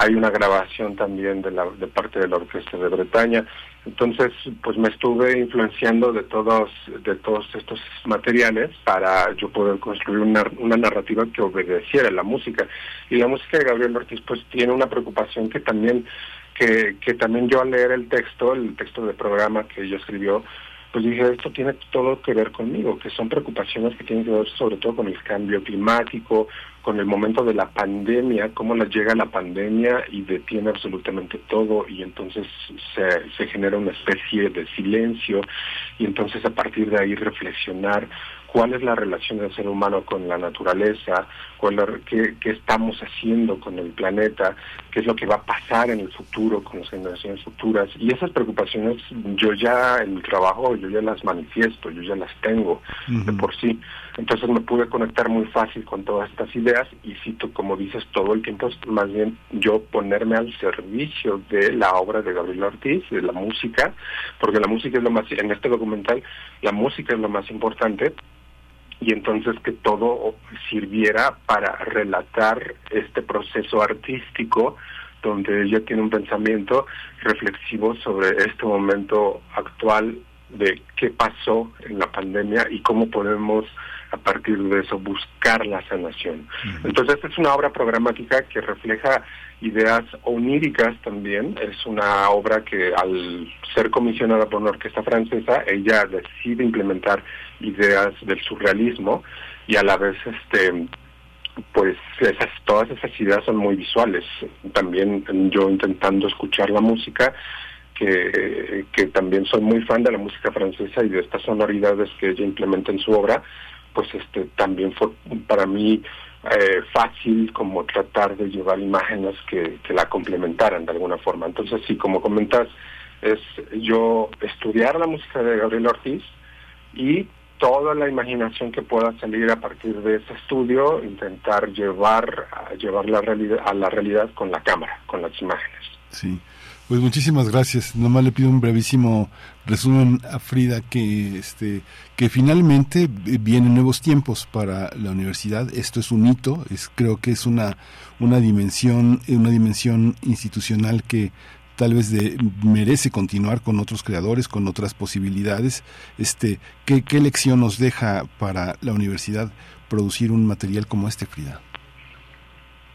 hay una grabación también de, la, de parte de la Orquesta de Bretaña. Entonces, pues me estuve influenciando de todos, de todos estos materiales para yo poder construir una, una narrativa que obedeciera la música. Y la música de Gabriel Ortiz pues tiene una preocupación que también, que, que también yo al leer el texto, el texto de programa que ella escribió, pues dije, esto tiene todo que ver conmigo, que son preocupaciones que tienen que ver sobre todo con el cambio climático, con el momento de la pandemia, cómo nos llega la pandemia y detiene absolutamente todo y entonces se, se genera una especie de silencio y entonces a partir de ahí reflexionar cuál es la relación del ser humano con la naturaleza, cuál, qué, qué, estamos haciendo con el planeta, qué es lo que va a pasar en el futuro con las generaciones futuras. Y esas preocupaciones yo ya en mi trabajo, yo ya las manifiesto, yo ya las tengo de por sí. Entonces me pude conectar muy fácil con todas estas ideas y cito, como dices, todo el tiempo, más bien yo ponerme al servicio de la obra de Gabriel Ortiz, de la música, porque la música es lo más, en este documental, la música es lo más importante, y entonces que todo sirviera para relatar este proceso artístico donde ella tiene un pensamiento reflexivo sobre este momento actual de qué pasó en la pandemia y cómo podemos a partir de eso buscar la sanación. Entonces es una obra programática que refleja ideas oníricas también, es una obra que al ser comisionada por una orquesta francesa, ella decide implementar ideas del surrealismo y a la vez este pues esas todas esas ideas son muy visuales. También yo intentando escuchar la música que, que también soy muy fan de la música francesa y de estas sonoridades que ella implementa en su obra, pues este también fue para mí eh, fácil como tratar de llevar imágenes que, que la complementaran de alguna forma. Entonces, sí, como comentas, es yo estudiar la música de Gabriel Ortiz y toda la imaginación que pueda salir a partir de ese estudio, intentar llevar, llevar la realidad, a la realidad con la cámara, con las imágenes. Sí. Pues muchísimas gracias. Nomás le pido un brevísimo resumen a Frida que este que finalmente vienen nuevos tiempos para la universidad. Esto es un hito, es creo que es una una dimensión una dimensión institucional que tal vez de, merece continuar con otros creadores, con otras posibilidades. Este, ¿qué, ¿Qué lección nos deja para la universidad producir un material como este, Frida?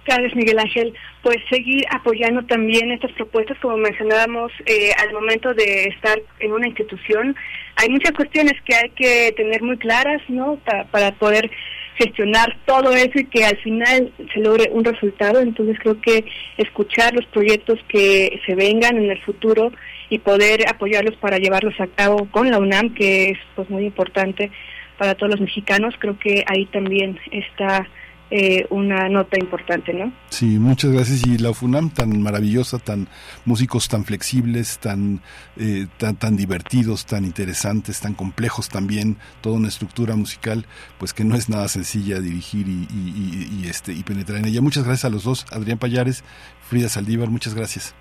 Gracias, Miguel Ángel. Pues seguir apoyando también estas propuestas, como mencionábamos eh, al momento de estar en una institución. Hay muchas cuestiones que hay que tener muy claras, ¿no? Para, para poder gestionar todo eso y que al final se logre un resultado. Entonces creo que escuchar los proyectos que se vengan en el futuro y poder apoyarlos para llevarlos a cabo con la UNAM, que es pues muy importante para todos los mexicanos, creo que ahí también está eh, una nota importante, ¿no? Sí, muchas gracias. Y la UFUNAM tan maravillosa, tan músicos tan flexibles, tan, eh, tan, tan divertidos, tan interesantes, tan complejos también, toda una estructura musical, pues que no es nada sencilla dirigir y, y, este, y penetrar en ella. Muchas gracias a los dos, Adrián Payares, Frida Saldívar, muchas gracias.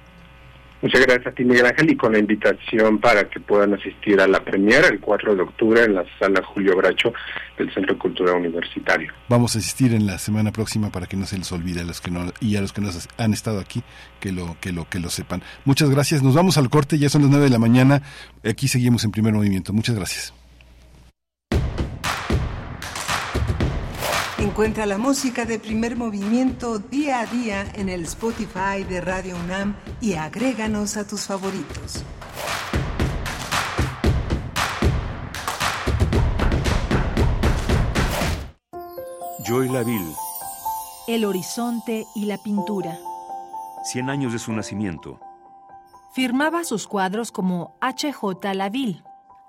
Muchas gracias a ti, Miguel Ángel, y con la invitación para que puedan asistir a la premiera el 4 de octubre en la sala Julio Bracho del Centro Cultural Universitario. Vamos a asistir en la semana próxima para que no se les olvide a los que no y a los que no han estado aquí que lo que lo que lo sepan. Muchas gracias. Nos vamos al corte, ya son las 9 de la mañana. Aquí seguimos en primer movimiento. Muchas gracias. Encuentra la música de primer movimiento día a día en el Spotify de Radio UNAM y agréganos a tus favoritos. Joy Laville. El horizonte y la pintura. Cien años de su nacimiento. Firmaba sus cuadros como H.J. Laville.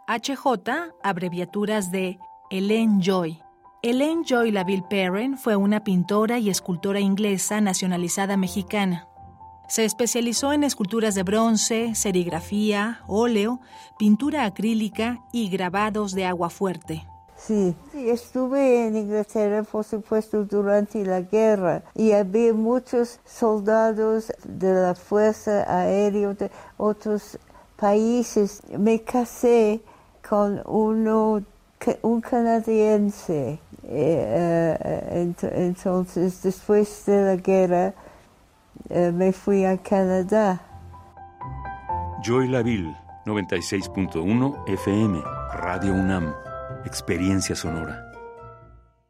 H.J. abreviaturas de Hélène Joy. Hélène Joy Laville Perrin fue una pintora y escultora inglesa nacionalizada mexicana. Se especializó en esculturas de bronce, serigrafía, óleo, pintura acrílica y grabados de agua fuerte. Sí, estuve en Inglaterra, por supuesto, durante la guerra y había muchos soldados de la Fuerza Aérea de otros países. Me casé con uno, un canadiense. Eh, entonces, después de la guerra, eh, me fui a Canadá. Joy Laville, 96.1 FM, Radio UNAM, Experiencia Sonora.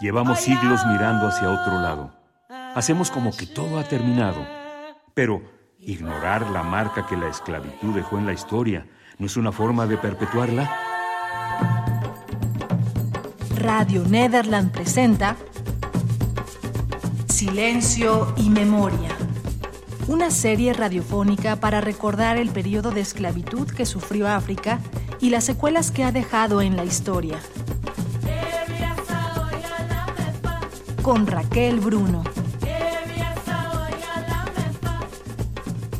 Llevamos siglos mirando hacia otro lado. Hacemos como que todo ha terminado. Pero ignorar la marca que la esclavitud dejó en la historia no es una forma de perpetuarla. Radio Nederland presenta Silencio y Memoria. Una serie radiofónica para recordar el periodo de esclavitud que sufrió África y las secuelas que ha dejado en la historia. Con Raquel Bruno.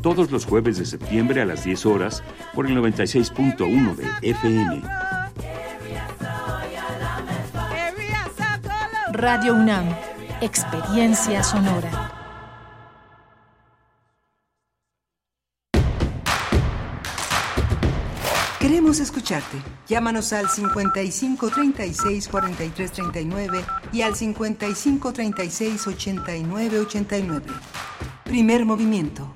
Todos los jueves de septiembre a las 10 horas por el 96.1 de FM. Radio UNAM. Experiencia sonora. Queremos escucharte. Llámanos al 55 36 43 39 y al 55 36 89 89. Primer movimiento.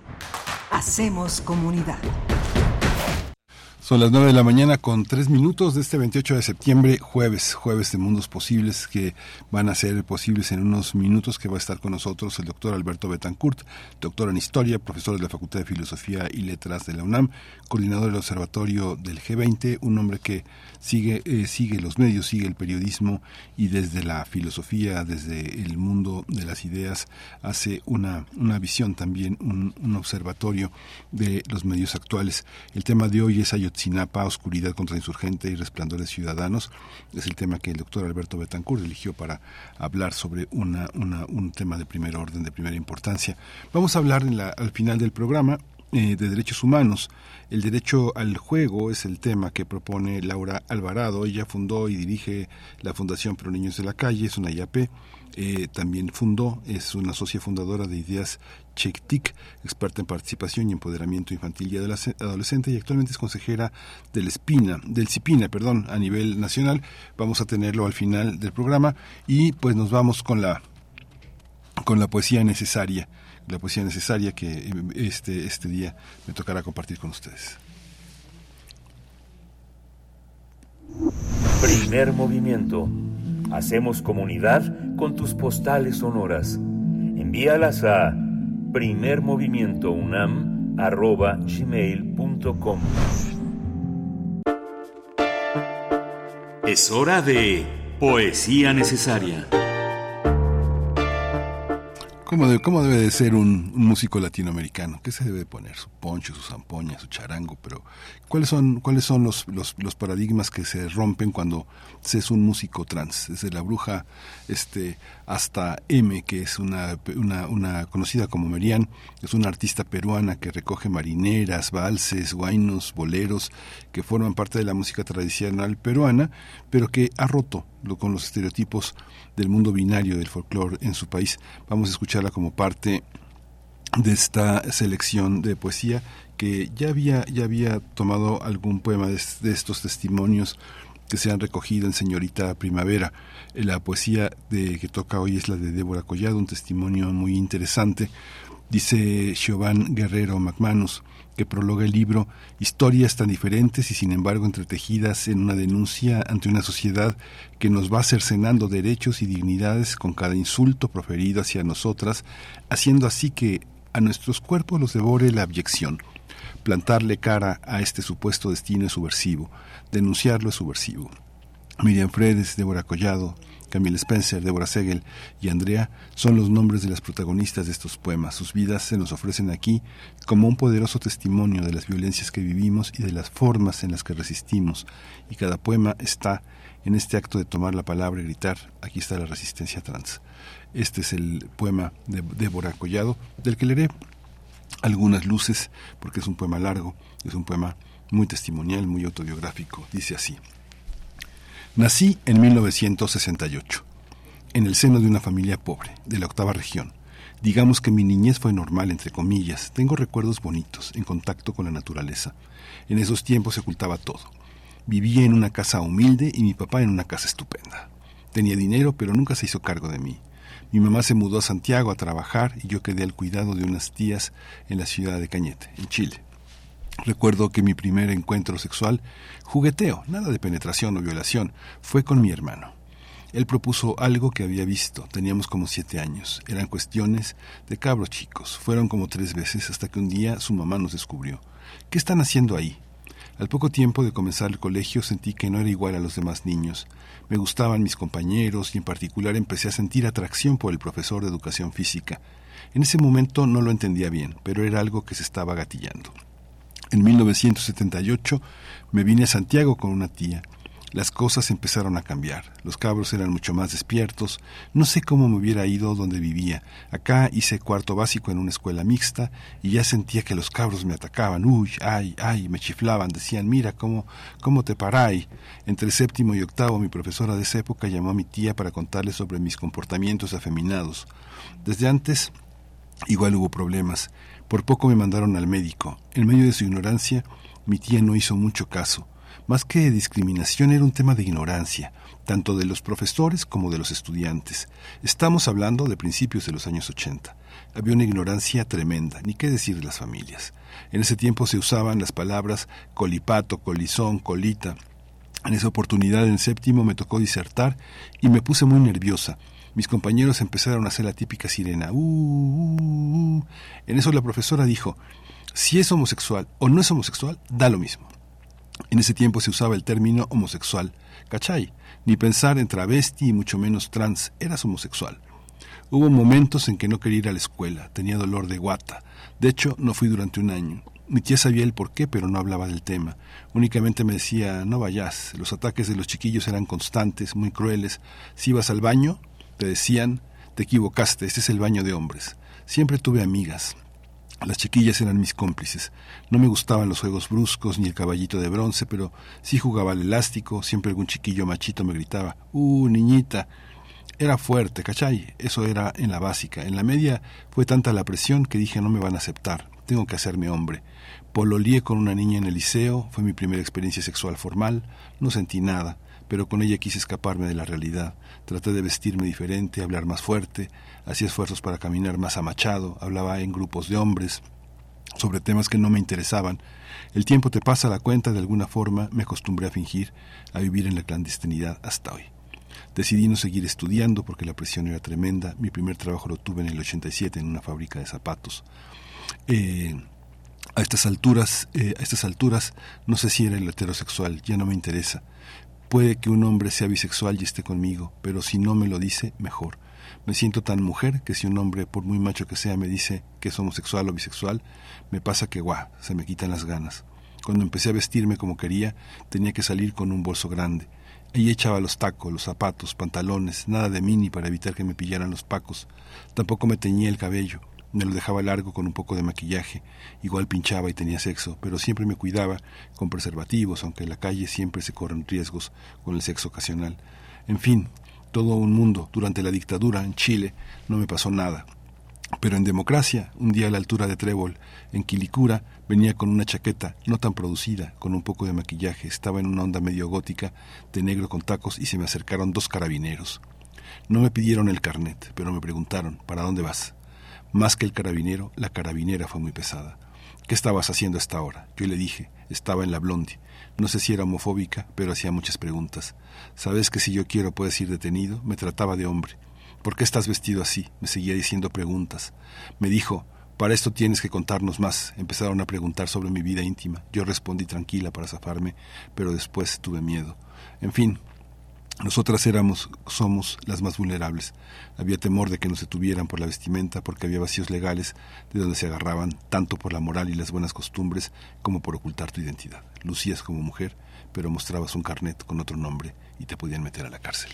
Hacemos comunidad. Son las 9 de la mañana con 3 minutos de este 28 de septiembre, jueves, jueves de Mundos Posibles, que van a ser posibles en unos minutos, que va a estar con nosotros el doctor Alberto Betancourt, doctor en Historia, profesor de la Facultad de Filosofía y Letras de la UNAM, coordinador del Observatorio del G20, un hombre que sigue, eh, sigue los medios, sigue el periodismo y desde la filosofía, desde el mundo de las ideas, hace una, una visión también, un, observatorio de los medios actuales. El tema de hoy es Ayotzinapa, Oscuridad contra Insurgente y Resplandores Ciudadanos. Es el tema que el doctor Alberto Betancourt eligió para hablar sobre una, una, un tema de primer orden, de primera importancia. Vamos a hablar en la, al final del programa eh, de derechos humanos. El derecho al juego es el tema que propone Laura Alvarado. Ella fundó y dirige la Fundación Pro Niños de la Calle, es una IAP. Eh, también fundó, es una socia fundadora de Ideas Chectic, experta en participación y empoderamiento infantil y adolescente y actualmente es consejera del Espina, del CIPINA, perdón, a nivel nacional. Vamos a tenerlo al final del programa y pues nos vamos con la con la poesía necesaria, la poesía necesaria que este este día me tocará compartir con ustedes. Primer movimiento. Hacemos comunidad con tus postales sonoras. Envíalas a primermovimientounam.gmail.com Es hora de Poesía Necesaria. ¿Cómo debe, ¿Cómo debe de ser un, músico latinoamericano? ¿Qué se debe poner? Su poncho, su zampoña, su charango, pero ¿cuáles son, cuáles son los, paradigmas que se rompen cuando se es un músico trans? Desde la bruja este, hasta M, que es una, una, conocida como Merian, es una artista peruana que recoge marineras, valses, guainos, boleros, que forman parte de la música tradicional peruana, pero que ha roto con los estereotipos del mundo binario del folclore en su país. Vamos a como parte de esta selección de poesía que ya había, ya había tomado algún poema de, de estos testimonios que se han recogido en Señorita Primavera. La poesía de, que toca hoy es la de Débora Collado, un testimonio muy interesante. Dice Giovanni Guerrero McManus, que prologa el libro, historias tan diferentes y sin embargo entretejidas en una denuncia ante una sociedad que nos va cercenando derechos y dignidades con cada insulto proferido hacia nosotras, haciendo así que a nuestros cuerpos los devore la abyección. Plantarle cara a este supuesto destino es subversivo, denunciarlo es subversivo. Miriam Fredes, Débora Collado, Camille Spencer, Deborah Segel y Andrea son los nombres de las protagonistas de estos poemas. Sus vidas se nos ofrecen aquí como un poderoso testimonio de las violencias que vivimos y de las formas en las que resistimos. Y cada poema está en este acto de tomar la palabra y gritar, aquí está la resistencia trans. Este es el poema de Débora Collado, del que leeré algunas luces, porque es un poema largo, es un poema muy testimonial, muy autobiográfico. Dice así. Nací en 1968, en el seno de una familia pobre, de la octava región. Digamos que mi niñez fue normal, entre comillas. Tengo recuerdos bonitos, en contacto con la naturaleza. En esos tiempos se ocultaba todo. Vivía en una casa humilde y mi papá en una casa estupenda. Tenía dinero, pero nunca se hizo cargo de mí. Mi mamá se mudó a Santiago a trabajar y yo quedé al cuidado de unas tías en la ciudad de Cañete, en Chile. Recuerdo que mi primer encuentro sexual, jugueteo, nada de penetración o violación, fue con mi hermano. Él propuso algo que había visto, teníamos como siete años, eran cuestiones de cabros chicos, fueron como tres veces hasta que un día su mamá nos descubrió. ¿Qué están haciendo ahí? Al poco tiempo de comenzar el colegio sentí que no era igual a los demás niños. Me gustaban mis compañeros y en particular empecé a sentir atracción por el profesor de educación física. En ese momento no lo entendía bien, pero era algo que se estaba gatillando. En 1978 me vine a Santiago con una tía. Las cosas empezaron a cambiar. Los cabros eran mucho más despiertos. No sé cómo me hubiera ido donde vivía. Acá hice cuarto básico en una escuela mixta y ya sentía que los cabros me atacaban. Uy, ay, ay, me chiflaban. Decían, mira, cómo, cómo te paráis. Entre séptimo y octavo, mi profesora de esa época llamó a mi tía para contarle sobre mis comportamientos afeminados. Desde antes, igual hubo problemas. Por poco me mandaron al médico. En medio de su ignorancia, mi tía no hizo mucho caso. Más que discriminación era un tema de ignorancia, tanto de los profesores como de los estudiantes. Estamos hablando de principios de los años 80. Había una ignorancia tremenda, ni qué decir de las familias. En ese tiempo se usaban las palabras colipato, colizón, colita. En esa oportunidad, en séptimo, me tocó disertar y me puse muy nerviosa mis compañeros empezaron a hacer la típica sirena. Uh, uh, uh. En eso la profesora dijo, si es homosexual o no es homosexual, da lo mismo. En ese tiempo se usaba el término homosexual. ¿Cachai? Ni pensar en travesti y mucho menos trans. Eras homosexual. Hubo momentos en que no quería ir a la escuela. Tenía dolor de guata. De hecho, no fui durante un año. Mi tía sabía el porqué, pero no hablaba del tema. Únicamente me decía, no vayas. Los ataques de los chiquillos eran constantes, muy crueles. Si ibas al baño, te decían, te equivocaste, este es el baño de hombres. Siempre tuve amigas. Las chiquillas eran mis cómplices. No me gustaban los juegos bruscos ni el caballito de bronce, pero sí jugaba al elástico. Siempre algún chiquillo machito me gritaba, ¡Uh, niñita! Era fuerte, ¿cachai? Eso era en la básica. En la media fue tanta la presión que dije no me van a aceptar. Tengo que hacerme hombre. Pololié con una niña en el liceo, fue mi primera experiencia sexual formal, no sentí nada pero con ella quise escaparme de la realidad. Traté de vestirme diferente, hablar más fuerte, hacía esfuerzos para caminar más amachado, hablaba en grupos de hombres sobre temas que no me interesaban. El tiempo te pasa la cuenta, de alguna forma me acostumbré a fingir, a vivir en la clandestinidad hasta hoy. Decidí no seguir estudiando porque la presión era tremenda. Mi primer trabajo lo tuve en el 87 en una fábrica de zapatos. Eh, a estas alturas, eh, a estas alturas, no sé si era el heterosexual, ya no me interesa. Puede que un hombre sea bisexual y esté conmigo, pero si no me lo dice, mejor. Me siento tan mujer que si un hombre, por muy macho que sea, me dice que es homosexual o bisexual, me pasa que guau, se me quitan las ganas. Cuando empecé a vestirme como quería, tenía que salir con un bolso grande. Ella echaba los tacos, los zapatos, pantalones, nada de mini para evitar que me pillaran los pacos. Tampoco me teñía el cabello. Me lo dejaba largo con un poco de maquillaje, igual pinchaba y tenía sexo, pero siempre me cuidaba con preservativos, aunque en la calle siempre se corren riesgos con el sexo ocasional. En fin, todo un mundo. Durante la dictadura en Chile no me pasó nada. Pero en democracia, un día a la altura de Trébol, en Quilicura, venía con una chaqueta no tan producida, con un poco de maquillaje, estaba en una onda medio gótica, de negro con tacos, y se me acercaron dos carabineros. No me pidieron el carnet, pero me preguntaron, ¿para dónde vas? Más que el carabinero, la carabinera fue muy pesada. ¿Qué estabas haciendo a esta hora? Yo le dije, estaba en la Blondie. No sé si era homofóbica, pero hacía muchas preguntas. ¿Sabes que si yo quiero puedes ir detenido? Me trataba de hombre. ¿Por qué estás vestido así? Me seguía diciendo preguntas. Me dijo, para esto tienes que contarnos más. Empezaron a preguntar sobre mi vida íntima. Yo respondí tranquila para zafarme, pero después tuve miedo. En fin, nosotras éramos, somos las más vulnerables. Había temor de que nos detuvieran por la vestimenta porque había vacíos legales de donde se agarraban tanto por la moral y las buenas costumbres como por ocultar tu identidad. Lucías como mujer, pero mostrabas un carnet con otro nombre y te podían meter a la cárcel.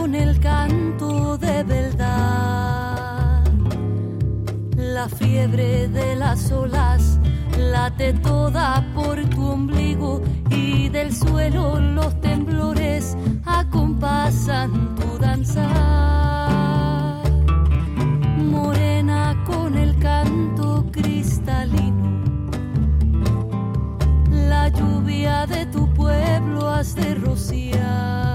Con el canto de verdad. La fiebre de las olas late toda por tu ombligo y del suelo los temblores acompasan tu danzar. Morena con el canto cristalino la lluvia de tu pueblo has de rociar.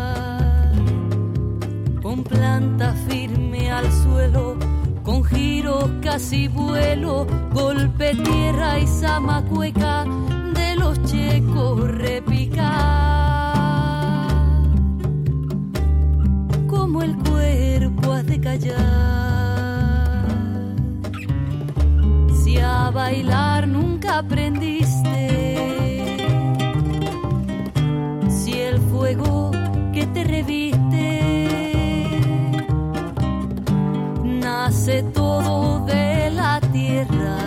Planta firme al suelo, con giro casi vuelo, golpe tierra y zamacueca de los checos repicar. Como el cuerpo has de callar. Si a bailar nunca aprendiste si el fuego que te reviste nace todo de la tierra,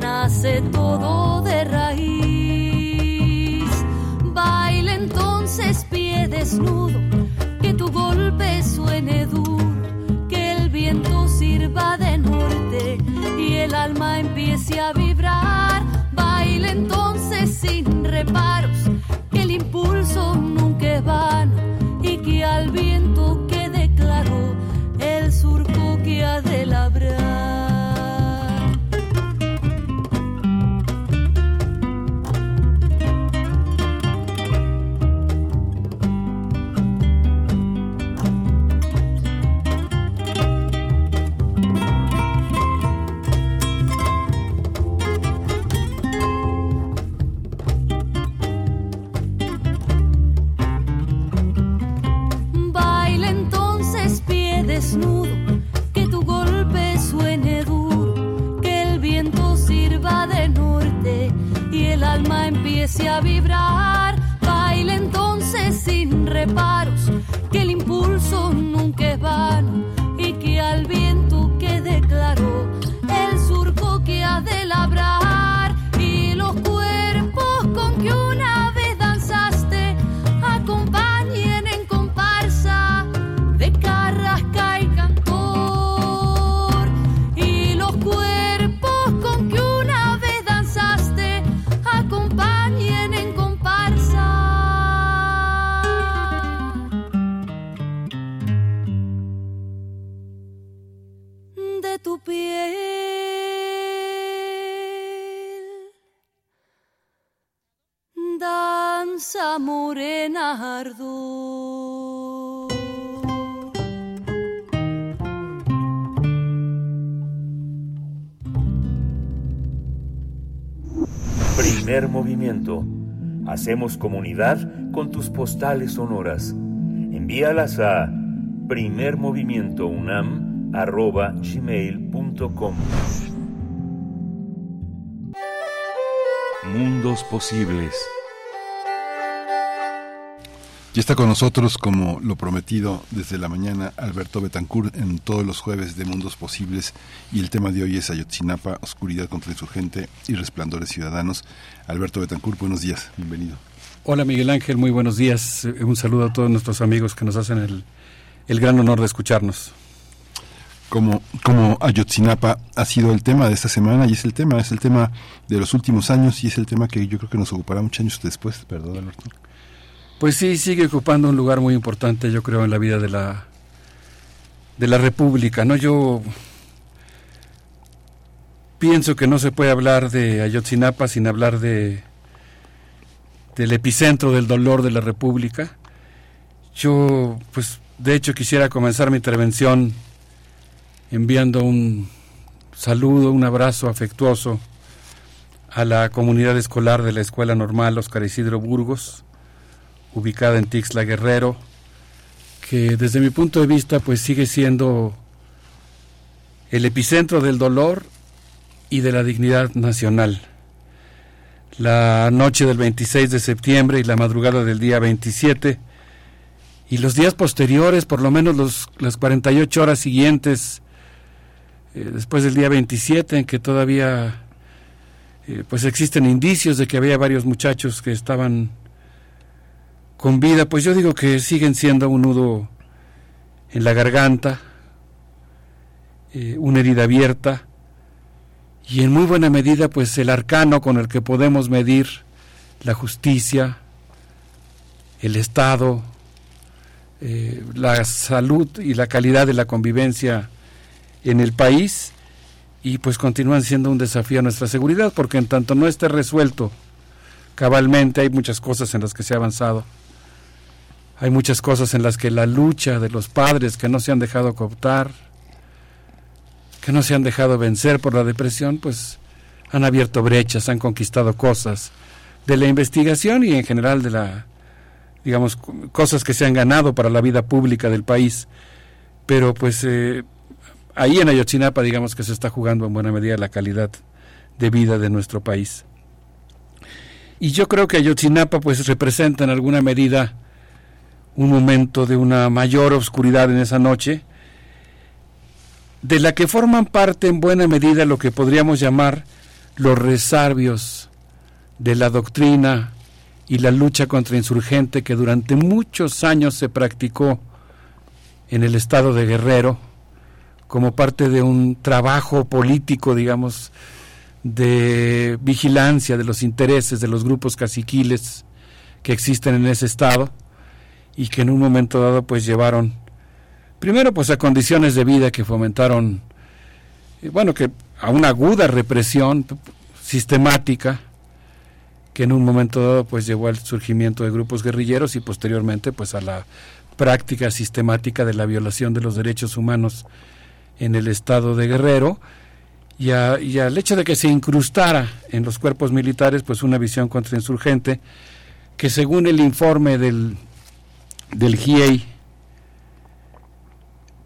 nace todo de raíz. Baila entonces pie desnudo, que tu golpe suene duro, que el viento sirva de norte y el alma empiece a vibrar. Baila entonces sin reparos, que el impulso nunca es vano y que al viento el surco que ha de labrar. Vibrar. Baila entonces sin reparos, Primer movimiento. Hacemos comunidad con tus postales sonoras. Envíalas a primermovimientounam.gmail.com Mundos posibles. Ya está con nosotros, como lo prometido desde la mañana, Alberto Betancourt en todos los jueves de Mundos Posibles. Y el tema de hoy es Ayotzinapa, Oscuridad contra Insurgente y Resplandores Ciudadanos. Alberto Betancourt, buenos días, bienvenido. Hola Miguel Ángel, muy buenos días. Eh, Un saludo a todos nuestros amigos que nos hacen el, el gran honor de escucharnos. Como, como Ayotzinapa ha sido el tema de esta semana y es el tema, es el tema de los últimos años y es el tema que yo creo que nos ocupará muchos años después, perdón, Alberto. Pues sí, sigue ocupando un lugar muy importante, yo creo, en la vida de la de la República, ¿no? Yo pienso que no se puede hablar de Ayotzinapa sin hablar de del epicentro del dolor de la República. Yo, pues, de hecho, quisiera comenzar mi intervención enviando un saludo, un abrazo afectuoso a la comunidad escolar de la Escuela Normal Oscar Isidro Burgos, ubicada en Tixla Guerrero, que desde mi punto de vista pues sigue siendo el epicentro del dolor y de la dignidad nacional. La noche del 26 de septiembre y la madrugada del día 27 y los días posteriores, por lo menos los, las 48 horas siguientes, eh, después del día 27, en que todavía eh, pues existen indicios de que había varios muchachos que estaban con vida, pues yo digo que siguen siendo un nudo en la garganta, eh, una herida abierta y en muy buena medida pues el arcano con el que podemos medir la justicia, el Estado, eh, la salud y la calidad de la convivencia en el país y pues continúan siendo un desafío a nuestra seguridad porque en tanto no esté resuelto cabalmente hay muchas cosas en las que se ha avanzado hay muchas cosas en las que la lucha de los padres que no se han dejado cooptar, que no se han dejado vencer por la depresión, pues han abierto brechas, han conquistado cosas de la investigación y en general de la, digamos, cosas que se han ganado para la vida pública del país. Pero pues eh, ahí en Ayotzinapa digamos que se está jugando en buena medida la calidad de vida de nuestro país. Y yo creo que Ayotzinapa pues representa en alguna medida un momento de una mayor oscuridad en esa noche, de la que forman parte en buena medida lo que podríamos llamar los resarbios de la doctrina y la lucha contra insurgente que durante muchos años se practicó en el estado de Guerrero como parte de un trabajo político, digamos, de vigilancia de los intereses de los grupos caciquiles que existen en ese estado y que en un momento dado pues llevaron primero pues a condiciones de vida que fomentaron eh, bueno que a una aguda represión sistemática que en un momento dado pues llevó al surgimiento de grupos guerrilleros y posteriormente pues a la práctica sistemática de la violación de los derechos humanos en el estado de Guerrero y, y al hecho de que se incrustara en los cuerpos militares pues una visión contrainsurgente que según el informe del del GIEI,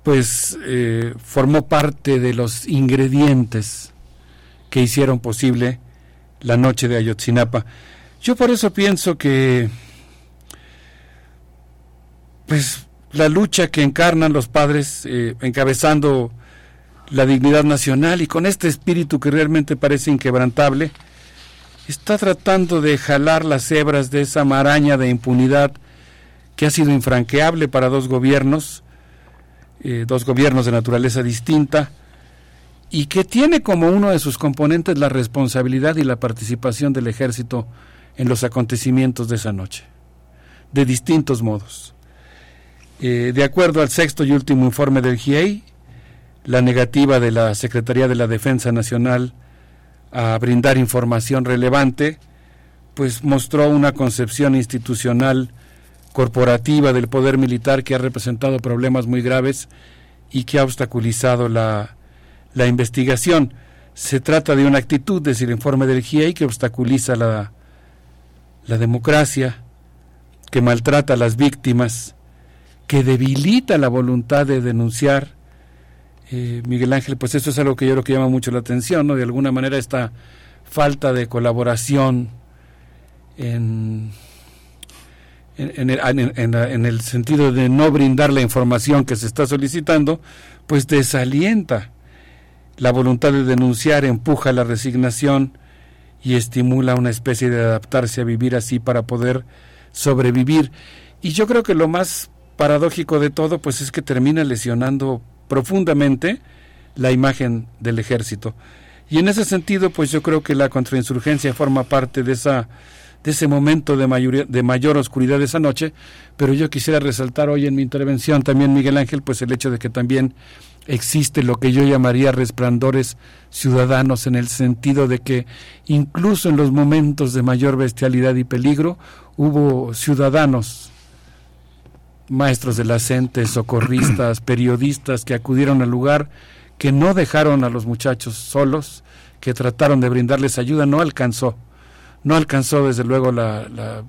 pues eh, formó parte de los ingredientes que hicieron posible la noche de Ayotzinapa. Yo por eso pienso que pues la lucha que encarnan los padres eh, encabezando la dignidad nacional y con este espíritu que realmente parece inquebrantable, está tratando de jalar las hebras de esa maraña de impunidad que ha sido infranqueable para dos gobiernos, eh, dos gobiernos de naturaleza distinta, y que tiene como uno de sus componentes la responsabilidad y la participación del ejército en los acontecimientos de esa noche, de distintos modos. Eh, de acuerdo al sexto y último informe del GIEI, la negativa de la Secretaría de la Defensa Nacional a brindar información relevante, pues mostró una concepción institucional corporativa del poder militar que ha representado problemas muy graves y que ha obstaculizado la, la investigación. Se trata de una actitud, desde el informe del GIEI, que obstaculiza la, la democracia, que maltrata a las víctimas, que debilita la voluntad de denunciar. Eh, Miguel Ángel, pues eso es algo que yo creo que llama mucho la atención, ¿no? De alguna manera esta falta de colaboración en en, en, el sentido de no brindar la información que se está solicitando, pues desalienta la voluntad de denunciar, empuja la resignación y estimula una especie de adaptarse a vivir así para poder sobrevivir. Y yo creo que lo más paradójico de todo, pues es que termina lesionando profundamente la imagen del ejército. Y en ese sentido, pues yo creo que la contrainsurgencia forma parte de esa de ese momento de, mayoría, de mayor oscuridad de esa noche, pero yo quisiera resaltar hoy en mi intervención también, Miguel Ángel, pues el hecho de que también existe lo que yo llamaría resplandores ciudadanos en el sentido de que incluso en los momentos de mayor bestialidad y peligro hubo ciudadanos, maestros de la CENTE, socorristas, [clears throat] periodistas que acudieron al lugar, que no dejaron a los muchachos solos, que trataron de brindarles ayuda, no alcanzó, no alcanzó desde luego la, la,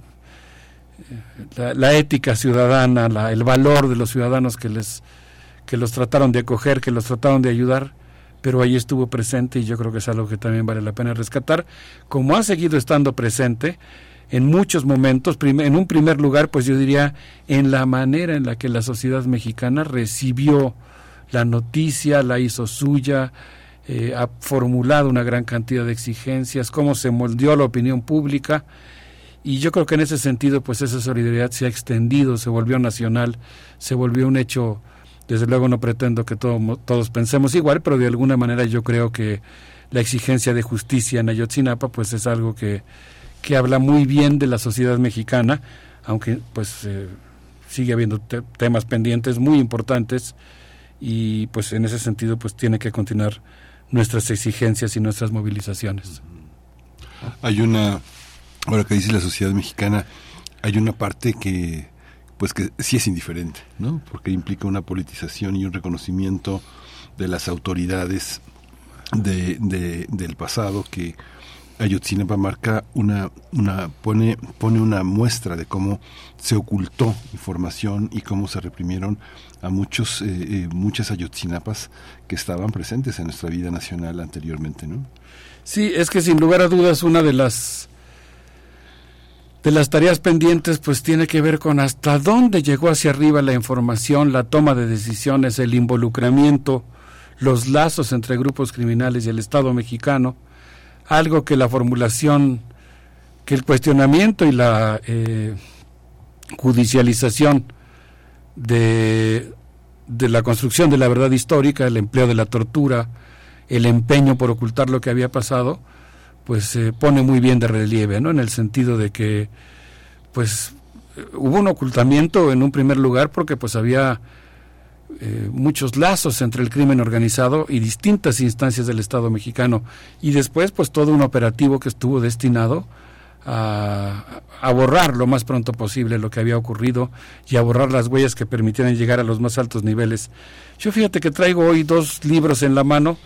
la, ética ciudadana, el valor de los ciudadanos que les que los trataron de acoger, que los trataron de ayudar, pero ahí estuvo presente y yo creo que es algo que también vale la pena rescatar, como ha seguido estando presente en muchos momentos, en un primer lugar, pues yo diría en la manera en la que la sociedad mexicana recibió la noticia, la hizo suya, eh, ha formulado una gran cantidad de exigencias, cómo se moldeó la opinión pública. Y yo creo que en ese sentido, pues esa solidaridad se ha extendido, se volvió nacional, se volvió un hecho, desde luego no pretendo que todos pensemos igual, pero de alguna manera yo creo que la exigencia de justicia en Ayotzinapa, pues es algo que, que habla muy bien de la sociedad mexicana, aunque pues eh, sigue habiendo temas pendientes muy importantes y pues en ese sentido pues tiene que continuar nuestras exigencias y nuestras movilizaciones. Hay una, ahora que dice la sociedad mexicana, hay una parte que pues que sí es indiferente, ¿no? Porque implica una politización y un reconocimiento de las autoridades de, del pasado que Ayotzinapa marca una, una pone, pone una muestra de cómo se ocultó información y cómo se reprimieron a muchos, eh, eh, muchas ayotzinapas que estaban presentes en nuestra vida nacional anteriormente, ¿no? Sí, es que sin lugar a dudas una de las de las tareas pendientes pues tiene que ver con hasta dónde llegó hacia arriba la información, la toma de decisiones, el involucramiento, los lazos entre grupos criminales y el Estado mexicano, algo que la formulación, que el cuestionamiento y la eh, judicialización de, de la construcción de la verdad histórica, el empleo de la tortura, el empeño por ocultar lo que había pasado, pues se pone muy bien de relieve, ¿no? En el sentido de que, pues, hubo un ocultamiento en un primer lugar porque pues había eh, muchos lazos entre el crimen organizado y distintas instancias del Estado mexicano y después pues todo un operativo que estuvo destinado a, borrar lo más pronto posible lo que había ocurrido y a borrar las huellas que permitieran llegar a los más altos niveles. Yo fíjate que traigo hoy dos libros en la mano,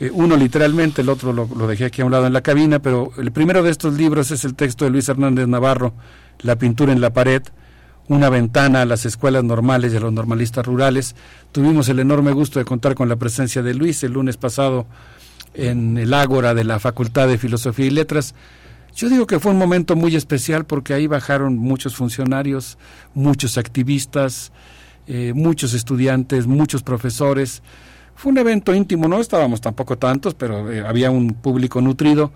eh, uno literalmente, el otro lo, lo, dejé aquí a un lado en la cabina, pero el primero de estos libros es el texto de Luis Hernández Navarro, La pintura en la pared, una ventana a las escuelas normales y a los normalistas rurales. Tuvimos el enorme gusto de contar con la presencia de Luis el lunes pasado en el Ágora de la Facultad de Filosofía y Letras yo digo que fue un momento muy especial porque ahí bajaron muchos funcionarios, muchos activistas, eh, muchos estudiantes, muchos profesores. Fue un evento íntimo, no estábamos tampoco tantos, pero eh, había un público nutrido.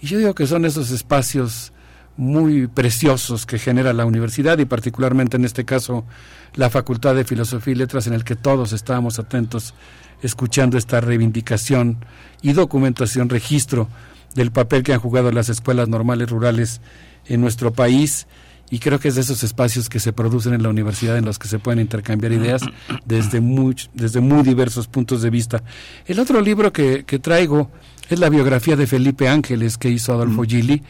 Y yo digo que son esos espacios muy preciosos que genera la universidad y particularmente en este caso la Facultad de Filosofía y Letras en el que todos estábamos atentos escuchando esta reivindicación y documentación, registro del papel que han jugado las escuelas normales rurales en nuestro país. Y creo que es de esos espacios que se producen en la universidad en los que se pueden intercambiar ideas desde muy, desde muy diversos puntos de vista. El otro libro que, que traigo es la biografía de Felipe Ángeles que hizo Adolfo Gili,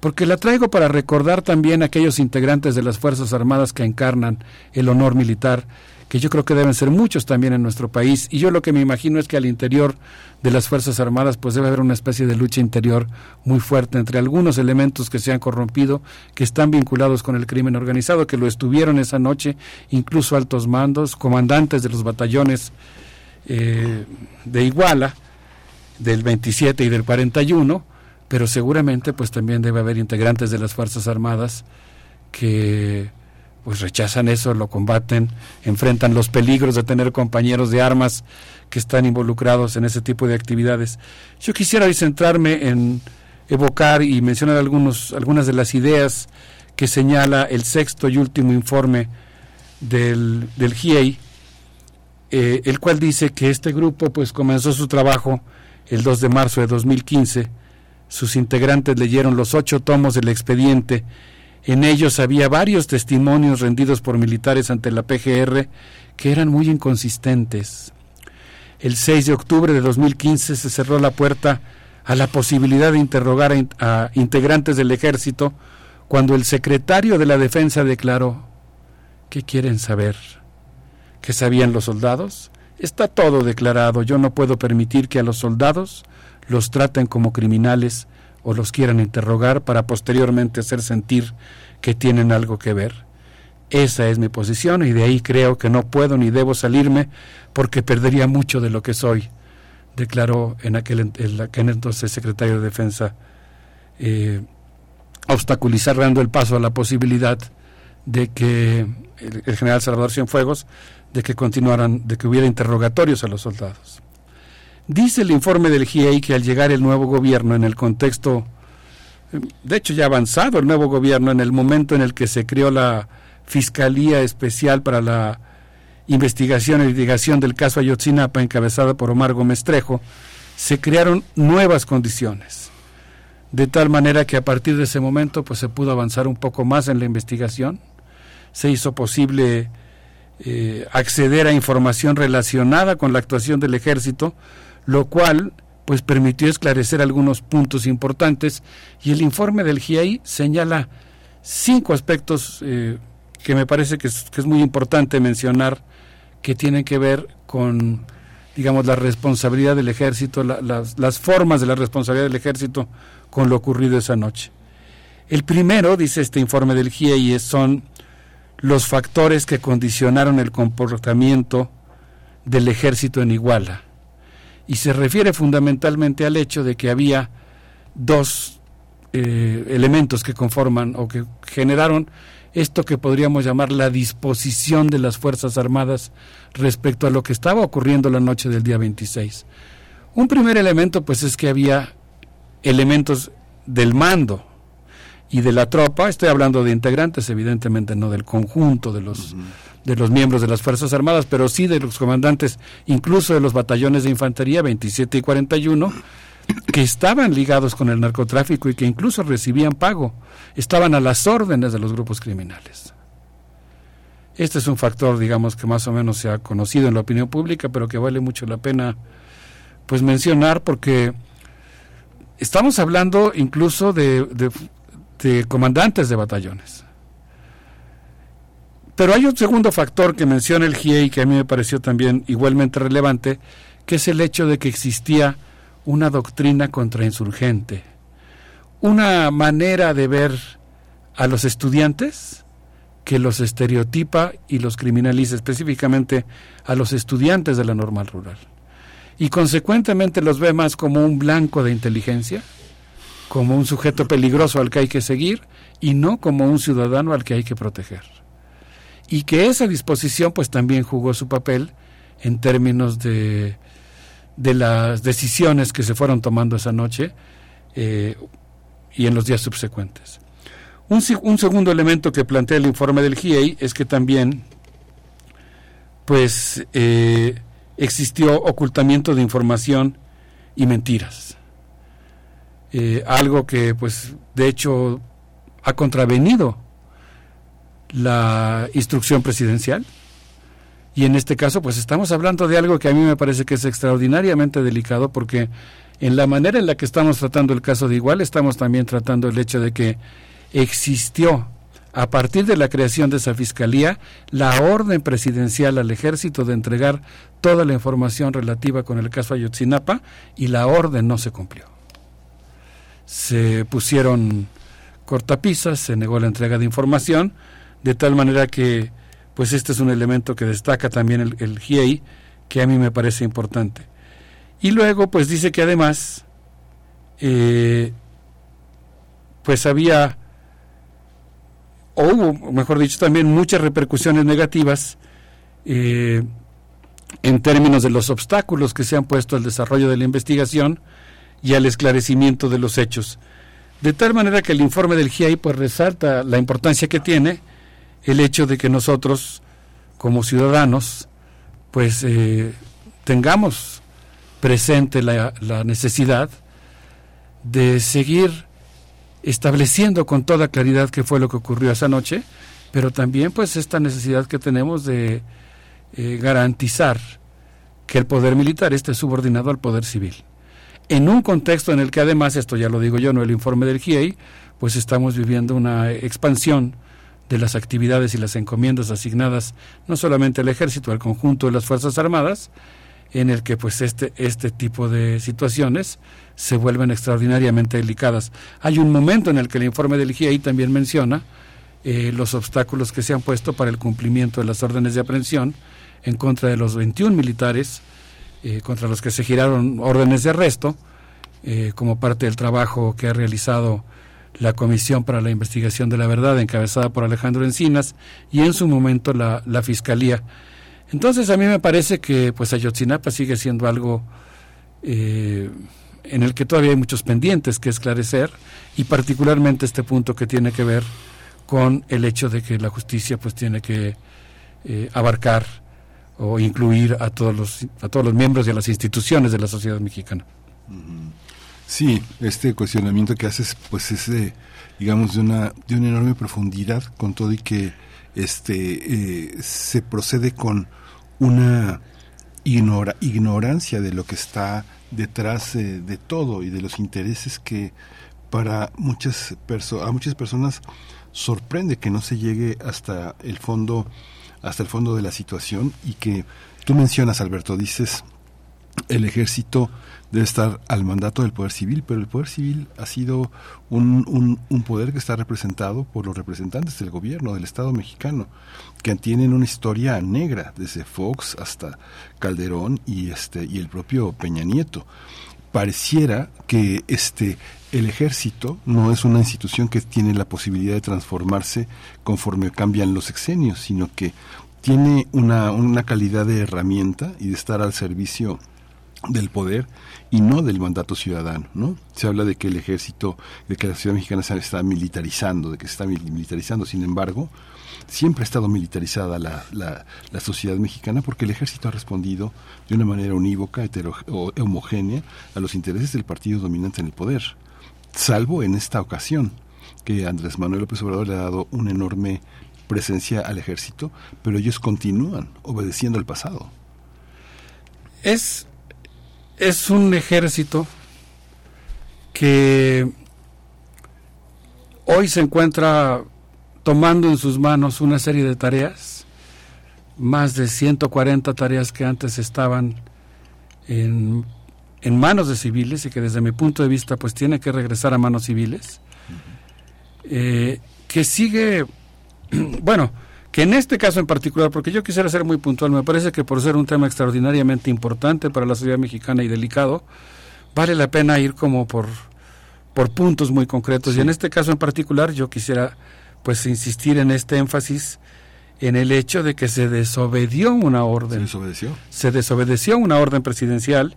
porque la traigo para recordar también a aquellos integrantes de las Fuerzas Armadas que encarnan el honor militar que yo creo que deben ser muchos también en nuestro país. Y yo lo que me imagino es que al interior de las Fuerzas Armadas pues debe haber una especie de lucha interior muy fuerte entre algunos elementos que se han corrompido, que están vinculados con el crimen organizado, que lo estuvieron esa noche, incluso altos mandos, comandantes de los batallones eh, de Iguala, del 27 y del 41, pero seguramente pues también debe haber integrantes de las Fuerzas Armadas que pues rechazan eso, lo combaten, enfrentan los peligros de tener compañeros de armas que están involucrados en ese tipo de actividades. Yo quisiera hoy centrarme en evocar y mencionar algunos, algunas de las ideas que señala el sexto y último informe del, del GIEI, eh, el cual dice que este grupo pues comenzó su trabajo el 2 de marzo de 2015. Sus integrantes leyeron los ocho tomos del expediente. En ellos había varios testimonios rendidos por militares ante la PGR que eran muy inconsistentes. El 6 de octubre de 2015 se cerró la puerta a la posibilidad de interrogar a, a integrantes del ejército cuando el secretario de la defensa declaró, ¿qué quieren saber? ¿Qué sabían los soldados? Está todo declarado. Yo no puedo permitir que a los soldados los traten como criminales o los quieran interrogar para posteriormente hacer sentir que tienen algo que ver. Esa es mi posición y de ahí creo que no puedo ni debo salirme porque perdería mucho de lo que soy, declaró en aquel, en aquel entonces secretario de Defensa, eh, obstaculizando el paso a la posibilidad de que el, el general Salvador Cienfuegos, de que continuaran, de que hubiera interrogatorios a los soldados. Dice el informe del GIEI que al llegar el nuevo gobierno en el contexto, de hecho ya avanzado el nuevo gobierno, en el momento en el que se creó la Fiscalía Especial para la Investigación y Litigación del caso Ayotzinapa, encabezada por Omar Gómez Trejo, se crearon nuevas condiciones. De tal manera que a partir de ese momento pues se pudo avanzar un poco más en la investigación, se hizo posible eh, acceder a información relacionada con la actuación del ejército, lo cual pues permitió esclarecer algunos puntos importantes y el informe del GIEI señala cinco aspectos eh, que me parece que es, muy importante mencionar que tienen que ver con digamos la responsabilidad del ejército, la, las, las formas de la responsabilidad del ejército con lo ocurrido esa noche. El primero, dice este informe del GIEI, son los factores que condicionaron el comportamiento del ejército en Iguala. Y se refiere fundamentalmente al hecho de que había dos eh, elementos que conforman o que generaron esto que podríamos llamar la disposición de las Fuerzas Armadas respecto a lo que estaba ocurriendo la noche del día 26. Un primer elemento pues es que había elementos del mando y de la tropa, estoy hablando de integrantes, evidentemente no del conjunto de los. De los miembros de las Fuerzas Armadas, pero sí de los comandantes, incluso de los batallones de infantería 27 y 41, que estaban ligados con el narcotráfico y que incluso recibían pago, estaban a las órdenes de los grupos criminales. Este es un factor, digamos, que más o menos se ha conocido en la opinión pública, pero que vale mucho la pena pues mencionar porque estamos hablando incluso de, de de comandantes de batallones. Pero hay un segundo factor que menciona el GIEI que a mí me pareció también igualmente relevante, que es el hecho de que existía una doctrina contrainsurgente, una manera de ver a los estudiantes que los estereotipa y los criminaliza, específicamente a los estudiantes de la normal rural. Y consecuentemente los ve más como un blanco de inteligencia, como un sujeto peligroso al que hay que seguir y no como un ciudadano al que hay que proteger. Y que esa disposición pues también jugó su papel en términos de, de las decisiones que se fueron tomando esa noche eh, y en los días subsecuentes. Un, un, segundo elemento que plantea el informe del GIEI es que también pues eh, existió ocultamiento de información y mentiras eh, algo que pues de hecho ha contravenido la instrucción presidencial. Y en este caso pues estamos hablando de algo que a mí me parece que es extraordinariamente delicado porque en la manera en la que estamos tratando el caso de igual estamos también tratando el hecho de que existió a partir de la creación de esa fiscalía la orden presidencial al ejército de entregar toda la información relativa con el caso Ayotzinapa y la orden no se cumplió. Se pusieron cortapisas, se negó la entrega de información, de tal manera que, pues este es un elemento que destaca también el, el GIEI, que a mí me parece importante. Y luego, pues dice que además, eh, pues había, o hubo, mejor dicho, también muchas repercusiones negativas eh, en términos de los obstáculos que se han puesto al desarrollo de la investigación, y al esclarecimiento de los hechos. De tal manera que el informe del GIEI pues resalta la importancia que tiene el hecho de que nosotros como ciudadanos, pues eh, tengamos presente la, necesidad de seguir estableciendo con toda claridad qué fue lo que ocurrió esa noche, pero también pues esta necesidad que tenemos de eh, garantizar que el poder militar esté subordinado al poder civil. En un contexto en el que además, esto ya lo digo yo, no el informe del GIEI, pues estamos viviendo una expansión de las actividades y las encomiendas asignadas no solamente al ejército, al conjunto de las Fuerzas Armadas, en el que pues este, este tipo de situaciones se vuelven extraordinariamente delicadas. Hay un momento en el que el informe del GIEI también menciona eh, los obstáculos que se han puesto para el cumplimiento de las órdenes de aprehensión en contra de los 21 militares eh, contra los que se giraron órdenes de arresto eh, como parte del trabajo que ha realizado la Comisión para la Investigación de la Verdad, encabezada por Alejandro Encinas, y en su momento la, la Fiscalía. Entonces a mí me parece que pues Ayotzinapa sigue siendo algo eh, en el que todavía hay muchos pendientes que esclarecer, y particularmente este punto que tiene que ver con el hecho de que la justicia pues tiene que eh, abarcar o incluir a todos los a todos los miembros y a las instituciones de la sociedad mexicana. Sí, este cuestionamiento que haces, pues es de, digamos, de una, de una enorme profundidad, con todo y que este eh, se procede con una ignora, ignorancia de lo que está detrás eh, de todo y de los intereses que para muchas personas a muchas personas sorprende que no se llegue hasta el fondo hasta el fondo de la situación y que tú mencionas Alberto dices el ejército debe estar al mandato del poder civil, pero el poder civil ha sido un, un, poder que está representado por los representantes del gobierno, del Estado mexicano, que tienen una historia negra, desde Fox hasta Calderón y, este, y el propio Peña Nieto. Pareciera que este, el ejército no es una institución que tiene la posibilidad de transformarse conforme cambian los exenios, sino que tiene una, una calidad de herramienta y de estar al servicio del poder y no del mandato ciudadano, ¿no? Se habla de que el ejército, de que la ciudad mexicana se está militarizando, de que se está militarizando, sin embargo, siempre ha estado militarizada la, la, la sociedad mexicana porque el ejército ha respondido de una manera unívoca, o homogénea a los intereses del partido dominante en el poder, salvo en esta ocasión, que Andrés Manuel López Obrador le ha dado una enorme presencia al ejército, pero ellos continúan obedeciendo al pasado. Es es un ejército que hoy se encuentra tomando en sus manos una serie de tareas, más de 140 tareas que antes estaban en, manos de civiles y que desde mi punto de vista pues tiene que regresar a manos civiles, eh, que sigue, [clears throat] bueno, que en este caso en particular, porque yo quisiera ser muy puntual, me parece que por ser un tema extraordinariamente importante para la sociedad mexicana y delicado, vale la pena ir como por, por puntos muy concretos. Y en este caso en particular yo quisiera pues insistir en este énfasis en el hecho de que se desobedió una orden. ¿Se desobedeció? Se desobedeció una orden presidencial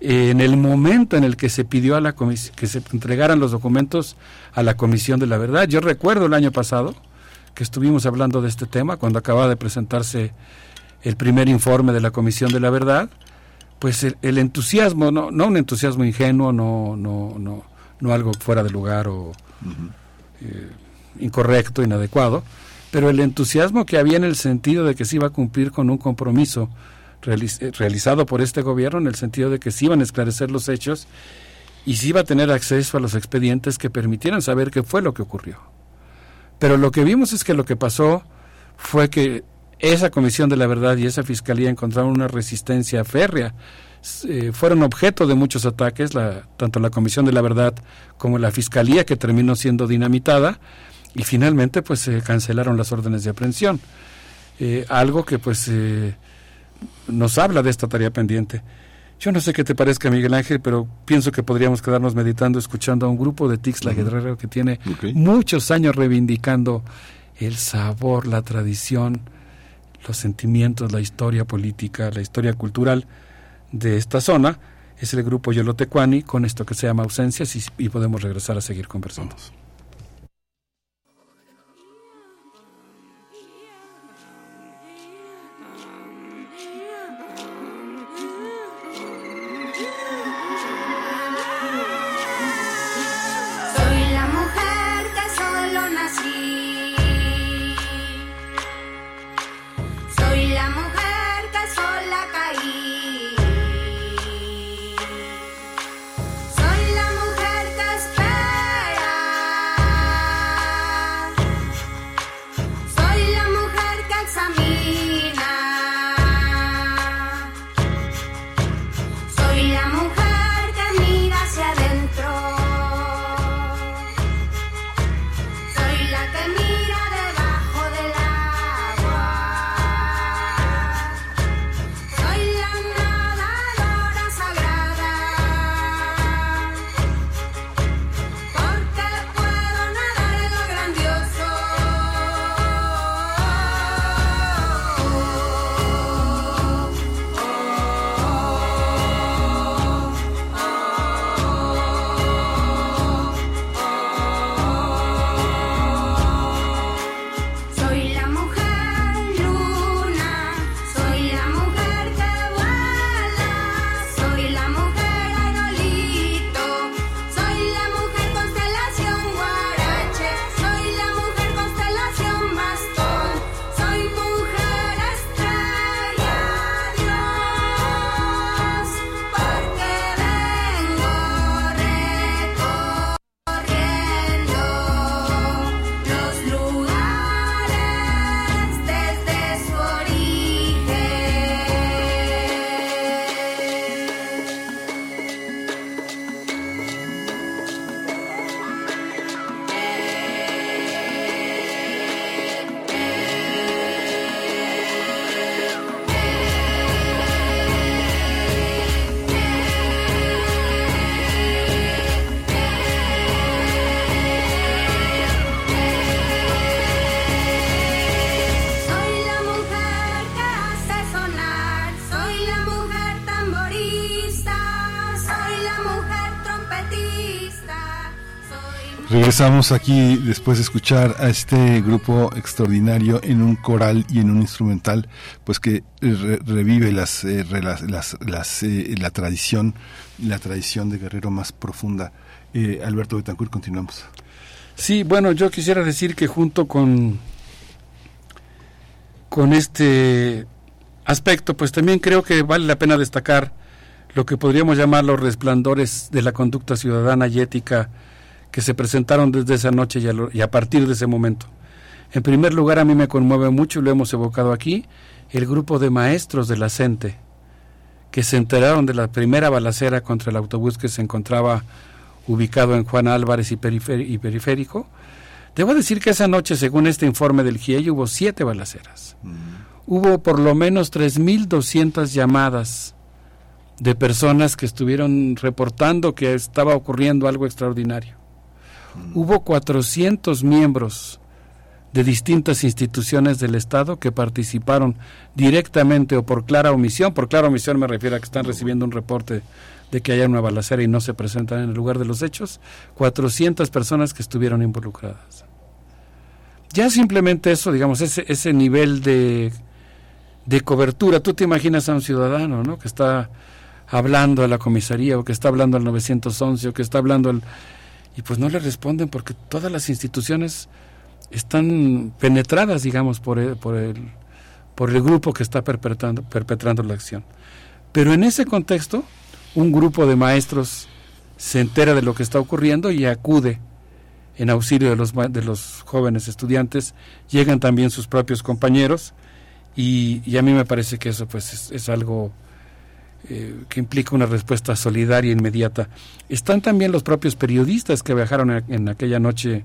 en el momento en el que se pidió a la que se entregaran los documentos a la Comisión de la Verdad. Yo recuerdo el año pasado, que estuvimos hablando de este tema cuando acaba de presentarse el primer informe de la Comisión de la Verdad, pues el, entusiasmo, no, no un entusiasmo ingenuo, no, no, no, no algo fuera de lugar o eh, incorrecto, inadecuado, pero el entusiasmo que había en el sentido de que se iba a cumplir con un compromiso eh, realizado por este gobierno, en el sentido de que se iban a esclarecer los hechos y se iba a tener acceso a los expedientes que permitieran saber qué fue lo que ocurrió. Pero lo que vimos es que lo que pasó fue que esa Comisión de la Verdad y esa Fiscalía encontraron una resistencia férrea. Eh, fueron objeto de muchos ataques, la, tanto la Comisión de la Verdad como la Fiscalía, que terminó siendo dinamitada, y finalmente pues se cancelaron las órdenes de aprehensión. Eh, algo que pues eh, nos habla de esta tarea pendiente. Yo no sé qué te parezca, Miguel Ángel, pero pienso que podríamos quedarnos meditando, escuchando a un grupo de Tixla Guerrero que tiene muchos años reivindicando el sabor, la tradición, los sentimientos, la historia política, la historia cultural de esta zona. Es el grupo Yolotecuani con esto que se llama Ausencias y, y podemos regresar a seguir conversando. Regresamos aquí después de escuchar a este grupo extraordinario en un coral y en un instrumental, pues que revive las, eh, las, las, eh, la tradición, la tradición de Guerrero más profunda. Eh, Alberto Betancourt, continuamos. Sí, bueno, yo quisiera decir que junto con con este aspecto, pues también creo que vale la pena destacar lo que podríamos llamar los resplandores de la conducta ciudadana y ética que se presentaron desde esa noche y a, partir de ese momento. En primer lugar, a mí me conmueve mucho, y lo hemos evocado aquí, el grupo de maestros de la CENTE, que se enteraron de la primera balacera contra el autobús que se encontraba ubicado en Juan Álvarez y, Periférico. Debo decir que esa noche, según este informe del GIEI, hubo siete balaceras. Mm. Hubo por lo menos 3.200 llamadas de personas que estuvieron reportando que estaba ocurriendo algo extraordinario. Hubo 400 miembros de distintas instituciones del Estado que participaron directamente o por clara omisión. Por clara omisión me refiero a que están recibiendo un reporte de que haya una balacera y no se presentan en el lugar de los hechos. 400 personas que estuvieron involucradas. Ya simplemente eso, digamos, ese, ese nivel de, de cobertura. Tú te imaginas a un ciudadano, ¿no? Que está hablando a la comisaría o que está hablando al 911 o que está hablando al y pues no le responden porque todas las instituciones están penetradas, digamos, por el, por el, por el grupo que está perpetrando, perpetrando la acción. Pero en ese contexto, un grupo de maestros se entera de lo que está ocurriendo y acude en auxilio de los, de los jóvenes estudiantes, llegan también sus propios compañeros y, a mí me parece que eso pues es algo eh, que implica una respuesta solidaria e inmediata. Están también los propios periodistas que viajaron en aquella noche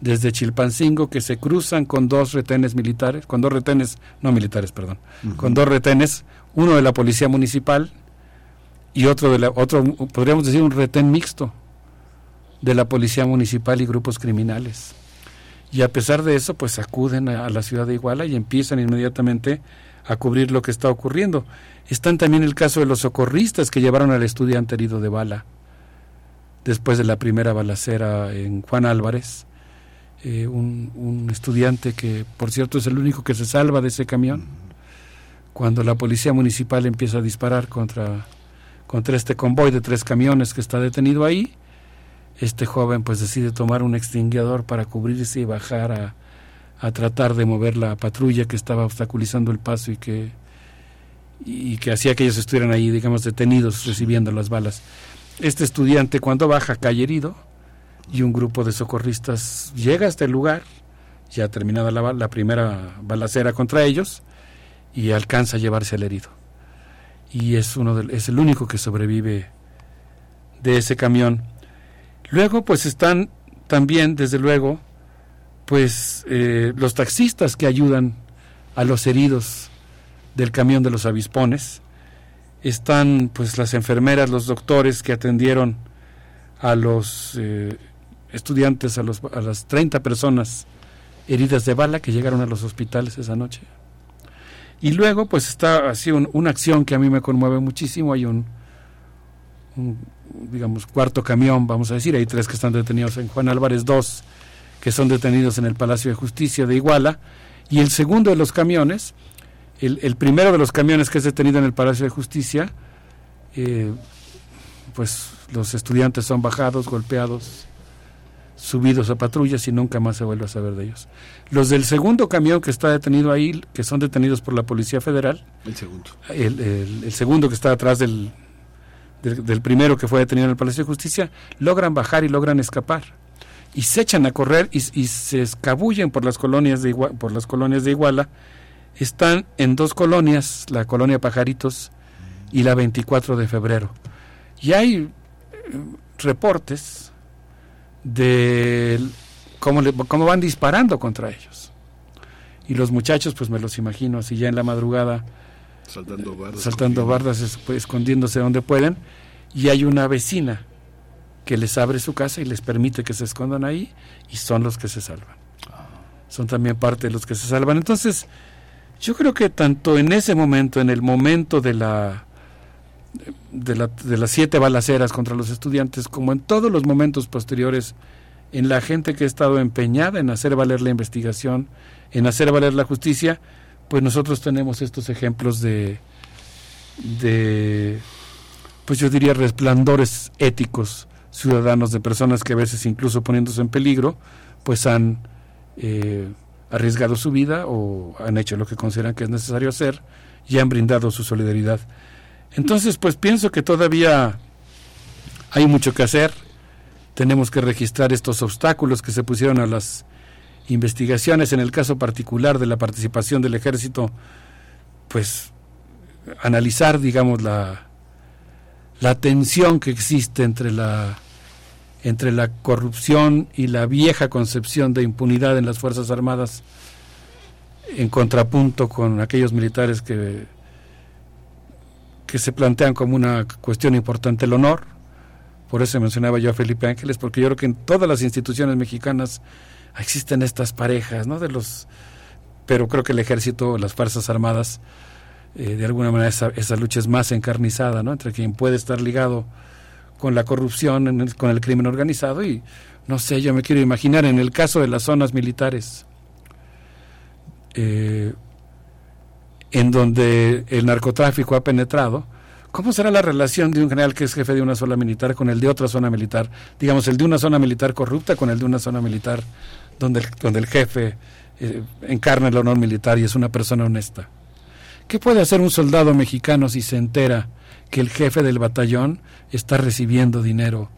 desde Chilpancingo que se cruzan con dos retenes militares, con dos retenes, no militares, perdón, con dos retenes, uno de la policía municipal y otro de la, otro, podríamos decir un retén mixto de la policía municipal y grupos criminales. Y a pesar de eso, pues acuden a la ciudad de Iguala y empiezan inmediatamente a cubrir lo que está ocurriendo. Están también el caso de los socorristas que llevaron al estudiante herido de bala después de la primera balacera en Juan Álvarez. Eh, un, estudiante que, por cierto, es el único que se salva de ese camión. Cuando la policía municipal empieza a disparar contra, contra este convoy de tres camiones que está detenido ahí, este joven pues decide tomar un extinguidor para cubrirse y bajar a, a tratar de mover la patrulla que estaba obstaculizando el paso y que y que hacía que ellos estuvieran ahí, digamos, detenidos recibiendo las balas. Este estudiante cuando baja cae herido y un grupo de socorristas llega hasta el lugar, ya terminada la, la primera balacera contra ellos, y alcanza a llevarse al herido. Y es, uno es el único que sobrevive de ese camión. Luego, pues están también, desde luego, pues eh, los taxistas que ayudan a los heridos del camión de los avispones. Están pues las enfermeras, los doctores que atendieron a los eh, estudiantes, a, los, a las 30 personas heridas de bala que llegaron a los hospitales esa noche. Y luego pues está así una acción que a mí me conmueve muchísimo. Hay un, un, digamos, cuarto camión, vamos a decir, hay tres que están detenidos en Juan Álvarez, dos que son detenidos en el Palacio de Justicia de Iguala, y el segundo de los camiones el, primero de los camiones que es detenido en el Palacio de Justicia, eh, pues los estudiantes son bajados, golpeados, subidos a patrullas y nunca más se vuelve a saber de ellos. Los del segundo camión que está detenido ahí, que son detenidos por la Policía Federal. El segundo. El, segundo que está atrás del, del, primero que fue detenido en el Palacio de Justicia, logran bajar y logran escapar. Y se echan a correr y, y se escabullen por las colonias de por las colonias de Iguala están en dos colonias, la colonia Pajaritos y la 24 de febrero. Y hay eh, reportes de cómo, cómo van disparando contra ellos. Y los muchachos, pues me los imagino así ya en la madrugada, saltando bardas, saltando bardas escondiéndose donde pueden. Y hay una vecina que les abre su casa y les permite que se escondan ahí y son los que se salvan. Son también parte de los que se salvan. Entonces, yo creo que tanto en ese momento, en el momento de la de, la, de las siete balaceras contra los estudiantes, como en todos los momentos posteriores en la gente que ha estado empeñada en hacer valer la investigación, en hacer valer la justicia, pues nosotros tenemos estos ejemplos de, de pues yo diría resplandores éticos ciudadanos de personas que a veces incluso poniéndose en peligro, pues han eh, arriesgado su vida o han hecho lo que consideran que es necesario hacer y han brindado su solidaridad. Entonces, pues pienso que todavía hay mucho que hacer. Tenemos que registrar estos obstáculos que se pusieron a las investigaciones. En el caso particular de la participación del ejército, pues analizar, digamos, la, la tensión que existe entre la entre la corrupción y la vieja concepción de impunidad en las Fuerzas Armadas en contrapunto con aquellos militares que que se plantean como una cuestión importante el honor. Por eso mencionaba yo a Felipe Ángeles, porque yo creo que en todas las instituciones mexicanas existen estas parejas, ¿no? De los, pero creo que el ejército, las fuerzas armadas, eh, de alguna manera esa, esa, lucha es más encarnizada, ¿no? Entre quien puede estar ligado con la corrupción, con el crimen organizado y no sé, yo me quiero imaginar en el caso de las zonas militares. Eh, en donde el narcotráfico ha penetrado, ¿cómo será la relación de un general que es jefe de una zona militar con el de otra zona militar? Digamos, el de una zona militar corrupta con el de una zona militar donde el, donde el jefe eh, encarna el honor militar y es una persona honesta. ¿Qué puede hacer un soldado mexicano si se entera que el jefe del batallón está recibiendo dinero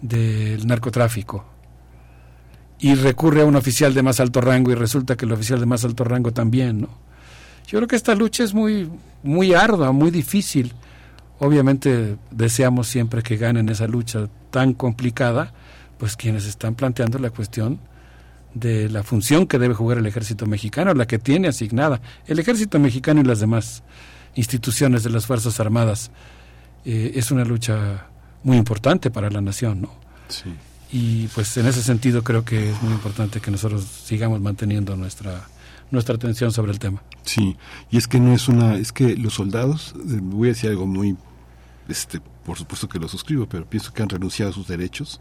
del narcotráfico? Y recurre a un oficial de más alto rango y resulta que el oficial de más alto rango también, ¿no? Yo creo que esta lucha es muy, muy ardua, muy difícil. Obviamente deseamos siempre que ganen esa lucha tan complicada, pues quienes están planteando la cuestión de la función que debe jugar el ejército mexicano, la que tiene asignada el ejército mexicano y las demás instituciones de las Fuerzas Armadas. Eh, es una lucha muy importante para la nación, ¿no? Sí. Y pues en ese sentido creo que es muy importante que nosotros sigamos manteniendo nuestra nuestra atención sobre el tema. Sí, y es que no es una, es que los soldados, eh, voy a decir algo muy, este, por supuesto que lo suscribo, pero pienso que han renunciado a sus derechos.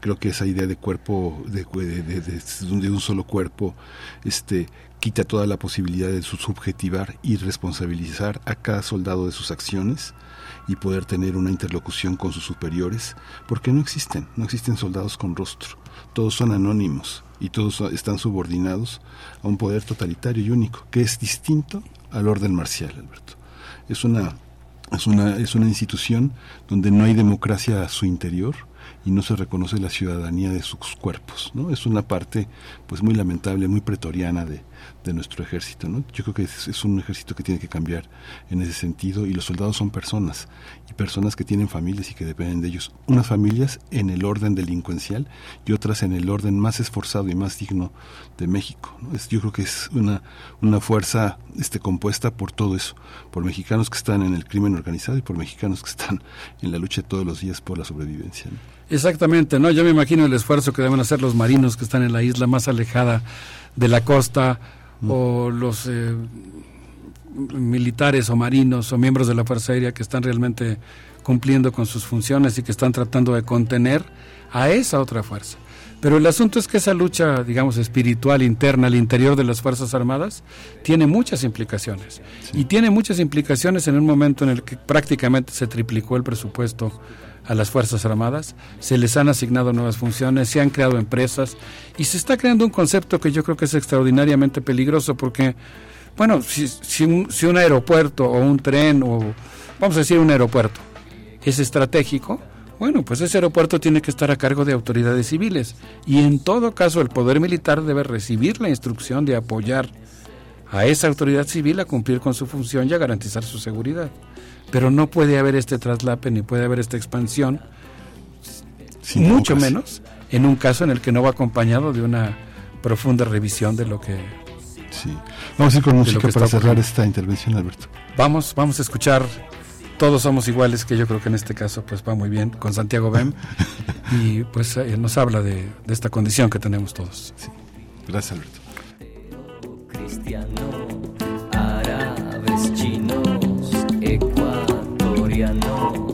Creo que esa idea de cuerpo, de, de, de, de un solo cuerpo, este, quita toda la posibilidad de subjetivar y responsabilizar a cada soldado de sus acciones y poder tener una interlocución con sus superiores, porque no existen, no existen soldados con rostro, todos son anónimos y todos están subordinados a un poder totalitario y único, que es distinto al orden marcial, Alberto. Es una, es una, es una institución donde no hay democracia a su interior, y no se reconoce la ciudadanía de sus cuerpos, ¿no? Es una parte pues muy lamentable, muy pretoriana de, de nuestro ejército. ¿no? Yo creo que es, un ejército que tiene que cambiar en ese sentido y los soldados son personas y personas que tienen familias y que dependen de ellos. Unas familias en el orden delincuencial y otras en el orden más esforzado y más digno de México. ¿no? Es, yo creo que es una, una fuerza este, compuesta por todo eso, por mexicanos que están en el crimen organizado y por mexicanos que están en la lucha todos los días por la sobrevivencia. Exactamente, ¿no? Yo me imagino el esfuerzo que deben hacer los marinos que están en la isla más alejada de la costa o los eh, militares o marinos o miembros de la Fuerza Aérea que están realmente cumpliendo con sus funciones y que están tratando de contener a esa otra fuerza. Pero el asunto es que esa lucha, digamos, espiritual interna al interior de las Fuerzas Armadas tiene muchas implicaciones. Sí. Y tiene muchas implicaciones en un momento en el que prácticamente se triplicó el presupuesto a las Fuerzas Armadas, se les han asignado nuevas funciones, se han creado empresas y se está creando un concepto que yo creo que es extraordinariamente peligroso porque, bueno, si, si, un, si un aeropuerto o un tren o, vamos a decir, un aeropuerto es estratégico, bueno, pues ese aeropuerto tiene que estar a cargo de autoridades civiles y en todo caso el poder militar debe recibir la instrucción de apoyar a esa autoridad civil a cumplir con su función y a garantizar su seguridad. Pero no puede haber este traslape ni puede haber esta expansión, Sin mucho menos en un caso en el que no va acompañado de una profunda revisión de lo que... Sí. Vamos a ir con música para cerrar esta intervención, Alberto. Vamos, vamos a escuchar Todos somos iguales, que yo creo que en este caso pues va muy bien, con Santiago Bem, [laughs] y pues eh, nos habla de, de esta condición que tenemos todos. Gracias, Alberto. I know.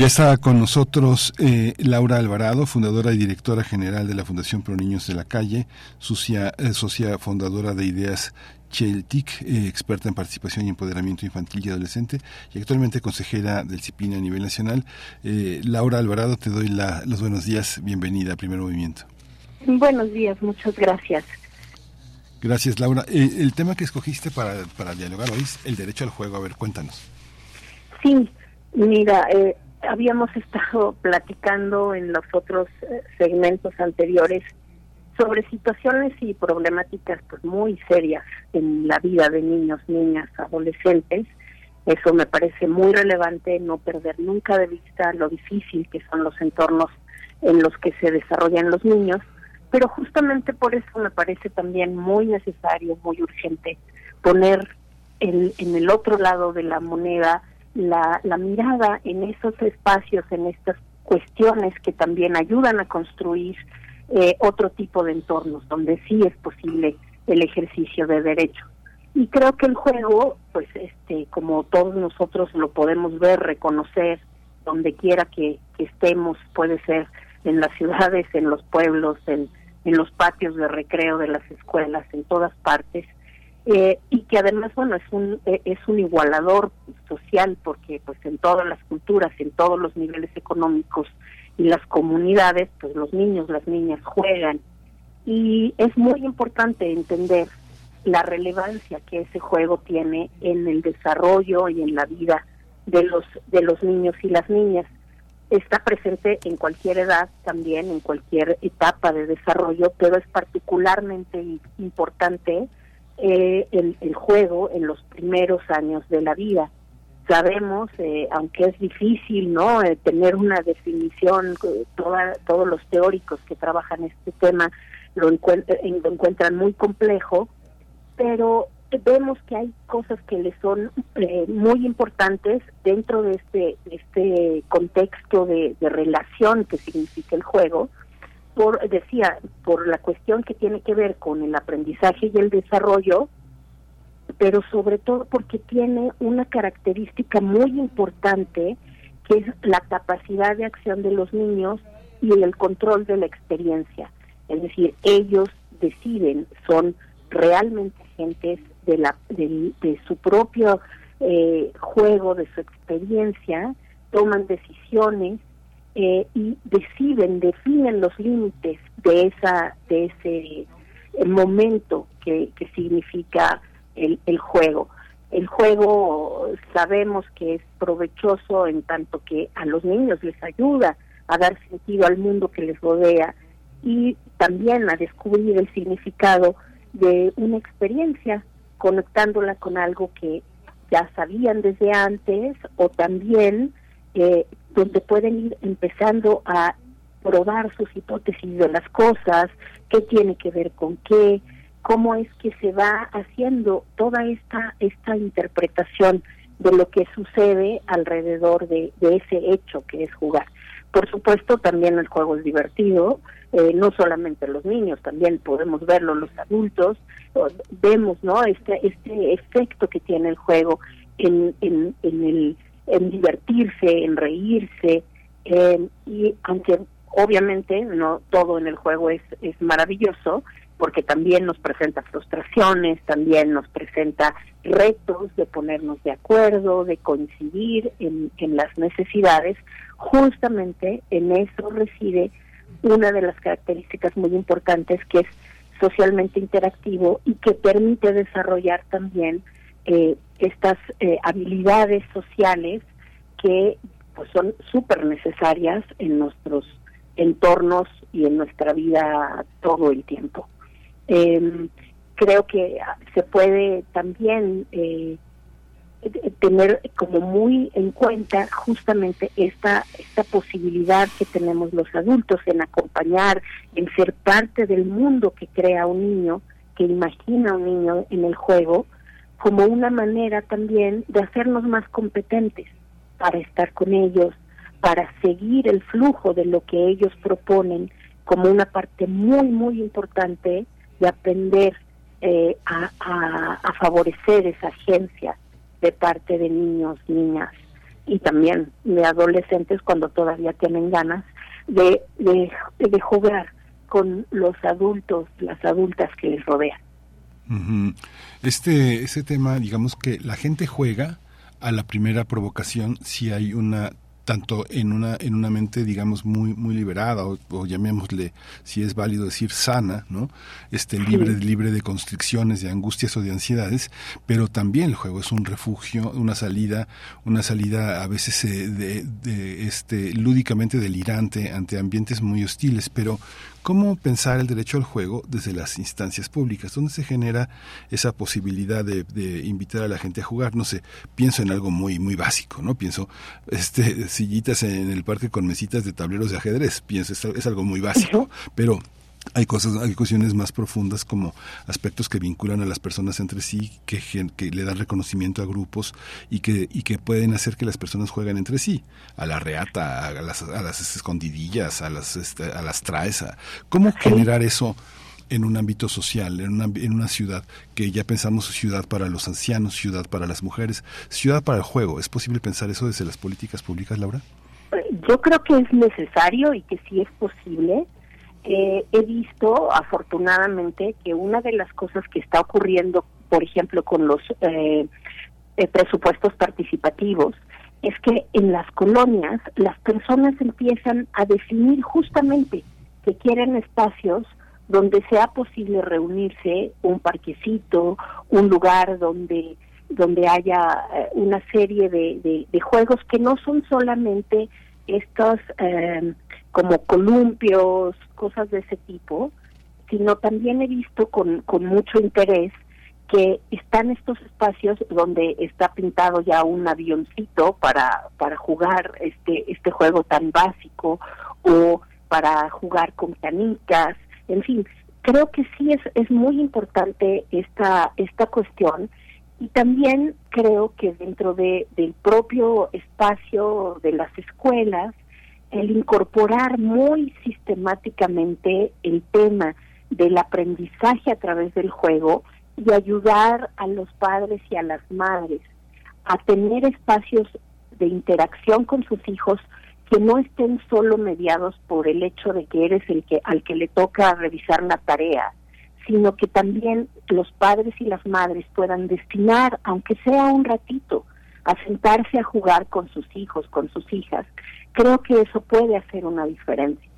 Ya está con nosotros eh, Laura Alvarado, fundadora y directora general de la Fundación Pro Niños de la Calle, socia, eh, socia fundadora de Ideas Cheltic, eh, experta en participación y empoderamiento infantil y adolescente y actualmente consejera del CIPINA a nivel nacional. Eh, Laura Alvarado, te doy la, los buenos días, bienvenida a Primer Movimiento. Buenos días, muchas gracias. Gracias, Laura. El tema que escogiste para, para dialogar hoy es el derecho al juego. A ver, cuéntanos. Sí, mira, eh, habíamos estado platicando en los otros eh, segmentos anteriores sobre situaciones y problemáticas pues muy serias en la vida de niños, niñas, adolescentes. Eso me parece muy relevante, no perder nunca de vista lo difícil que son los entornos en los que se desarrollan los niños, pero justamente por eso me parece también muy necesario, muy urgente poner en, en el otro lado de la moneda la, la mirada en esos espacios, en estas cuestiones que también ayudan a construir eh, otro tipo de entornos donde sí es posible el ejercicio de derechos. Y creo que el juego, pues este, como todos nosotros lo podemos ver, reconocer, donde quiera que, que estemos, puede ser en las ciudades, en los pueblos, en, en los patios de recreo de las escuelas, en todas partes, eh, y que además, bueno, es un, eh, es un igualador social porque pues en todas las culturas, en todos los niveles económicos y las comunidades, pues los niños, las niñas juegan. Y es muy importante entender la relevancia que ese juego tiene en el desarrollo y en la vida de los de los niños y las niñas está presente en cualquier edad también en cualquier etapa de desarrollo pero es particularmente importante eh, el, el, juego en los primeros años de la vida. Sabemos eh, aunque es difícil no eh, tener una definición toda, todos los teóricos que trabajan este tema lo, encuentran, lo encuentran muy complejo pero vemos que hay cosas que le son eh, muy importantes dentro de este este contexto de, relación que significa el juego por decía por la cuestión que tiene que ver con el aprendizaje y el desarrollo pero sobre todo porque tiene una característica muy importante que es la capacidad de acción de los niños y el control de la experiencia. Es decir ellos deciden son realmente agentes de, la, de, de su propio eh, juego, de su experiencia, toman decisiones eh, y deciden, definen los límites de esa de ese el momento que, que significa el, el juego. El juego sabemos que es provechoso en tanto que a los niños les ayuda a dar sentido al mundo que les rodea y también a descubrir el significado de una experiencia conectándola con algo que ya sabían desde antes o también eh, donde pueden ir empezando a probar sus hipótesis de las cosas, qué tiene que ver con qué, cómo es que se va haciendo toda esta esta interpretación de lo que sucede alrededor de, ese hecho que es jugar. Por supuesto, también el juego es divertido, eh, no solamente los niños, también podemos verlo los adultos, vemos no este este efecto que tiene el juego en, en, en el en divertirse, en reírse, y aunque obviamente no todo en el juego es, es maravilloso, porque también nos presenta frustraciones, también nos presenta retos de ponernos de acuerdo, de coincidir en, en las necesidades, justamente en eso reside una de las características muy importantes que es socialmente interactivo y que permite desarrollar también eh, estas eh, habilidades sociales que pues son súper necesarias en nuestros entornos y en nuestra vida todo el tiempo. Eh, creo que se puede también eh, tener como muy en cuenta justamente esta esta posibilidad que tenemos los adultos en acompañar, en ser parte del mundo que crea un niño, que imagina un niño en el juego, como una manera también de hacernos más competentes para estar con ellos, para seguir el flujo de lo que ellos proponen como una parte muy, muy importante de aprender eh, a, favorecer esa agencia de parte de niños, niñas y también de adolescentes cuando todavía tienen ganas de jugar con los adultos, las adultas que les rodean. Este, ese tema, digamos que la gente juega a la primera provocación si hay una tanto en una en una mente digamos muy muy liberada o, llamémosle si es válido decir sana no este libre libre de constricciones de angustias o de ansiedades pero también el juego es un refugio una salida una salida a veces eh, de, de, este lúdicamente delirante ante ambientes muy hostiles pero ¿Cómo pensar el derecho al juego desde las instancias públicas? ¿Dónde se genera esa posibilidad de, invitar a la gente a jugar? No sé, pienso en algo muy muy básico, ¿no? Pienso este [laughs] sillitas en el parque con mesitas de tableros de ajedrez. Pienso, es, es algo muy básico, pero hay cosas, hay cuestiones más profundas como aspectos que vinculan a las personas entre sí, que, que le dan reconocimiento a grupos y que, y que pueden hacer que las personas jueguen entre sí, a la reata, a las, a las escondidillas, a las, este, a las traes. ¿Cómo generar eso? en un ámbito social, en una, en una ciudad que ya pensamos ciudad para los ancianos, ciudad para las mujeres, ciudad para el juego. ¿Es posible pensar eso desde las políticas públicas, Laura? Yo creo que es necesario y que sí es posible eh, he visto afortunadamente que una de las cosas que está ocurriendo, por ejemplo, con los eh, eh, presupuestos participativos, es que en las colonias las personas empiezan a definir justamente que quieren espacios donde sea posible reunirse, un parquecito, un lugar donde donde haya una serie de, de, juegos que no son solamente estos eh, como columpios, cosas de ese tipo, sino también he visto con, con mucho interés que están estos espacios donde está pintado ya un avioncito para, para jugar este, este juego tan básico o para jugar con canicas, en fin, creo que sí es, es muy importante esta, esta cuestión. Y también creo que dentro de, del propio espacio de las escuelas el incorporar muy sistemáticamente el tema del aprendizaje a través del juego y ayudar a los padres y a las madres a tener espacios de interacción con sus hijos que no estén solo mediados por el hecho de que eres el que al que le toca revisar la tarea, sino que también los padres y las madres puedan destinar, aunque sea un ratito, a sentarse a jugar con sus hijos, con sus hijas, creo que eso puede hacer una diferencia.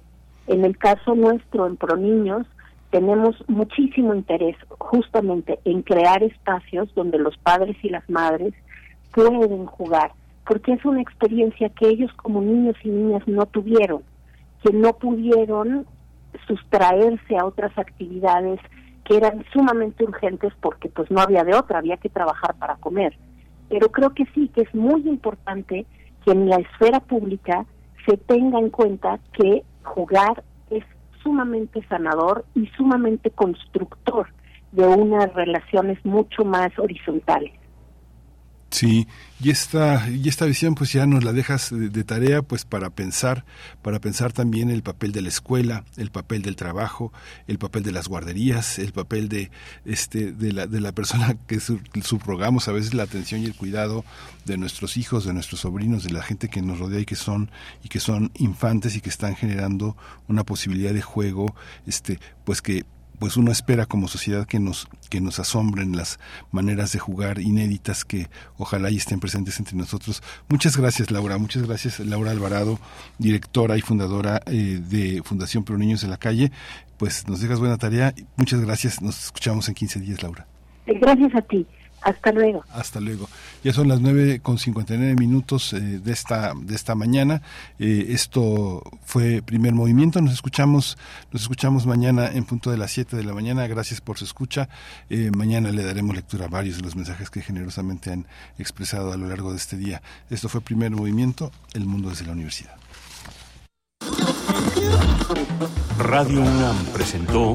En el caso nuestro, en ProNiños, tenemos muchísimo interés justamente en crear espacios donde los padres y las madres pueden jugar, porque es una experiencia que ellos como niños y niñas no tuvieron, que no pudieron sustraerse a otras actividades que eran sumamente urgentes porque pues no había de otra, había que trabajar para comer. Pero creo que sí, que es muy importante que en la esfera pública se tenga en cuenta que jugar es sumamente sanador y sumamente constructor de unas relaciones mucho más horizontales. Sí, y esta, y esta visión pues ya nos la dejas de, tarea pues para pensar, para pensar también el papel de la escuela, el papel del trabajo, el papel de las guarderías, el papel de este de la, de la persona que subrogamos a veces la atención y el cuidado de nuestros hijos, de nuestros sobrinos, de la gente que nos rodea y que son y que son infantes y que están generando una posibilidad de juego este pues que pues uno espera como sociedad que nos que nos asombren las maneras de jugar inéditas que ojalá y estén presentes entre nosotros. Muchas gracias Laura, muchas gracias Laura Alvarado, directora y fundadora eh, de Fundación Pro Niños de la Calle. Pues nos dejas buena tarea. Muchas gracias. Nos escuchamos en 15 días, Laura. Gracias a ti. Hasta luego. Hasta luego. Ya son las nueve con 59 minutos eh, de esta de esta mañana. Eh, esto fue primer movimiento. Nos escuchamos nos escuchamos mañana en punto de las 7 de la mañana. Gracias por su escucha. Eh, mañana le daremos lectura a varios de los mensajes que generosamente han expresado a lo largo de este día. Esto fue primer movimiento. El mundo desde la universidad. Radio UNAM presentó